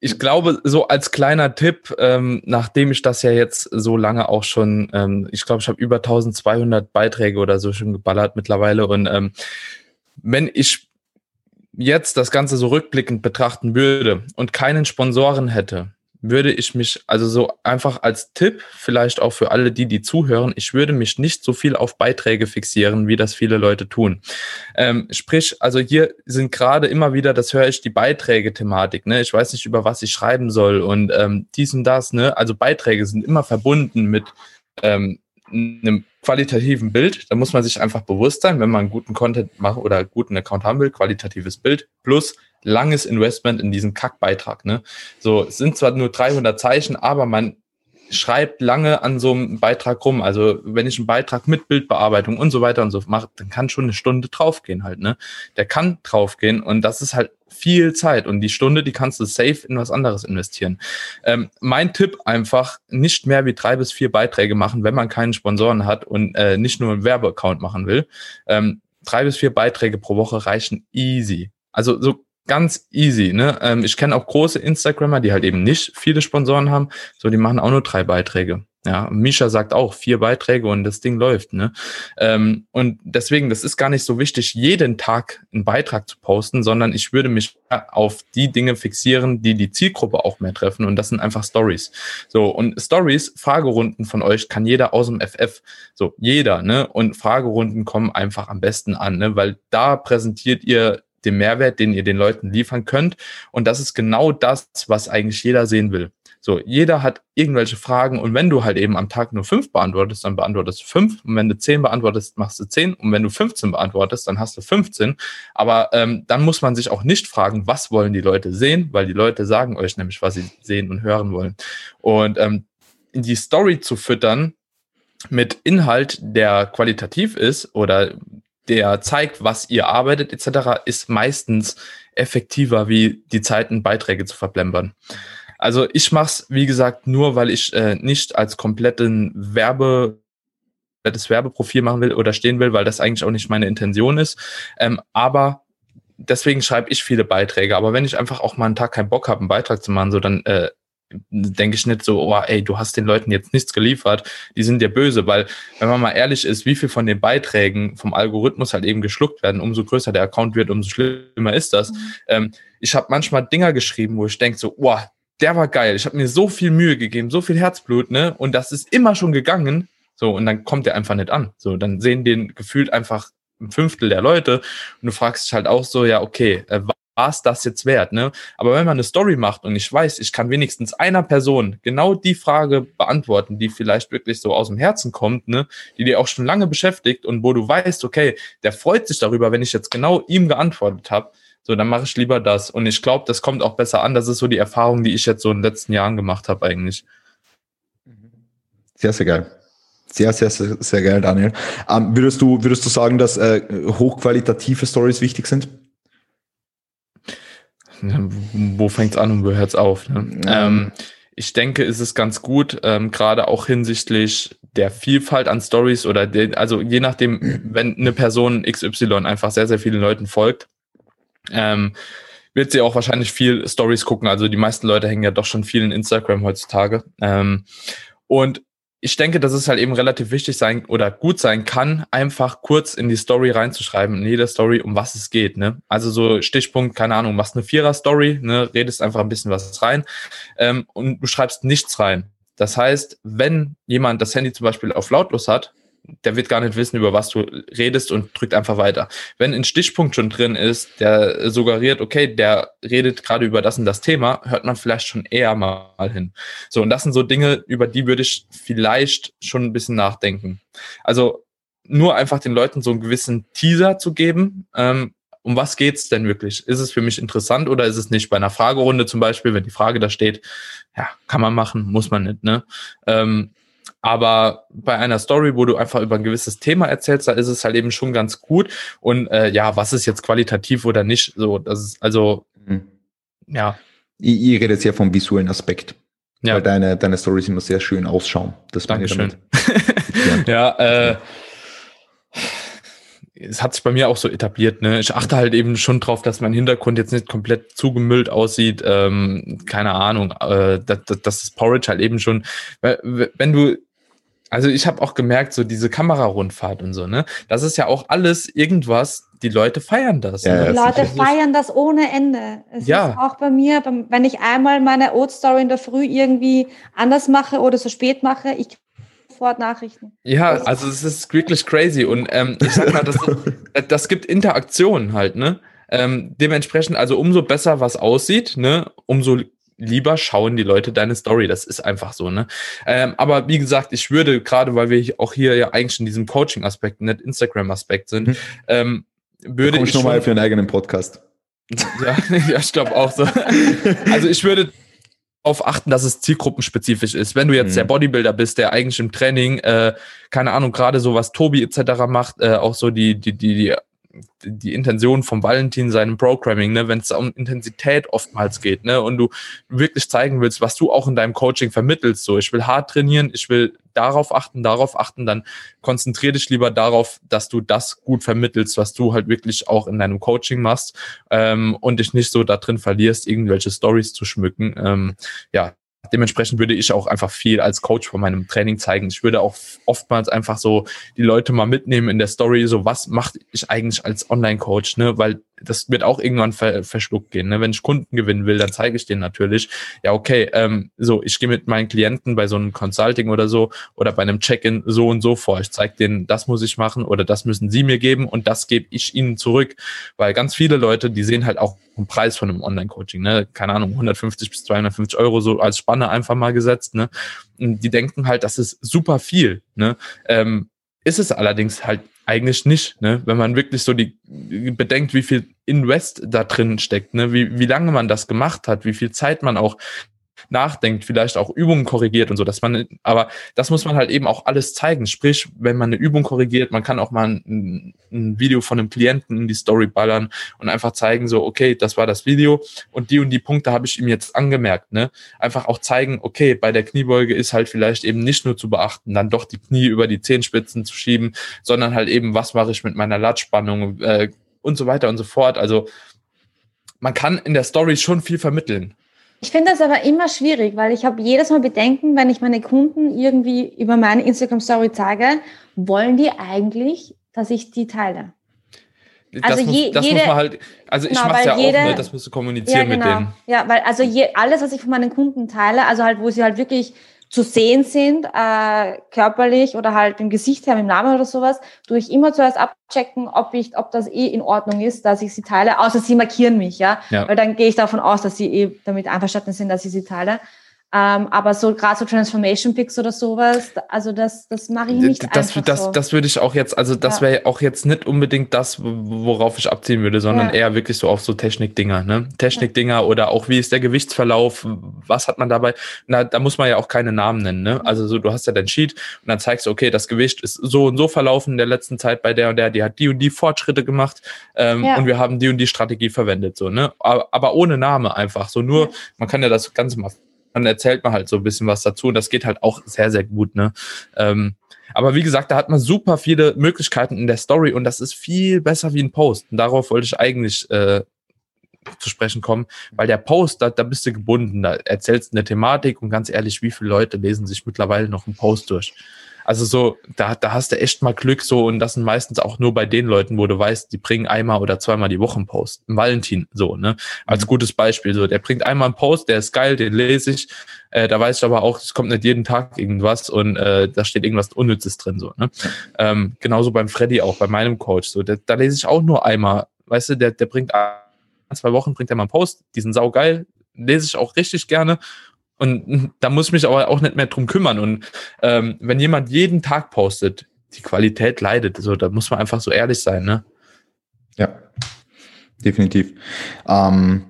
ich glaube, so als kleiner Tipp, ähm, nachdem ich das ja jetzt so lange auch schon, ähm, ich glaube, ich habe über 1200 Beiträge oder so schon geballert mittlerweile. Und ähm, wenn ich jetzt das Ganze so rückblickend betrachten würde und keinen Sponsoren hätte, würde ich mich, also so einfach als Tipp, vielleicht auch für alle die, die zuhören, ich würde mich nicht so viel auf Beiträge fixieren, wie das viele Leute tun. Ähm, sprich, also hier sind gerade immer wieder, das höre ich, die Beiträge-Thematik, ne? Ich weiß nicht, über was ich schreiben soll und ähm, dies und das, ne? Also Beiträge sind immer verbunden mit ähm, einem qualitativen Bild. Da muss man sich einfach bewusst sein, wenn man guten Content macht oder guten Account haben will, qualitatives Bild plus langes Investment in diesen Kackbeitrag. Ne? So, es sind zwar nur 300 Zeichen, aber man schreibt lange an so einem Beitrag rum. Also wenn ich einen Beitrag mit Bildbearbeitung und so weiter und so mache, dann kann schon eine Stunde draufgehen halt. Ne? Der kann draufgehen und das ist halt viel Zeit und die Stunde, die kannst du safe in was anderes investieren. Ähm, mein Tipp einfach, nicht mehr wie drei bis vier Beiträge machen, wenn man keinen Sponsoren hat und äh, nicht nur einen Werbeaccount machen will. Ähm, drei bis vier Beiträge pro Woche reichen easy. Also so ganz easy. Ne? Ähm, ich kenne auch große Instagrammer, die halt eben nicht viele Sponsoren haben. So, die machen auch nur drei Beiträge. Ja, Misha sagt auch vier Beiträge und das Ding läuft. Ne? Ähm, und deswegen, das ist gar nicht so wichtig, jeden Tag einen Beitrag zu posten, sondern ich würde mich auf die Dinge fixieren, die die Zielgruppe auch mehr treffen. Und das sind einfach Stories. So und Stories, Fragerunden von euch kann jeder aus dem FF. So jeder. Ne? Und Fragerunden kommen einfach am besten an, ne? weil da präsentiert ihr den Mehrwert, den ihr den Leuten liefern könnt. Und das ist genau das, was eigentlich jeder sehen will. So, jeder hat irgendwelche Fragen und wenn du halt eben am Tag nur fünf beantwortest, dann beantwortest du fünf und wenn du zehn beantwortest, machst du zehn und wenn du 15 beantwortest, dann hast du 15. Aber ähm, dann muss man sich auch nicht fragen, was wollen die Leute sehen, weil die Leute sagen euch nämlich, was sie sehen und hören wollen. Und ähm, die Story zu füttern mit Inhalt, der qualitativ ist oder der zeigt, was ihr arbeitet etc., ist meistens effektiver, wie die Zeiten Beiträge zu verblempern. Also ich mache es, wie gesagt, nur, weil ich äh, nicht als kompletten Werbe das Werbeprofil machen will oder stehen will, weil das eigentlich auch nicht meine Intention ist. Ähm, aber deswegen schreibe ich viele Beiträge. Aber wenn ich einfach auch mal einen Tag keinen Bock habe, einen Beitrag zu machen, so dann äh, denke ich nicht so, oh, ey, du hast den Leuten jetzt nichts geliefert, die sind dir böse, weil wenn man mal ehrlich ist, wie viel von den Beiträgen vom Algorithmus halt eben geschluckt werden, umso größer der Account wird, umso schlimmer ist das. Mhm. Ähm, ich habe manchmal Dinger geschrieben, wo ich denke so, oh, der war geil, ich habe mir so viel Mühe gegeben, so viel Herzblut, ne, und das ist immer schon gegangen, so, und dann kommt der einfach nicht an. So, dann sehen den gefühlt einfach ein Fünftel der Leute und du fragst dich halt auch so, ja, okay, äh, war es das jetzt wert? Ne? Aber wenn man eine Story macht und ich weiß, ich kann wenigstens einer Person genau die Frage beantworten, die vielleicht wirklich so aus dem Herzen kommt, ne? die dir auch schon lange beschäftigt und wo du weißt, okay, der freut sich darüber, wenn ich jetzt genau ihm geantwortet habe, so, dann mache ich lieber das. Und ich glaube, das kommt auch besser an. Das ist so die Erfahrung, die ich jetzt so in den letzten Jahren gemacht habe eigentlich. Sehr, sehr geil. Sehr, sehr, sehr, sehr geil, Daniel. Ähm, würdest, du, würdest du sagen, dass äh, hochqualitative Stories wichtig sind? wo fängt es an und wo hört es auf? Ne? Ähm, ich denke, ist es ganz gut, ähm, gerade auch hinsichtlich der Vielfalt an Stories oder de, also je nachdem, wenn eine Person XY einfach sehr, sehr vielen Leuten folgt, ähm, wird sie auch wahrscheinlich viel Stories gucken. Also die meisten Leute hängen ja doch schon viel in Instagram heutzutage. Ähm, und ich denke, dass es halt eben relativ wichtig sein oder gut sein kann, einfach kurz in die Story reinzuschreiben, in jeder Story, um was es geht. Ne? Also so Stichpunkt, keine Ahnung, machst eine Vierer-Story, ne, redest einfach ein bisschen was rein ähm, und du schreibst nichts rein. Das heißt, wenn jemand das Handy zum Beispiel auf lautlos hat, der wird gar nicht wissen, über was du redest und drückt einfach weiter. Wenn ein Stichpunkt schon drin ist, der suggeriert, okay, der redet gerade über das und das Thema, hört man vielleicht schon eher mal hin. So, und das sind so Dinge, über die würde ich vielleicht schon ein bisschen nachdenken. Also nur einfach den Leuten so einen gewissen Teaser zu geben, ähm, um was geht's denn wirklich? Ist es für mich interessant oder ist es nicht? Bei einer Fragerunde zum Beispiel, wenn die Frage da steht, ja, kann man machen, muss man nicht, ne? Ähm, aber bei einer Story, wo du einfach über ein gewisses Thema erzählst, da ist es halt eben schon ganz gut. Und äh, ja, was ist jetzt qualitativ oder nicht? So, das ist also, mhm. ja. Ich, ich rede jetzt ja vom visuellen Aspekt. Ja. Weil deine, deine Stories immer sehr schön ausschauen. Das Dankeschön. ja, ja äh, es hat sich bei mir auch so etabliert. Ne? Ich achte halt eben schon drauf, dass mein Hintergrund jetzt nicht komplett zugemüllt aussieht. Ähm, keine Ahnung, äh, dass, dass das Porridge halt eben schon, wenn du also ich habe auch gemerkt, so diese Kamerarundfahrt und so, ne? Das ist ja auch alles irgendwas, die Leute feiern das. Ja, ne? Die Leute feiern das ohne Ende. Es ja. ist auch bei mir, wenn ich einmal meine Oat Story in der Früh irgendwie anders mache oder so spät mache, ich sofort Nachrichten. Ja, also es ist wirklich crazy. Und ähm, ich sag mal, das, das gibt Interaktionen halt, ne? Ähm, dementsprechend, also umso besser was aussieht, ne, umso lieber schauen die Leute deine Story. Das ist einfach so, ne? Ähm, aber wie gesagt, ich würde, gerade weil wir auch hier ja eigentlich in diesem Coaching-Aspekt, nicht Instagram-Aspekt sind, mhm. ähm, würde ich. nochmal für einen eigenen Podcast. ja, ja, ich glaube auch so. also ich würde darauf achten, dass es zielgruppenspezifisch ist. Wenn du jetzt mhm. der Bodybuilder bist, der eigentlich im Training, äh, keine Ahnung, gerade so was Tobi etc. macht, äh, auch so die, die, die, die die Intention vom Valentin seinem Programming, ne, wenn es um Intensität oftmals geht, ne, und du wirklich zeigen willst, was du auch in deinem Coaching vermittelst, so, ich will hart trainieren, ich will darauf achten, darauf achten, dann konzentriere dich lieber darauf, dass du das gut vermittelst, was du halt wirklich auch in deinem Coaching machst, ähm, und dich nicht so da drin verlierst, irgendwelche Stories zu schmücken, ähm, ja, dementsprechend würde ich auch einfach viel als Coach von meinem Training zeigen. Ich würde auch oftmals einfach so die Leute mal mitnehmen in der Story, so was mache ich eigentlich als Online-Coach, ne? Weil das wird auch irgendwann ver verschluckt gehen. Ne? Wenn ich Kunden gewinnen will, dann zeige ich denen natürlich, ja, okay, ähm, so, ich gehe mit meinen Klienten bei so einem Consulting oder so oder bei einem Check-in so und so vor. Ich zeige denen, das muss ich machen oder das müssen sie mir geben und das gebe ich ihnen zurück. Weil ganz viele Leute, die sehen halt auch einen Preis von einem Online-Coaching, ne? Keine Ahnung, 150 bis 250 Euro so als Spanne einfach mal gesetzt, ne? Und die denken halt, das ist super viel, ne? Ähm, ist es allerdings halt eigentlich nicht, ne? Wenn man wirklich so die bedenkt, wie viel Invest da drin steckt, ne? Wie, wie lange man das gemacht hat, wie viel Zeit man auch nachdenkt, vielleicht auch Übungen korrigiert und so, dass man, aber das muss man halt eben auch alles zeigen. Sprich, wenn man eine Übung korrigiert, man kann auch mal ein, ein Video von einem Klienten in die Story ballern und einfach zeigen, so, okay, das war das Video und die und die Punkte habe ich ihm jetzt angemerkt, ne? Einfach auch zeigen, okay, bei der Kniebeuge ist halt vielleicht eben nicht nur zu beachten, dann doch die Knie über die Zehenspitzen zu schieben, sondern halt eben, was mache ich mit meiner Latspannung äh, und so weiter und so fort. Also man kann in der Story schon viel vermitteln. Ich finde das aber immer schwierig, weil ich habe jedes Mal Bedenken, wenn ich meine Kunden irgendwie über meine Instagram-Story zeige, wollen die eigentlich, dass ich die teile? Das, also muss, je, das jede, muss man halt, also ich genau, mache ja jede, auch, ne, das musst du kommunizieren ja, genau. mit denen. Ja, weil also je, alles, was ich von meinen Kunden teile, also halt, wo sie halt wirklich zu sehen sind, äh, körperlich oder halt im Gesicht her, im Namen oder sowas, tue ich immer zuerst abchecken, ob ich, ob das eh in Ordnung ist, dass ich sie teile, außer sie markieren mich, ja. ja. Weil dann gehe ich davon aus, dass sie eh damit einverstanden sind, dass ich sie teile. Ähm, aber so gerade so Transformation Picks oder sowas, also das, das mache ich nicht das, einfach das, so. das würde ich auch jetzt, also das Ja. wäre auch jetzt nicht unbedingt das, worauf ich abziehen würde, sondern Ja. eher wirklich so auf so Technikdinger, ne? Technikdinger oder auch wie ist der Gewichtsverlauf, was hat man dabei? Na, da muss man ja auch keine Namen nennen, ne? Also so, du hast ja dein Sheet und dann zeigst du, okay, das Gewicht ist so und so verlaufen in der letzten Zeit bei der und der, die hat die und die Fortschritte gemacht ähm, Ja. und wir haben die und die Strategie verwendet, so, ne? Aber, aber ohne Name einfach, so nur, Ja. man kann ja das Ganze mal dann erzählt man halt so ein bisschen was dazu und das geht halt auch sehr, sehr gut. Ne? Ähm, aber wie gesagt, da hat man super viele Möglichkeiten in der Story und das ist viel besser wie ein Post. Und darauf wollte ich eigentlich äh, zu sprechen kommen, weil der Post, da, da bist du gebunden, da erzählst du eine Thematik und ganz ehrlich, wie viele Leute lesen sich mittlerweile noch einen Post durch? Also so, da, da hast du echt mal Glück so und das sind meistens auch nur bei den Leuten, wo du weißt, die bringen einmal oder zweimal die Woche einen Post. Ein Valentin so, ne? Als gutes Beispiel so, der bringt einmal einen Post, der ist geil, den lese ich. Äh, da weiß ich aber auch, es kommt nicht jeden Tag irgendwas und äh, da steht irgendwas Unnützes drin so, ne? Ähm, genauso beim Freddy auch, bei meinem Coach so, der, da lese ich auch nur einmal, weißt du, der, der bringt ein, zwei Wochen bringt er mal einen Post, die sind saugeil, lese ich auch richtig gerne und da muss ich mich aber auch nicht mehr drum kümmern. Und ähm, wenn jemand jeden Tag postet, die Qualität leidet. So, da muss man einfach so ehrlich sein, ne? Ja, definitiv. Ähm,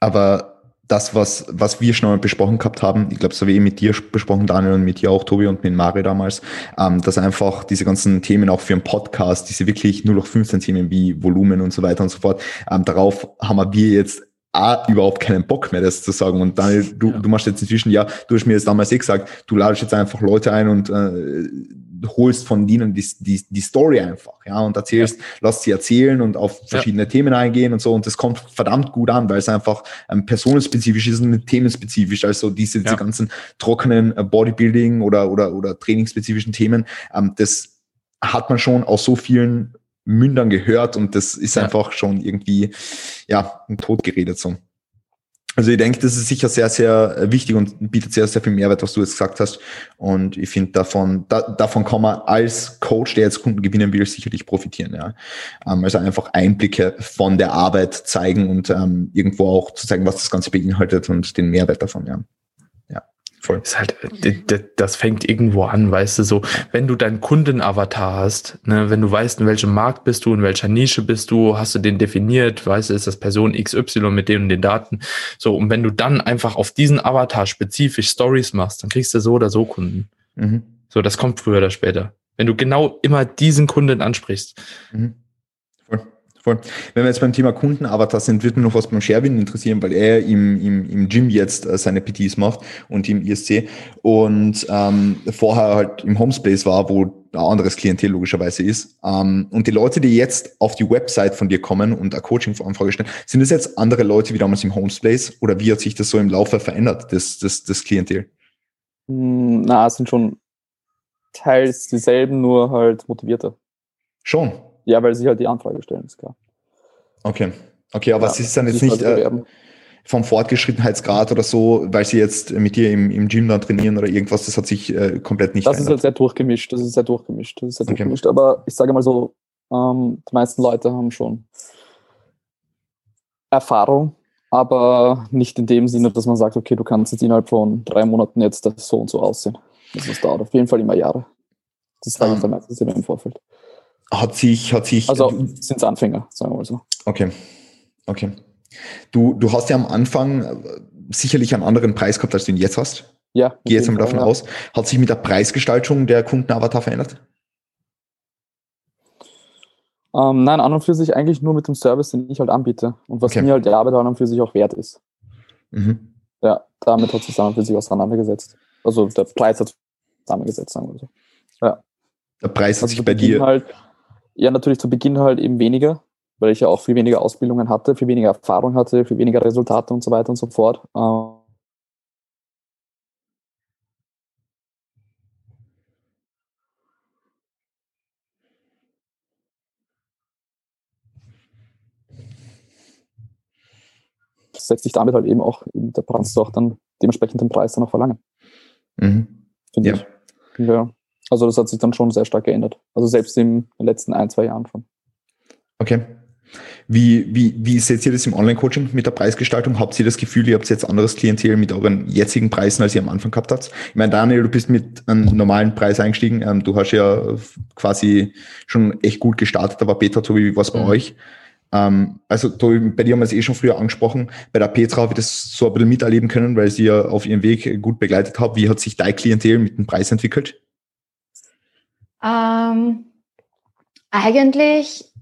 aber das, was, was wir schon mal besprochen gehabt haben, ich glaube, so wie mit dir besprochen, Daniel, und mit dir auch, Tobi, und mit Mari damals, ähm, dass einfach diese ganzen Themen auch für einen Podcast, diese wirklich nur noch 15 Themen wie Volumen und so weiter und so fort, ähm, darauf haben wir jetzt auch überhaupt keinen Bock mehr, das zu sagen. Und Daniel, du, Ja. du machst jetzt inzwischen, ja, du hast mir das damals eh gesagt, du ladest jetzt einfach Leute ein und äh, holst von denen die, die, die Story einfach, ja, und erzählst, lass sie erzählen und auf verschiedene Themen eingehen und so. Und das kommt verdammt gut an, weil es einfach ähm, personenspezifisch ist und themenspezifisch. Also diese, diese Ja. ganzen trockenen äh, Bodybuilding oder, oder, oder trainingsspezifischen Themen, ähm, das hat man schon aus so vielen Mündern gehört und das ist Ja. einfach schon irgendwie, ja, ein Tod geredet so. Also ich denke, das ist sicher sehr, sehr wichtig und bietet sehr, sehr viel Mehrwert, was du jetzt gesagt hast. Und ich finde, davon, da, davon kann man als Coach, der jetzt Kunden gewinnen will, sicherlich profitieren. Ja. Ähm, also einfach Einblicke von der Arbeit zeigen und ähm, irgendwo auch zu zeigen, was das Ganze beinhaltet und den Mehrwert davon. Ja voll. Ist halt, das fängt irgendwo an, weißt du, so, wenn du deinen Kundenavatar hast, ne, wenn du weißt, in welchem Markt bist du, in welcher Nische bist du, hast du den definiert, weißt du, ist das Person XY mit den und den Daten, so, und wenn du dann einfach auf diesen Avatar spezifisch Stories machst, dann kriegst du so oder so Kunden. Mhm. So, das kommt früher oder später. Wenn du genau immer diesen Kunden ansprichst. Mhm. Voll. Wenn wir jetzt beim Thema Kundenavatar sind, wird mich noch was beim Sherwin interessieren, weil er im, im, im Gym jetzt äh, seine PTs macht und im ISC und ähm, vorher halt im Homespace war, wo ein anderes Klientel logischerweise ist. Ähm, und die Leute, die jetzt auf die Website von dir kommen und eine Coaching-Anfrage stellen, sind das jetzt andere Leute wie damals im Homespace oder wie hat sich das so im Laufe verändert, das, das, das Klientel? Hm, Na, es sind schon teils dieselben, nur halt motivierter. Schon. Ja, weil sie halt die Anfrage stellen, ist klar. Okay. Okay, aber Ja, es ist dann jetzt nicht halt äh, vom Fortgeschrittenheitsgrad oder so, weil sie jetzt mit dir im, im Gym dann trainieren oder irgendwas, das hat sich äh, komplett nicht Das ist halt verändert. sehr durchgemischt, das ist sehr durchgemischt, das ist sehr Okay. durchgemischt. Aber ich sage mal so, ähm, die meisten Leute haben schon Erfahrung, aber nicht in dem Sinne, dass man sagt, okay, du kannst jetzt innerhalb von drei Monaten jetzt das so und so aussehen. Das, das dauert auf jeden Fall immer Jahre. Das sage ich Ähm. dann meistens immer im Vorfeld. Hat sich, hat sich, Also sind es Anfänger, sagen wir mal so. okay, okay. Du, du hast ja am Anfang äh, sicherlich einen anderen Preis gehabt, als du ihn jetzt hast. Ja, Gehe jetzt mal davon ja. aus. Hat sich mit der Preisgestaltung der Kundenavatar verändert? Ähm, nein, an und für sich eigentlich nur mit dem Service, den ich halt anbiete und was Okay. mir halt die Arbeit an und für sich auch wert ist. Mhm. Ja, damit hat sich an und für sich auseinandergesetzt. Also der Preis hat sich zusammengesetzt, sagen wir so. Der Preis hat Also sich bei dir. Halt, ja, natürlich zu Beginn halt eben weniger, weil ich ja auch viel weniger Ausbildungen hatte, viel weniger Erfahrung hatte, viel weniger Resultate und so weiter und so fort. Ähm, setzt sich damit halt eben auch, eben, da kannst du auch dann dementsprechend den Preis dann auch verlangen, Mhm. finde Ja. ich. Ja. Also das hat sich dann schon sehr stark geändert. Also selbst in den letzten ein, zwei Jahren schon. Okay. Wie, wie, wie seht ihr das im Online-Coaching mit der Preisgestaltung? Habt ihr das Gefühl, ihr habt jetzt anderes Klientel mit euren jetzigen Preisen, als ihr am Anfang gehabt habt? Ich meine, Daniel, du bist mit einem normalen Preis eingestiegen. Ähm, du hast ja quasi schon echt gut gestartet, aber Peter, Tobi, wie war es bei mhm. euch? Ähm, also Tobi, bei dir haben wir es eh schon früher angesprochen. Bei der Petra habe ich das so ein bisschen miterleben können, weil sie ja auf ihrem Weg gut begleitet hat. Wie hat sich dein Klientel mit dem Preis entwickelt? Ähm, eigentlich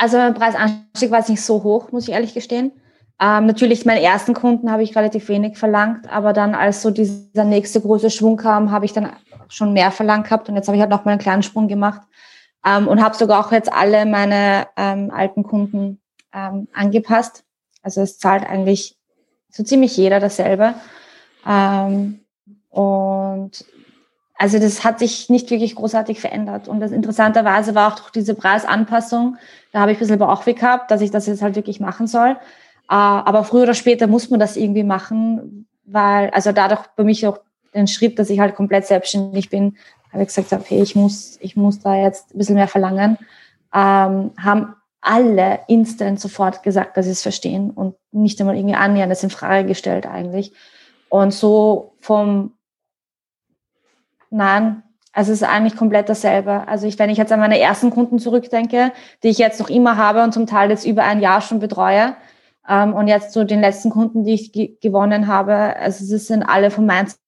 also mein Preisanstieg war jetzt nicht so hoch, muss ich ehrlich gestehen. Ähm, natürlich, meinen ersten Kunden habe ich relativ wenig verlangt, aber dann, als so dieser nächste große Schwung kam, habe ich dann schon mehr verlangt gehabt und jetzt habe ich halt noch mal einen kleinen Sprung gemacht ähm, und habe sogar auch jetzt alle meine ähm, alten Kunden ähm, angepasst. Also es zahlt eigentlich so ziemlich jeder dasselbe. Ähm, und also das hat sich nicht wirklich großartig verändert. Und das interessanterweise war auch durch diese Preisanpassung, da habe ich ein bisschen Bauchweh gehabt, dass ich das jetzt halt wirklich machen soll. Äh, aber früher oder später muss man das irgendwie machen, weil, also dadurch bei mich auch den Schritt, dass ich halt komplett selbstständig bin, habe ich gesagt, okay, ich muss, ich muss da jetzt ein bisschen mehr verlangen, ähm, haben alle instant sofort gesagt, dass sie es verstehen und nicht einmal irgendwie annähernd das in Frage gestellt eigentlich. Und so vom Nein, also es ist eigentlich komplett dasselbe. Also ich, wenn ich jetzt an meine ersten Kunden zurückdenke, die ich jetzt noch immer habe und zum Teil jetzt über ein Jahr schon betreue, ähm, und jetzt zu so den letzten Kunden, die ich ge gewonnen habe, also es sind alle von meins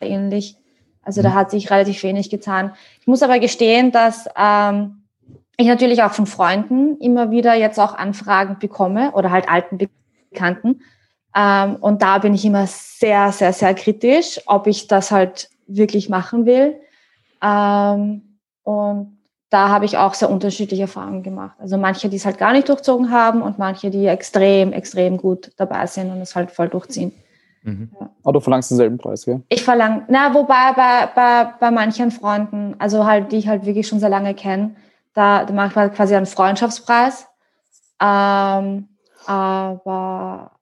ähnlich. Also da mhm. hat sich relativ wenig getan. Ich muss aber gestehen, dass ähm, ich natürlich auch von Freunden immer wieder jetzt auch Anfragen bekomme oder halt alten Bekannten. Ähm, und da bin ich immer sehr, sehr, sehr kritisch, ob ich das halt wirklich machen will. Ähm, und da habe ich auch sehr unterschiedliche Erfahrungen gemacht. Also manche, die es halt gar nicht durchzogen haben und manche, die extrem, extrem gut dabei sind und es halt voll durchziehen. Mhm. Ja. Aber du verlangst denselben Preis, gell? Ich verlange, na, wobei bei, bei, bei manchen Freunden, also halt, die ich halt wirklich schon sehr lange kenne, da, da mache ich quasi einen Freundschaftspreis. Ähm, aber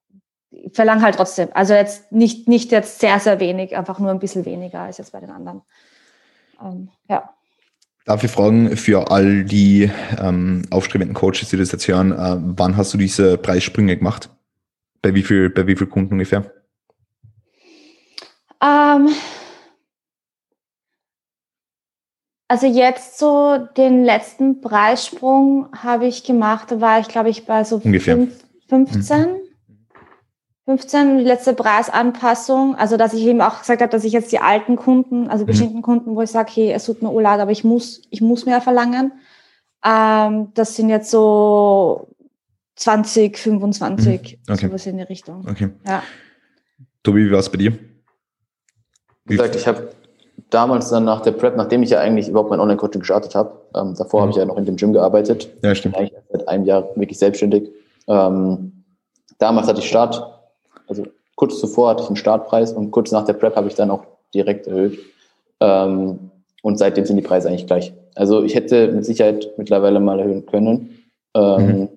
verlange halt trotzdem. Also jetzt nicht, nicht jetzt sehr, sehr wenig, einfach nur ein bisschen weniger als jetzt bei den anderen. Ähm, ja. Darf ich fragen, für all die ähm, aufstrebenden Coaches, die das jetzt hören, äh, wann hast du diese Preissprünge gemacht? Bei wie viel, bei wie viel Kunden ungefähr? Ähm, also jetzt so den letzten Preissprung habe ich gemacht, da war ich glaube ich bei so ungefähr. 15. Mhm. 15, die letzte Preisanpassung, also dass ich eben auch gesagt habe, dass ich jetzt die alten Kunden, also mhm. bestimmten Kunden, wo ich sage, hey, es tut mir leid, aber ich muss, ich muss mehr verlangen. Ähm, das sind jetzt so 20, 25, mhm. okay. sowas in die Richtung. Okay. Ja. Tobi, wie war es bei dir? Wie gesagt, ich habe damals dann nach der Prep, nachdem ich ja eigentlich überhaupt mein Online-Coaching gestartet habe, ähm, davor mhm. habe ich ja noch in dem Gym gearbeitet. Ja, stimmt. Eigentlich seit einem Jahr wirklich selbstständig. Ähm, damals hatte ich Start also kurz zuvor hatte ich einen Startpreis und kurz nach der Prep habe ich dann auch direkt erhöht. Ähm, und seitdem sind die Preise eigentlich gleich. Also ich hätte mit Sicherheit mittlerweile mal erhöhen können. Ähm, mhm.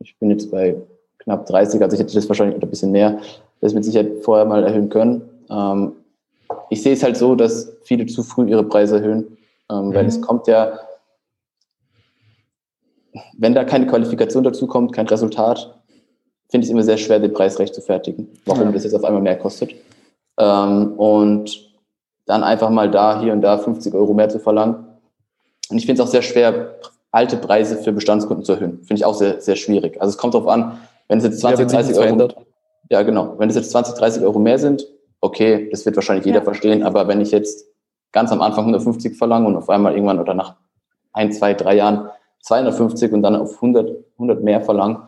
Ich bin jetzt bei knapp 30, also ich hätte das wahrscheinlich ein bisschen mehr, das mit Sicherheit vorher mal erhöhen können. Ähm, ich sehe es halt so, dass viele zu früh ihre Preise erhöhen, ähm, weil mhm. es kommt ja, wenn da keine Qualifikation dazu kommt, kein Resultat, finde ich es immer sehr schwer, den Preis recht zu fertigen, warum ja. das jetzt auf einmal mehr kostet. Ähm, und dann einfach mal da, hier und da 50 Euro mehr zu verlangen. Und ich finde es auch sehr schwer, alte Preise für Bestandskunden zu erhöhen. Finde ich auch sehr, sehr schwierig. Also es kommt darauf an, wenn es jetzt 20, ja, 30 Euro. Verändert. Ja, genau. Wenn es jetzt 20, 30 Euro mehr sind, okay, das wird wahrscheinlich jeder ja. verstehen. Aber wenn ich jetzt ganz am Anfang 150 verlange und auf einmal irgendwann oder nach ein, zwei, drei Jahren 250 und dann auf 100, 100 mehr verlange,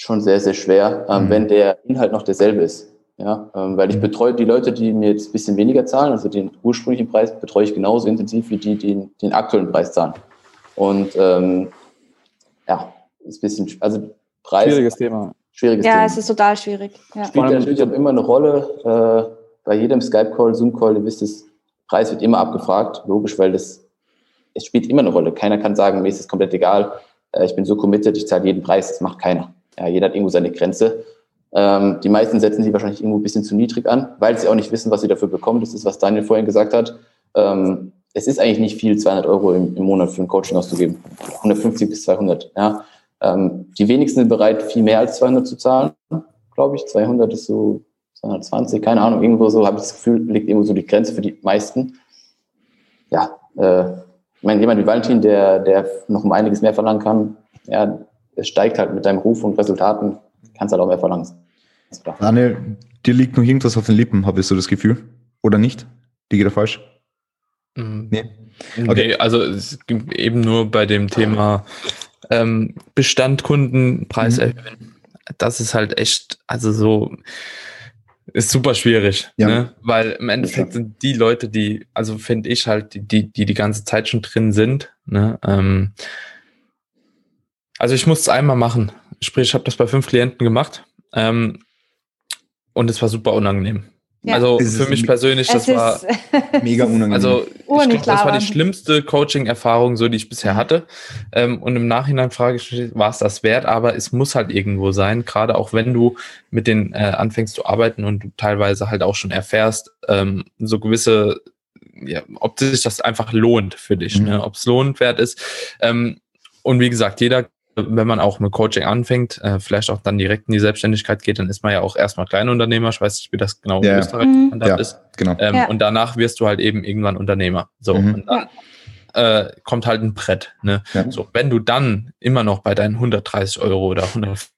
schon sehr, sehr schwer, ähm, mhm. wenn der Inhalt noch derselbe ist. Ja, ähm, weil ich mhm. betreue die Leute, die mir jetzt ein bisschen weniger zahlen, also den ursprünglichen Preis betreue ich genauso intensiv wie die, die den, den aktuellen Preis zahlen. Und ähm, ja, ist ein bisschen, also Preis. Schwieriges Thema. Schwieriges ja, Thema. es ist total schwierig. Ja. Spielt natürlich auch immer eine Rolle. Äh, bei jedem Skype-Call, Zoom-Call, ihr wisst, das Preis wird immer abgefragt, logisch, weil das, es spielt immer eine Rolle. Keiner kann sagen, mir ist es komplett egal, äh, ich bin so committed, ich zahle jeden Preis, das macht keiner ja, jeder hat irgendwo seine Grenze. Ähm, die meisten setzen sie wahrscheinlich irgendwo ein bisschen zu niedrig an, weil sie auch nicht wissen, was sie dafür bekommen. Das ist, was Daniel vorhin gesagt hat. Ähm, es ist eigentlich nicht viel, 200 Euro im, im, Monat für ein Coaching auszugeben. 150 bis 200. Ja. Ähm, die wenigsten sind bereit, viel mehr als 200 zu zahlen, glaube ich. 200 ist so 220, keine Ahnung, irgendwo so, habe ich das Gefühl, liegt irgendwo so die Grenze für die meisten. Ja, äh, ich meine, jemand wie Valentin, der, der noch um einiges mehr verlangen kann, ja, es steigt halt mit deinem Ruf und Resultaten, kannst halt auch mehr verlangen. Daniel, dir liegt noch irgendwas auf den Lippen, habe ich so das Gefühl. Oder nicht? Liege da falsch? Mhm. Nee. Okay. Nee, also eben nur bei dem Thema ähm, Bestand, Kunden, Preis mhm. erhöhen. Das ist halt echt, also so, ist super schwierig, ja. ne? weil im Endeffekt sind die Leute, die, also finde ich halt, die, die, die die ganze Zeit schon drin sind. Ne? Ähm, also ich muss es einmal machen. Sprich, ich habe das bei fünf Klienten gemacht ähm, und es war super unangenehm. Ja. Also für mich persönlich, das war mega unangenehm. Also ich glaub, das war die schlimmste Coaching-Erfahrung, so die ich bisher hatte. Ähm, und im Nachhinein frage ich mich, war es das wert? Aber es muss halt irgendwo sein, gerade auch wenn du mit denen äh, anfängst zu arbeiten und du teilweise halt auch schon erfährst, ähm, so gewisse, ja, ob sich das einfach lohnt für dich, mhm. ne? ob es lohnenswert ist. Ähm, und wie gesagt, jeder wenn man auch mit Coaching anfängt, äh, vielleicht auch dann direkt in die Selbstständigkeit geht, dann ist man ja auch erstmal Kleinunternehmer. Ich weiß nicht, wie das genau ja. in Österreich mhm. ja, ist. Genau. Ähm, ja. Und danach wirst du halt eben irgendwann Unternehmer. So, mhm. und dann äh, kommt halt ein Brett. Ne? Ja. So, wenn du dann immer noch bei deinen 130 Euro oder 150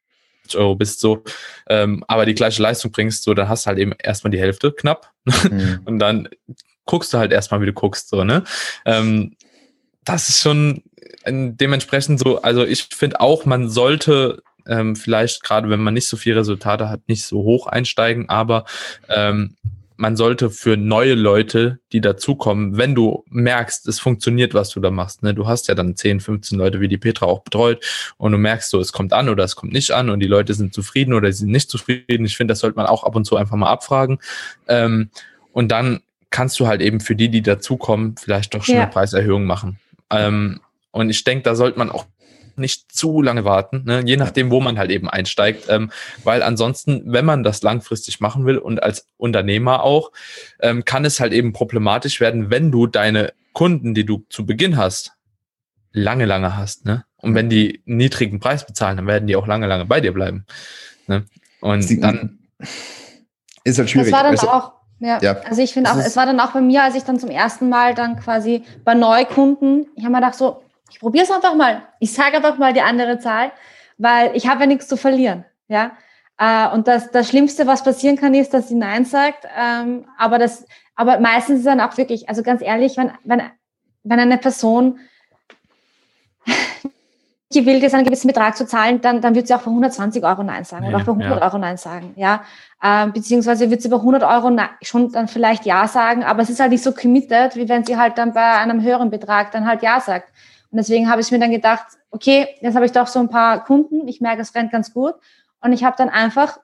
Euro bist, so, ähm, aber die gleiche Leistung bringst, so, dann hast du halt eben erstmal die Hälfte knapp. Mhm. und dann guckst du halt erstmal, wie du guckst, so, ne? Ähm, das ist schon dementsprechend so, also ich finde auch, man sollte ähm, vielleicht, gerade wenn man nicht so viele Resultate hat, nicht so hoch einsteigen, aber ähm, man sollte für neue Leute, die dazukommen, wenn du merkst, es funktioniert, was du da machst, ne? du hast ja dann 10, 15 Leute wie die Petra auch betreut und du merkst so, es kommt an oder es kommt nicht an und die Leute sind zufrieden oder sie sind nicht zufrieden. Ich finde, das sollte man auch ab und zu einfach mal abfragen. Ähm, und dann kannst du halt eben für die, die dazukommen, vielleicht doch schon ja. eine Preiserhöhung machen. Ähm, und ich denke, da sollte man auch nicht zu lange warten, ne? je nachdem, wo man halt eben einsteigt, ähm, weil ansonsten, wenn man das langfristig machen will und als Unternehmer auch, ähm, kann es halt eben problematisch werden, wenn du deine Kunden, die du zu Beginn hast, lange, lange hast. Ne? Und wenn die einen niedrigen Preis bezahlen, dann werden die auch lange, lange bei dir bleiben. Ne? Und Sie, dann ist halt schwierig. Das war dann also, auch ja. ja. Also ich finde auch, es war dann auch bei mir, als ich dann zum ersten Mal dann quasi bei Neukunden, ich habe mir gedacht so, ich probiere es einfach mal. Ich sage einfach mal die andere Zahl, weil ich habe ja nichts zu verlieren. Ja. Äh, und das, das Schlimmste, was passieren kann, ist, dass sie Nein sagt. Ähm, aber das, aber meistens ist es dann auch wirklich, also ganz ehrlich, wenn, wenn, wenn eine Person gewillt ist, einen gewissen Betrag zu zahlen, dann, dann wird sie auch für 120 Euro Nein sagen oder auch für 100 ja. Euro Nein sagen, ja. Ähm, beziehungsweise wird sie bei 100 Euro schon dann vielleicht Ja sagen, aber es ist halt nicht so committed, wie wenn sie halt dann bei einem höheren Betrag dann halt Ja sagt. Und deswegen habe ich mir dann gedacht, okay, jetzt habe ich doch so ein paar Kunden, ich merke, es rennt ganz gut. Und ich habe dann einfach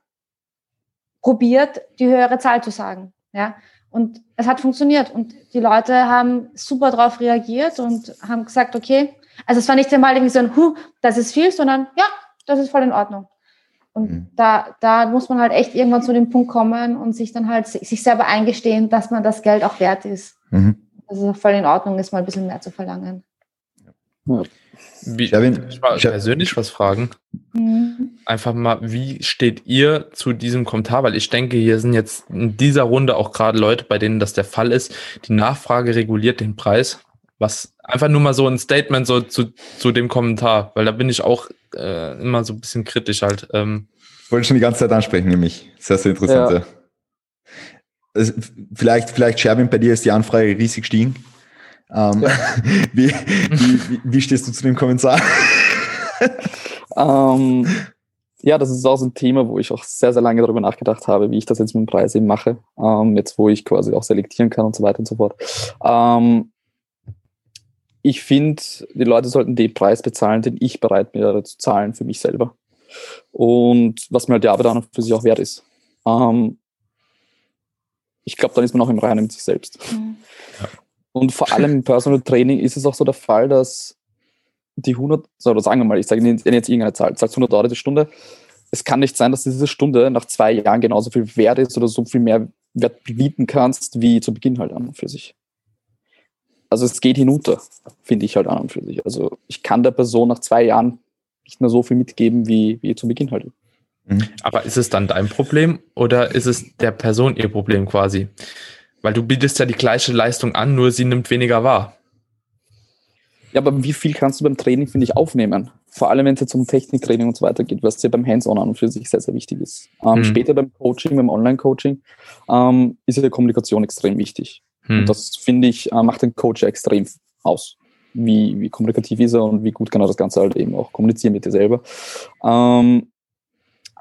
probiert, die höhere Zahl zu sagen. Ja. Und es hat funktioniert. Und die Leute haben super darauf reagiert und haben gesagt, okay, also es war nicht einmal irgendwie so ein, huh, das ist viel, sondern ja, das ist voll in Ordnung. Und mhm. da, da muss man halt echt irgendwann zu dem Punkt kommen und sich dann halt sich selber eingestehen, dass man das Geld auch wert ist. Mhm. Dass es voll in Ordnung ist, mal ein bisschen mehr zu verlangen. Wie, ich ich mal persönlich was fragen. Mhm. Einfach mal, wie steht ihr zu diesem Kommentar? Weil ich denke, hier sind jetzt in dieser Runde auch gerade Leute, bei denen das der Fall ist. Die Nachfrage reguliert den Preis. Was einfach nur mal so ein Statement so zu, zu dem Kommentar, weil da bin ich auch äh, immer so ein bisschen kritisch halt. Ähm. Ich wollte schon die ganze Zeit ansprechen, nämlich. Sehr, sehr interessant. Ja. Also, vielleicht, vielleicht, Sherwin, bei dir ist die Anfrage riesig gestiegen. Ähm, ja. wie, wie, wie, stehst du zu dem Kommentar? ähm, ja, das ist auch so ein Thema, wo ich auch sehr, sehr lange darüber nachgedacht habe, wie ich das jetzt mit dem Preis eben mache. Ähm, jetzt, wo ich quasi auch selektieren kann und so weiter und so fort. Ähm, ich finde, die Leute sollten den Preis bezahlen, den ich bereit wäre zu zahlen für mich selber. Und was mir halt die Arbeit an und für sich auch wert ist. Ähm, ich glaube, dann ist man auch im Reinen mit sich selbst. Mhm. Und vor allem im Personal Training ist es auch so der Fall, dass die 100, oder sagen wir mal, ich sage Ihnen jetzt irgendeine Zahl, sagst 100 Euro die Stunde. Es kann nicht sein, dass diese Stunde nach zwei Jahren genauso viel wert ist oder so viel mehr Wert bieten kannst, wie zu Beginn halt an und für sich. Also es geht hinunter, finde ich halt an und für sich. Also ich kann der Person nach zwei Jahren nicht mehr so viel mitgeben wie, wie zu Beginn halt. Mhm. Aber ist es dann dein Problem oder ist es der Person ihr Problem quasi? Weil du bietest ja die gleiche Leistung an, nur sie nimmt weniger wahr. Ja, aber wie viel kannst du beim Training, finde ich, aufnehmen? Vor allem, wenn es jetzt um Techniktraining und so weiter geht, was ja beim Hands-on an und für sich sehr, sehr wichtig ist. Ähm, mhm. Später beim Coaching, beim Online-Coaching, ähm, ist ja die Kommunikation extrem wichtig. Mhm. Und das, finde ich, äh, macht den Coach ja extrem aus. Wie, wie kommunikativ ist er und wie gut kann er das Ganze halt eben auch kommunizieren mit dir selber. Ähm,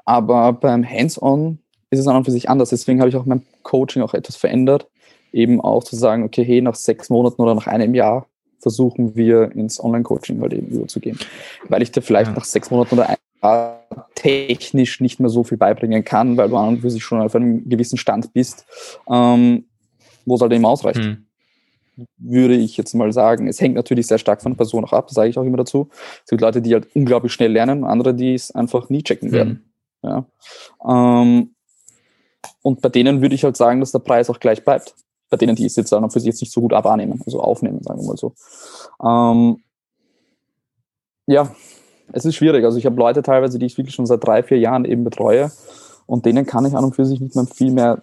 aber beim Hands-on ist es an und für sich anders. Deswegen habe ich auch mein Coaching auch etwas verändert. Eben auch zu sagen, okay, hey, nach sechs Monaten oder nach einem Jahr versuchen wir ins Online-Coaching halt eben überzugehen. Weil ich dir vielleicht ja. nach sechs Monaten oder einem Jahr technisch nicht mehr so viel beibringen kann, weil du an und für sich schon auf einem gewissen Stand bist, ähm, wo es halt eben ausreicht. Hm. Würde ich jetzt mal sagen. Es hängt natürlich sehr stark von der Person auch ab, sage ich auch immer dazu. Es gibt Leute, die halt unglaublich schnell lernen, andere, die es einfach nie checken hm. werden. Ja. Ähm, und bei denen würde ich halt sagen, dass der Preis auch gleich bleibt bei denen, die es jetzt dann für sich jetzt nicht so gut wahrnehmen, also aufnehmen, sagen wir mal so. Ähm, ja, es ist schwierig. Also ich habe Leute teilweise, die ich wirklich schon seit drei, vier Jahren eben betreue und denen kann ich an und für sich nicht mehr viel mehr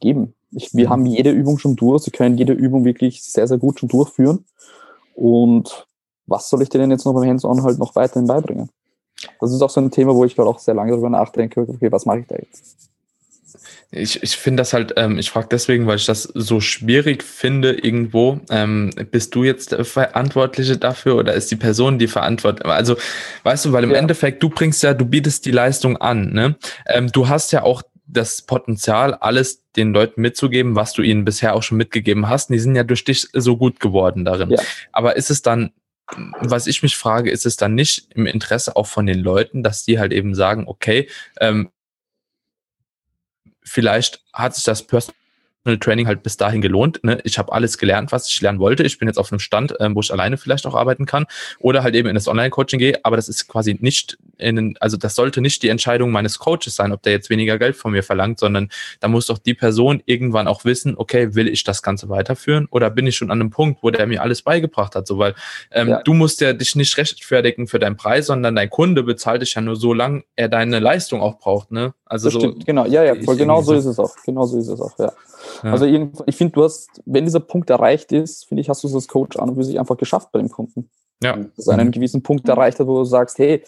geben. Ich, wir mhm. haben jede Übung schon durch, sie können jede Übung wirklich sehr, sehr gut schon durchführen und was soll ich denen jetzt noch beim Hands-on halt noch weiterhin beibringen? Das ist auch so ein Thema, wo ich halt auch sehr lange darüber nachdenke, okay, was mache ich da jetzt? Ich, ich finde das halt, ähm, ich frage deswegen, weil ich das so schwierig finde irgendwo. Ähm, bist du jetzt der Verantwortliche dafür oder ist die Person die verantwortlich? Also, weißt du, weil im ja. Endeffekt, du bringst ja, du bietest die Leistung an, ne? Ähm, du hast ja auch das Potenzial, alles den Leuten mitzugeben, was du ihnen bisher auch schon mitgegeben hast. Und die sind ja durch dich so gut geworden darin. Ja. Aber ist es dann was ich mich frage, ist es dann nicht im Interesse auch von den Leuten, dass die halt eben sagen, okay, ähm, vielleicht hat sich das Personal Training halt bis dahin gelohnt. Ne? Ich habe alles gelernt, was ich lernen wollte. Ich bin jetzt auf einem Stand, ähm, wo ich alleine vielleicht auch arbeiten kann oder halt eben in das Online-Coaching gehe. Aber das ist quasi nicht, in, also das sollte nicht die Entscheidung meines Coaches sein, ob der jetzt weniger Geld von mir verlangt, sondern da muss doch die Person irgendwann auch wissen, okay, will ich das Ganze weiterführen oder bin ich schon an einem Punkt, wo der mir alles beigebracht hat? So, weil ähm, ja. du musst ja dich nicht rechtfertigen für deinen Preis, sondern dein Kunde bezahlt dich ja nur so lange er deine Leistung auch braucht. Ne? Also das so, stimmt, genau, ja, ja, voll genau so ist es auch. Genau so ist es auch, ja. Ja. Also ich finde, du hast, wenn dieser Punkt erreicht ist, finde ich, hast du es als Coach an und für sich einfach geschafft bei dem Kunden. Ja. Dass einen gewissen Punkt erreicht hat, wo du sagst, hey,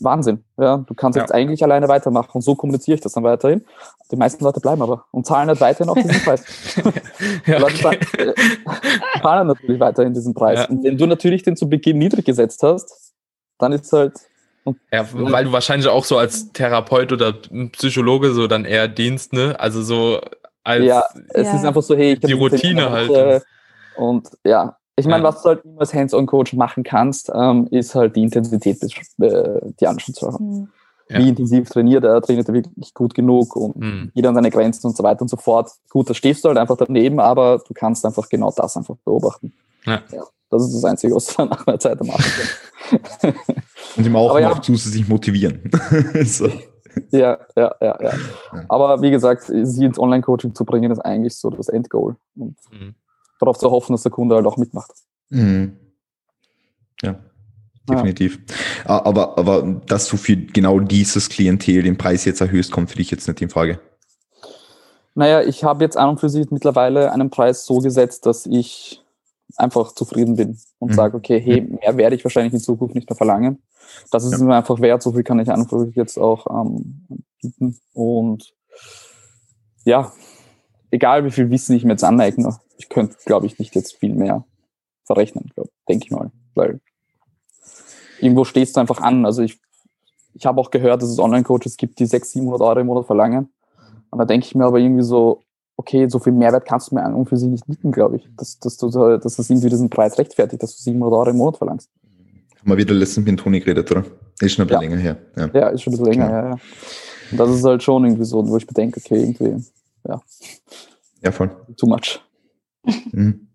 Wahnsinn, ja, du kannst ja. jetzt eigentlich alleine weitermachen und so kommuniziere ich das dann weiterhin. Die meisten Leute bleiben aber und zahlen halt weiterhin auch diesen Preis. ja, Leute okay. zahlen natürlich weiterhin diesen Preis. Ja. Und wenn du natürlich den zu Beginn niedrig gesetzt hast, dann ist es halt ja, weil du wahrscheinlich auch so als Therapeut oder Psychologe so dann eher dienst, ne? Also so als ja, es ja. ist einfach so, hey, ich die Routine halt. Und ja, ich meine, ja. was du halt immer als Hands-on-Coach machen kannst, ähm, ist halt die Intensität, äh, die Anschluss zu haben. Mhm. Ja. Wie intensiv trainiert er, trainiert er wirklich gut genug und mhm. jeder an seine Grenzen und so weiter und so fort. Gut, da stehst du halt einfach daneben, aber du kannst einfach genau das einfach beobachten. Ja. ja das ist das Einzige, was du dann nach einer Zeit machen kannst. Und ihm auch noch zusätzlich motivieren. so. Ja, ja, ja, ja, Aber wie gesagt, sie ins Online-Coaching zu bringen, ist eigentlich so das Endgoal. Und mhm. darauf zu hoffen, dass der Kunde halt auch mitmacht. Mhm. Ja, definitiv. Ja. Aber, aber dass du für genau dieses Klientel den Preis jetzt erhöhst, kommt für dich jetzt nicht in Frage. Naja, ich habe jetzt an und für sich mittlerweile einen Preis so gesetzt, dass ich einfach zufrieden bin und mhm. sage, okay, hey, mehr werde ich wahrscheinlich in Zukunft nicht mehr verlangen. Das ist ja. mir einfach wert, so viel kann ich einfach jetzt auch ähm, bieten. Und ja, egal wie viel Wissen ich mir jetzt aneigne, ich könnte, glaube ich, nicht jetzt viel mehr verrechnen, denke ich mal. Weil irgendwo stehst du einfach an. Also ich, ich habe auch gehört, dass es Online-Coaches gibt, die 600, 700 Euro im Monat verlangen. Und da denke ich mir aber irgendwie so, okay, so viel Mehrwert kannst du mir an und für sich nicht bieten, glaube ich. Dass, dass, du, dass das irgendwie diesen Preis rechtfertigt, dass du 700 Euro im Monat verlangst. Haben wir wieder letztens mit Toni geredet, oder? Ist schon ein bisschen ja. länger her. Ja. ja. ist schon ein bisschen länger her, ja. Und das ist halt schon irgendwie so, wo ich bedenke, okay, irgendwie, ja. Ja, voll. Too much. Mhm.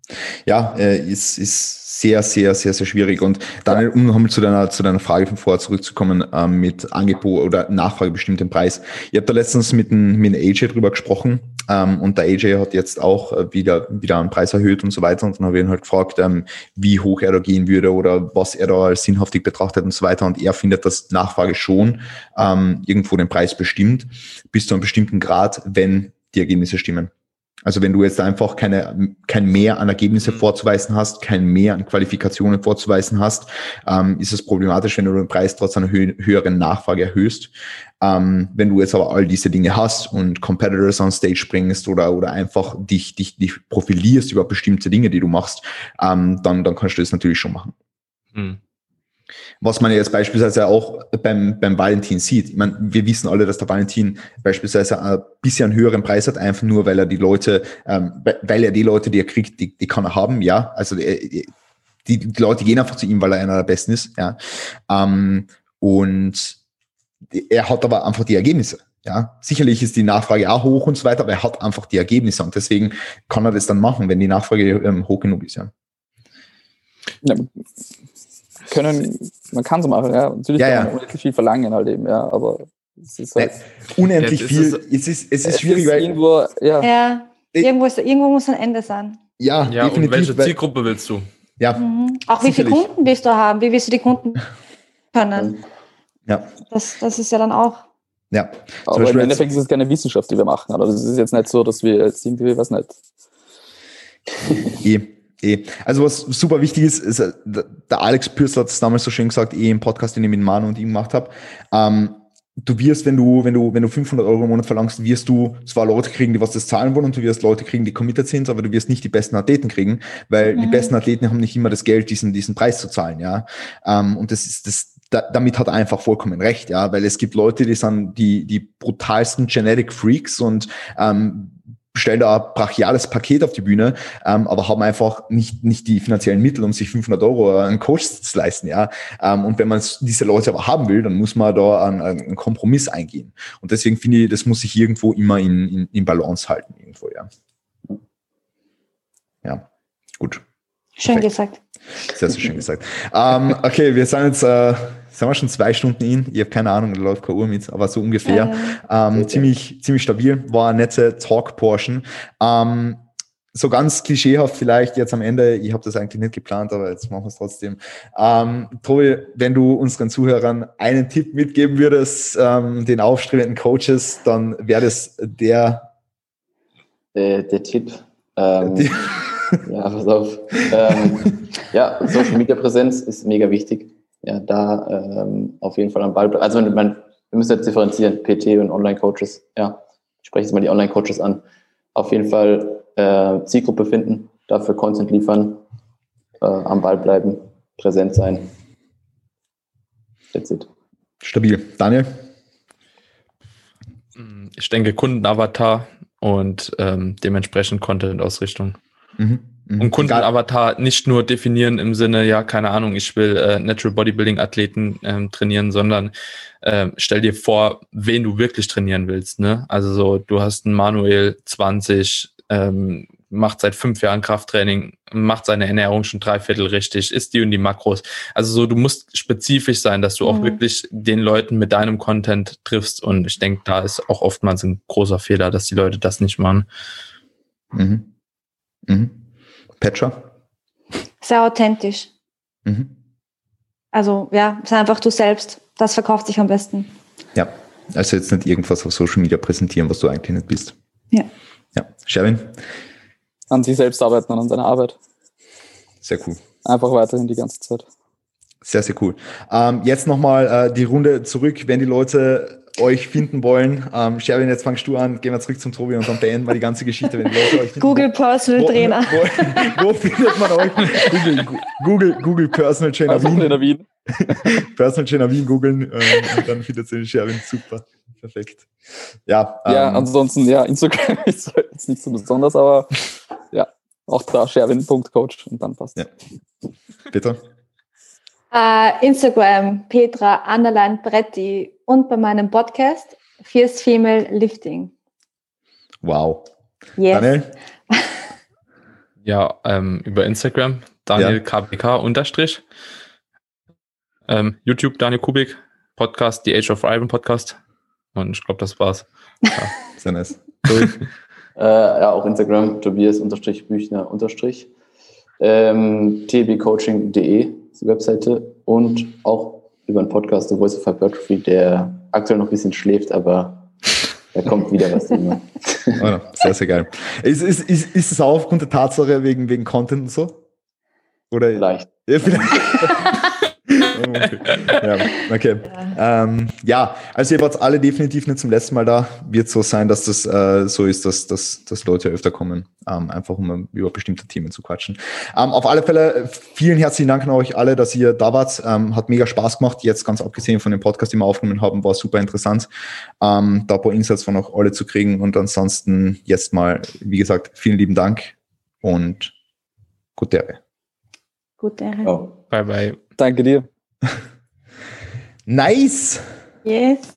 Ja, äh, ist, ist sehr, sehr, sehr, sehr schwierig. Und Daniel, um nochmal zu deiner, zu deiner Frage von vorher zurückzukommen, ähm, mit Angebot oder Nachfrage bestimmten Preis. Ich habe da letztens mit dem, mit dem AJ drüber gesprochen ähm, und der AJ hat jetzt auch äh, wieder, wieder einen Preis erhöht und so weiter. Und dann habe ich ihn halt gefragt, ähm, wie hoch er da gehen würde oder was er da als sinnhaftig betrachtet und so weiter. Und er findet, dass Nachfrage schon ähm, irgendwo den Preis bestimmt, bis zu einem bestimmten Grad, wenn die Ergebnisse stimmen. Also wenn du jetzt einfach keine, kein Mehr an Ergebnisse mhm. vorzuweisen hast, kein Mehr an Qualifikationen vorzuweisen hast, ähm, ist es problematisch, wenn du den Preis trotz einer hö höheren Nachfrage erhöhst. Ähm, wenn du jetzt aber all diese Dinge hast und Competitors on Stage bringst oder, oder einfach dich, dich, dich profilierst über bestimmte Dinge, die du machst, ähm, dann, dann kannst du das natürlich schon machen. Mhm. Was man jetzt beispielsweise auch beim, beim Valentin sieht. Ich meine, wir wissen alle, dass der Valentin beispielsweise ein bisschen höheren Preis hat, einfach nur, weil er die Leute, ähm, weil er die Leute, die er kriegt, die, die kann er haben, ja. Also die, die, die Leute gehen einfach zu ihm, weil er einer der Besten ist, ja. Ähm, und er hat aber einfach die Ergebnisse. Ja, sicherlich ist die Nachfrage auch hoch und so weiter, aber er hat einfach die Ergebnisse und deswegen kann er das dann machen, wenn die Nachfrage ähm, hoch genug ist, ja. ja können, man kann es machen, ja. Natürlich ja, kann man unendlich viel verlangen halt eben, ja, aber es ist halt. Nee, unendlich ja, viel, ist, es ist, es ist es schwierig, ist weil. Irgendwo, ja. ja irgendwo, ist, irgendwo muss ein Ende sein. Ja, ja definitiv. Und welche Zielgruppe willst du? Ja. Mhm. Auch wie viele Kunden willst du haben? Wie willst du die Kunden können? Ja. Das, das ist ja dann auch. Ja. Aber im Endeffekt ist es keine Wissenschaft, die wir machen. Also es ist jetzt nicht so, dass wir jetzt irgendwie, was nicht. Eh. Also was super wichtig ist, ist äh, der Alex Pürsler hat es damals so schön gesagt, eh im Podcast, den ich mit Manu und ihm gemacht habe. Ähm, du wirst, wenn du, wenn du, wenn du 500 Euro im Monat verlangst, wirst du zwar Leute kriegen, die was das zahlen wollen und du wirst Leute kriegen, die committed sind, aber du wirst nicht die besten Athleten kriegen, weil mhm. die besten Athleten haben nicht immer das Geld, diesen, diesen Preis zu zahlen, ja. Ähm, und das ist, das, da, damit hat er einfach vollkommen recht, ja, weil es gibt Leute, die sind die, die brutalsten Genetic Freaks und ähm, stellen da ein brachiales Paket auf die Bühne, ähm, aber haben einfach nicht, nicht die finanziellen Mittel, um sich 500 Euro einen Coach zu leisten. Ja? Ähm, und wenn man diese Leute aber haben will, dann muss man da einen, einen Kompromiss eingehen. Und deswegen finde ich, das muss sich irgendwo immer in, in, in Balance halten. Irgendwo, ja. ja, gut. Schön Perfekt. gesagt. Sehr, sehr schön gesagt. ähm, okay, wir sind jetzt... Äh, sind wir schon zwei Stunden in. Ich habe keine Ahnung, da läuft keine Uhr mit, aber so ungefähr. Ja. Ähm, okay. ziemlich, ziemlich stabil, war eine nette Talk-Portion. Ähm, so ganz klischeehaft vielleicht jetzt am Ende, ich habe das eigentlich nicht geplant, aber jetzt machen wir es trotzdem. Ähm, Tobi, wenn du unseren Zuhörern einen Tipp mitgeben würdest, ähm, den aufstrebenden Coaches, dann wäre das der... Der, der Tipp. Ähm, ja, pass auf. Ähm, ja, Social Media Präsenz ist mega wichtig ja, da ähm, auf jeden Fall am Ball bleiben. Also man, wir müssen jetzt differenzieren, PT und Online-Coaches. Ja, ich spreche jetzt mal die Online-Coaches an. Auf jeden Fall äh, Zielgruppe finden, dafür Content liefern, äh, am Ball bleiben, präsent sein. That's it. Stabil. Daniel? Ich denke Kundenavatar und ähm, dementsprechend Content-Ausrichtung. Mhm. Mhm. Und Kundenavatar nicht nur definieren im Sinne, ja, keine Ahnung, ich will äh, Natural Bodybuilding Athleten ähm, trainieren, sondern äh, stell dir vor, wen du wirklich trainieren willst. Ne? Also so, du hast einen Manuel 20, ähm, macht seit fünf Jahren Krafttraining, macht seine Ernährung schon dreiviertel richtig, isst die und die Makros. Also so, du musst spezifisch sein, dass du mhm. auch wirklich den Leuten mit deinem Content triffst. Und ich denke, da ist auch oftmals ein großer Fehler, dass die Leute das nicht machen. Mhm. Mhm. Patcher? Sehr authentisch. Mhm. Also ja, sei einfach du selbst. Das verkauft sich am besten. Ja, also jetzt nicht irgendwas auf Social Media präsentieren, was du eigentlich nicht bist. Ja. Ja, Sherwin? An sich selbst arbeiten und an seiner Arbeit. Sehr cool. Einfach weiterhin die ganze Zeit. Sehr, sehr cool. Ähm, jetzt nochmal äh, die Runde zurück, wenn die Leute euch finden wollen. Ähm, Sherwin, jetzt fangst du an, gehen wir zurück zum Tobi und dann beenden wir die ganze Geschichte, wenn Leute euch finden. Google Personal wo, Trainer. Wo, wo, findet man euch? Google, Google, Google Personal Trainer also Wien. Wien. Personal Trainer Wien googeln ähm, und dann findet ihr den Sherwin super. Perfekt. Ja, ähm, ja ansonsten, ja, Instagram ist jetzt nicht so besonders, aber ja, auch da sherwin.coach und dann passt. Ja. Bitte. Uh, Instagram Petra Underline Bretti und bei meinem Podcast Fierce Female Lifting. Wow. Yes. Daniel? Ja, ähm, über Instagram, Daniel Ja. KBK unterstrich. Ähm, YouTube, Daniel Kubik, Podcast, The Age of Iron Podcast. Und ich glaube, das war's. Sehr nice. Cool. Äh, ja, auch Instagram, Tobias-Büchner- unterstrich. Ähm, tbcoaching.de ist die Webseite und auch über einen Podcast, The Voice of Hypertrophy, der aktuell noch ein bisschen schläft, aber da kommt wieder was immer. Oh, sehr, sehr geil. Ist, ist, ist, ist es auch aufgrund der Tatsache wegen, wegen Content und so? Oder? Vielleicht. Ja, vielleicht. okay. Ja, okay. Ähm, ja, also ihr wart alle definitiv nicht zum letzten Mal da. Wird so sein, dass das äh, so ist, dass, dass, dass Leute öfter kommen, ähm, einfach um über bestimmte Themen zu quatschen. Ähm, auf alle Fälle vielen herzlichen Dank an euch alle, dass ihr da wart. Ähm, hat mega Spaß gemacht. Jetzt ganz abgesehen von dem Podcast, den wir aufgenommen haben, war super interessant, ähm, da ein paar Insights von euch alle zu kriegen. Und ansonsten jetzt mal, wie gesagt, vielen lieben Dank und gute Ehre. Gute Ehre. Oh. Bye, bye. Danke dir. Nice! Yes.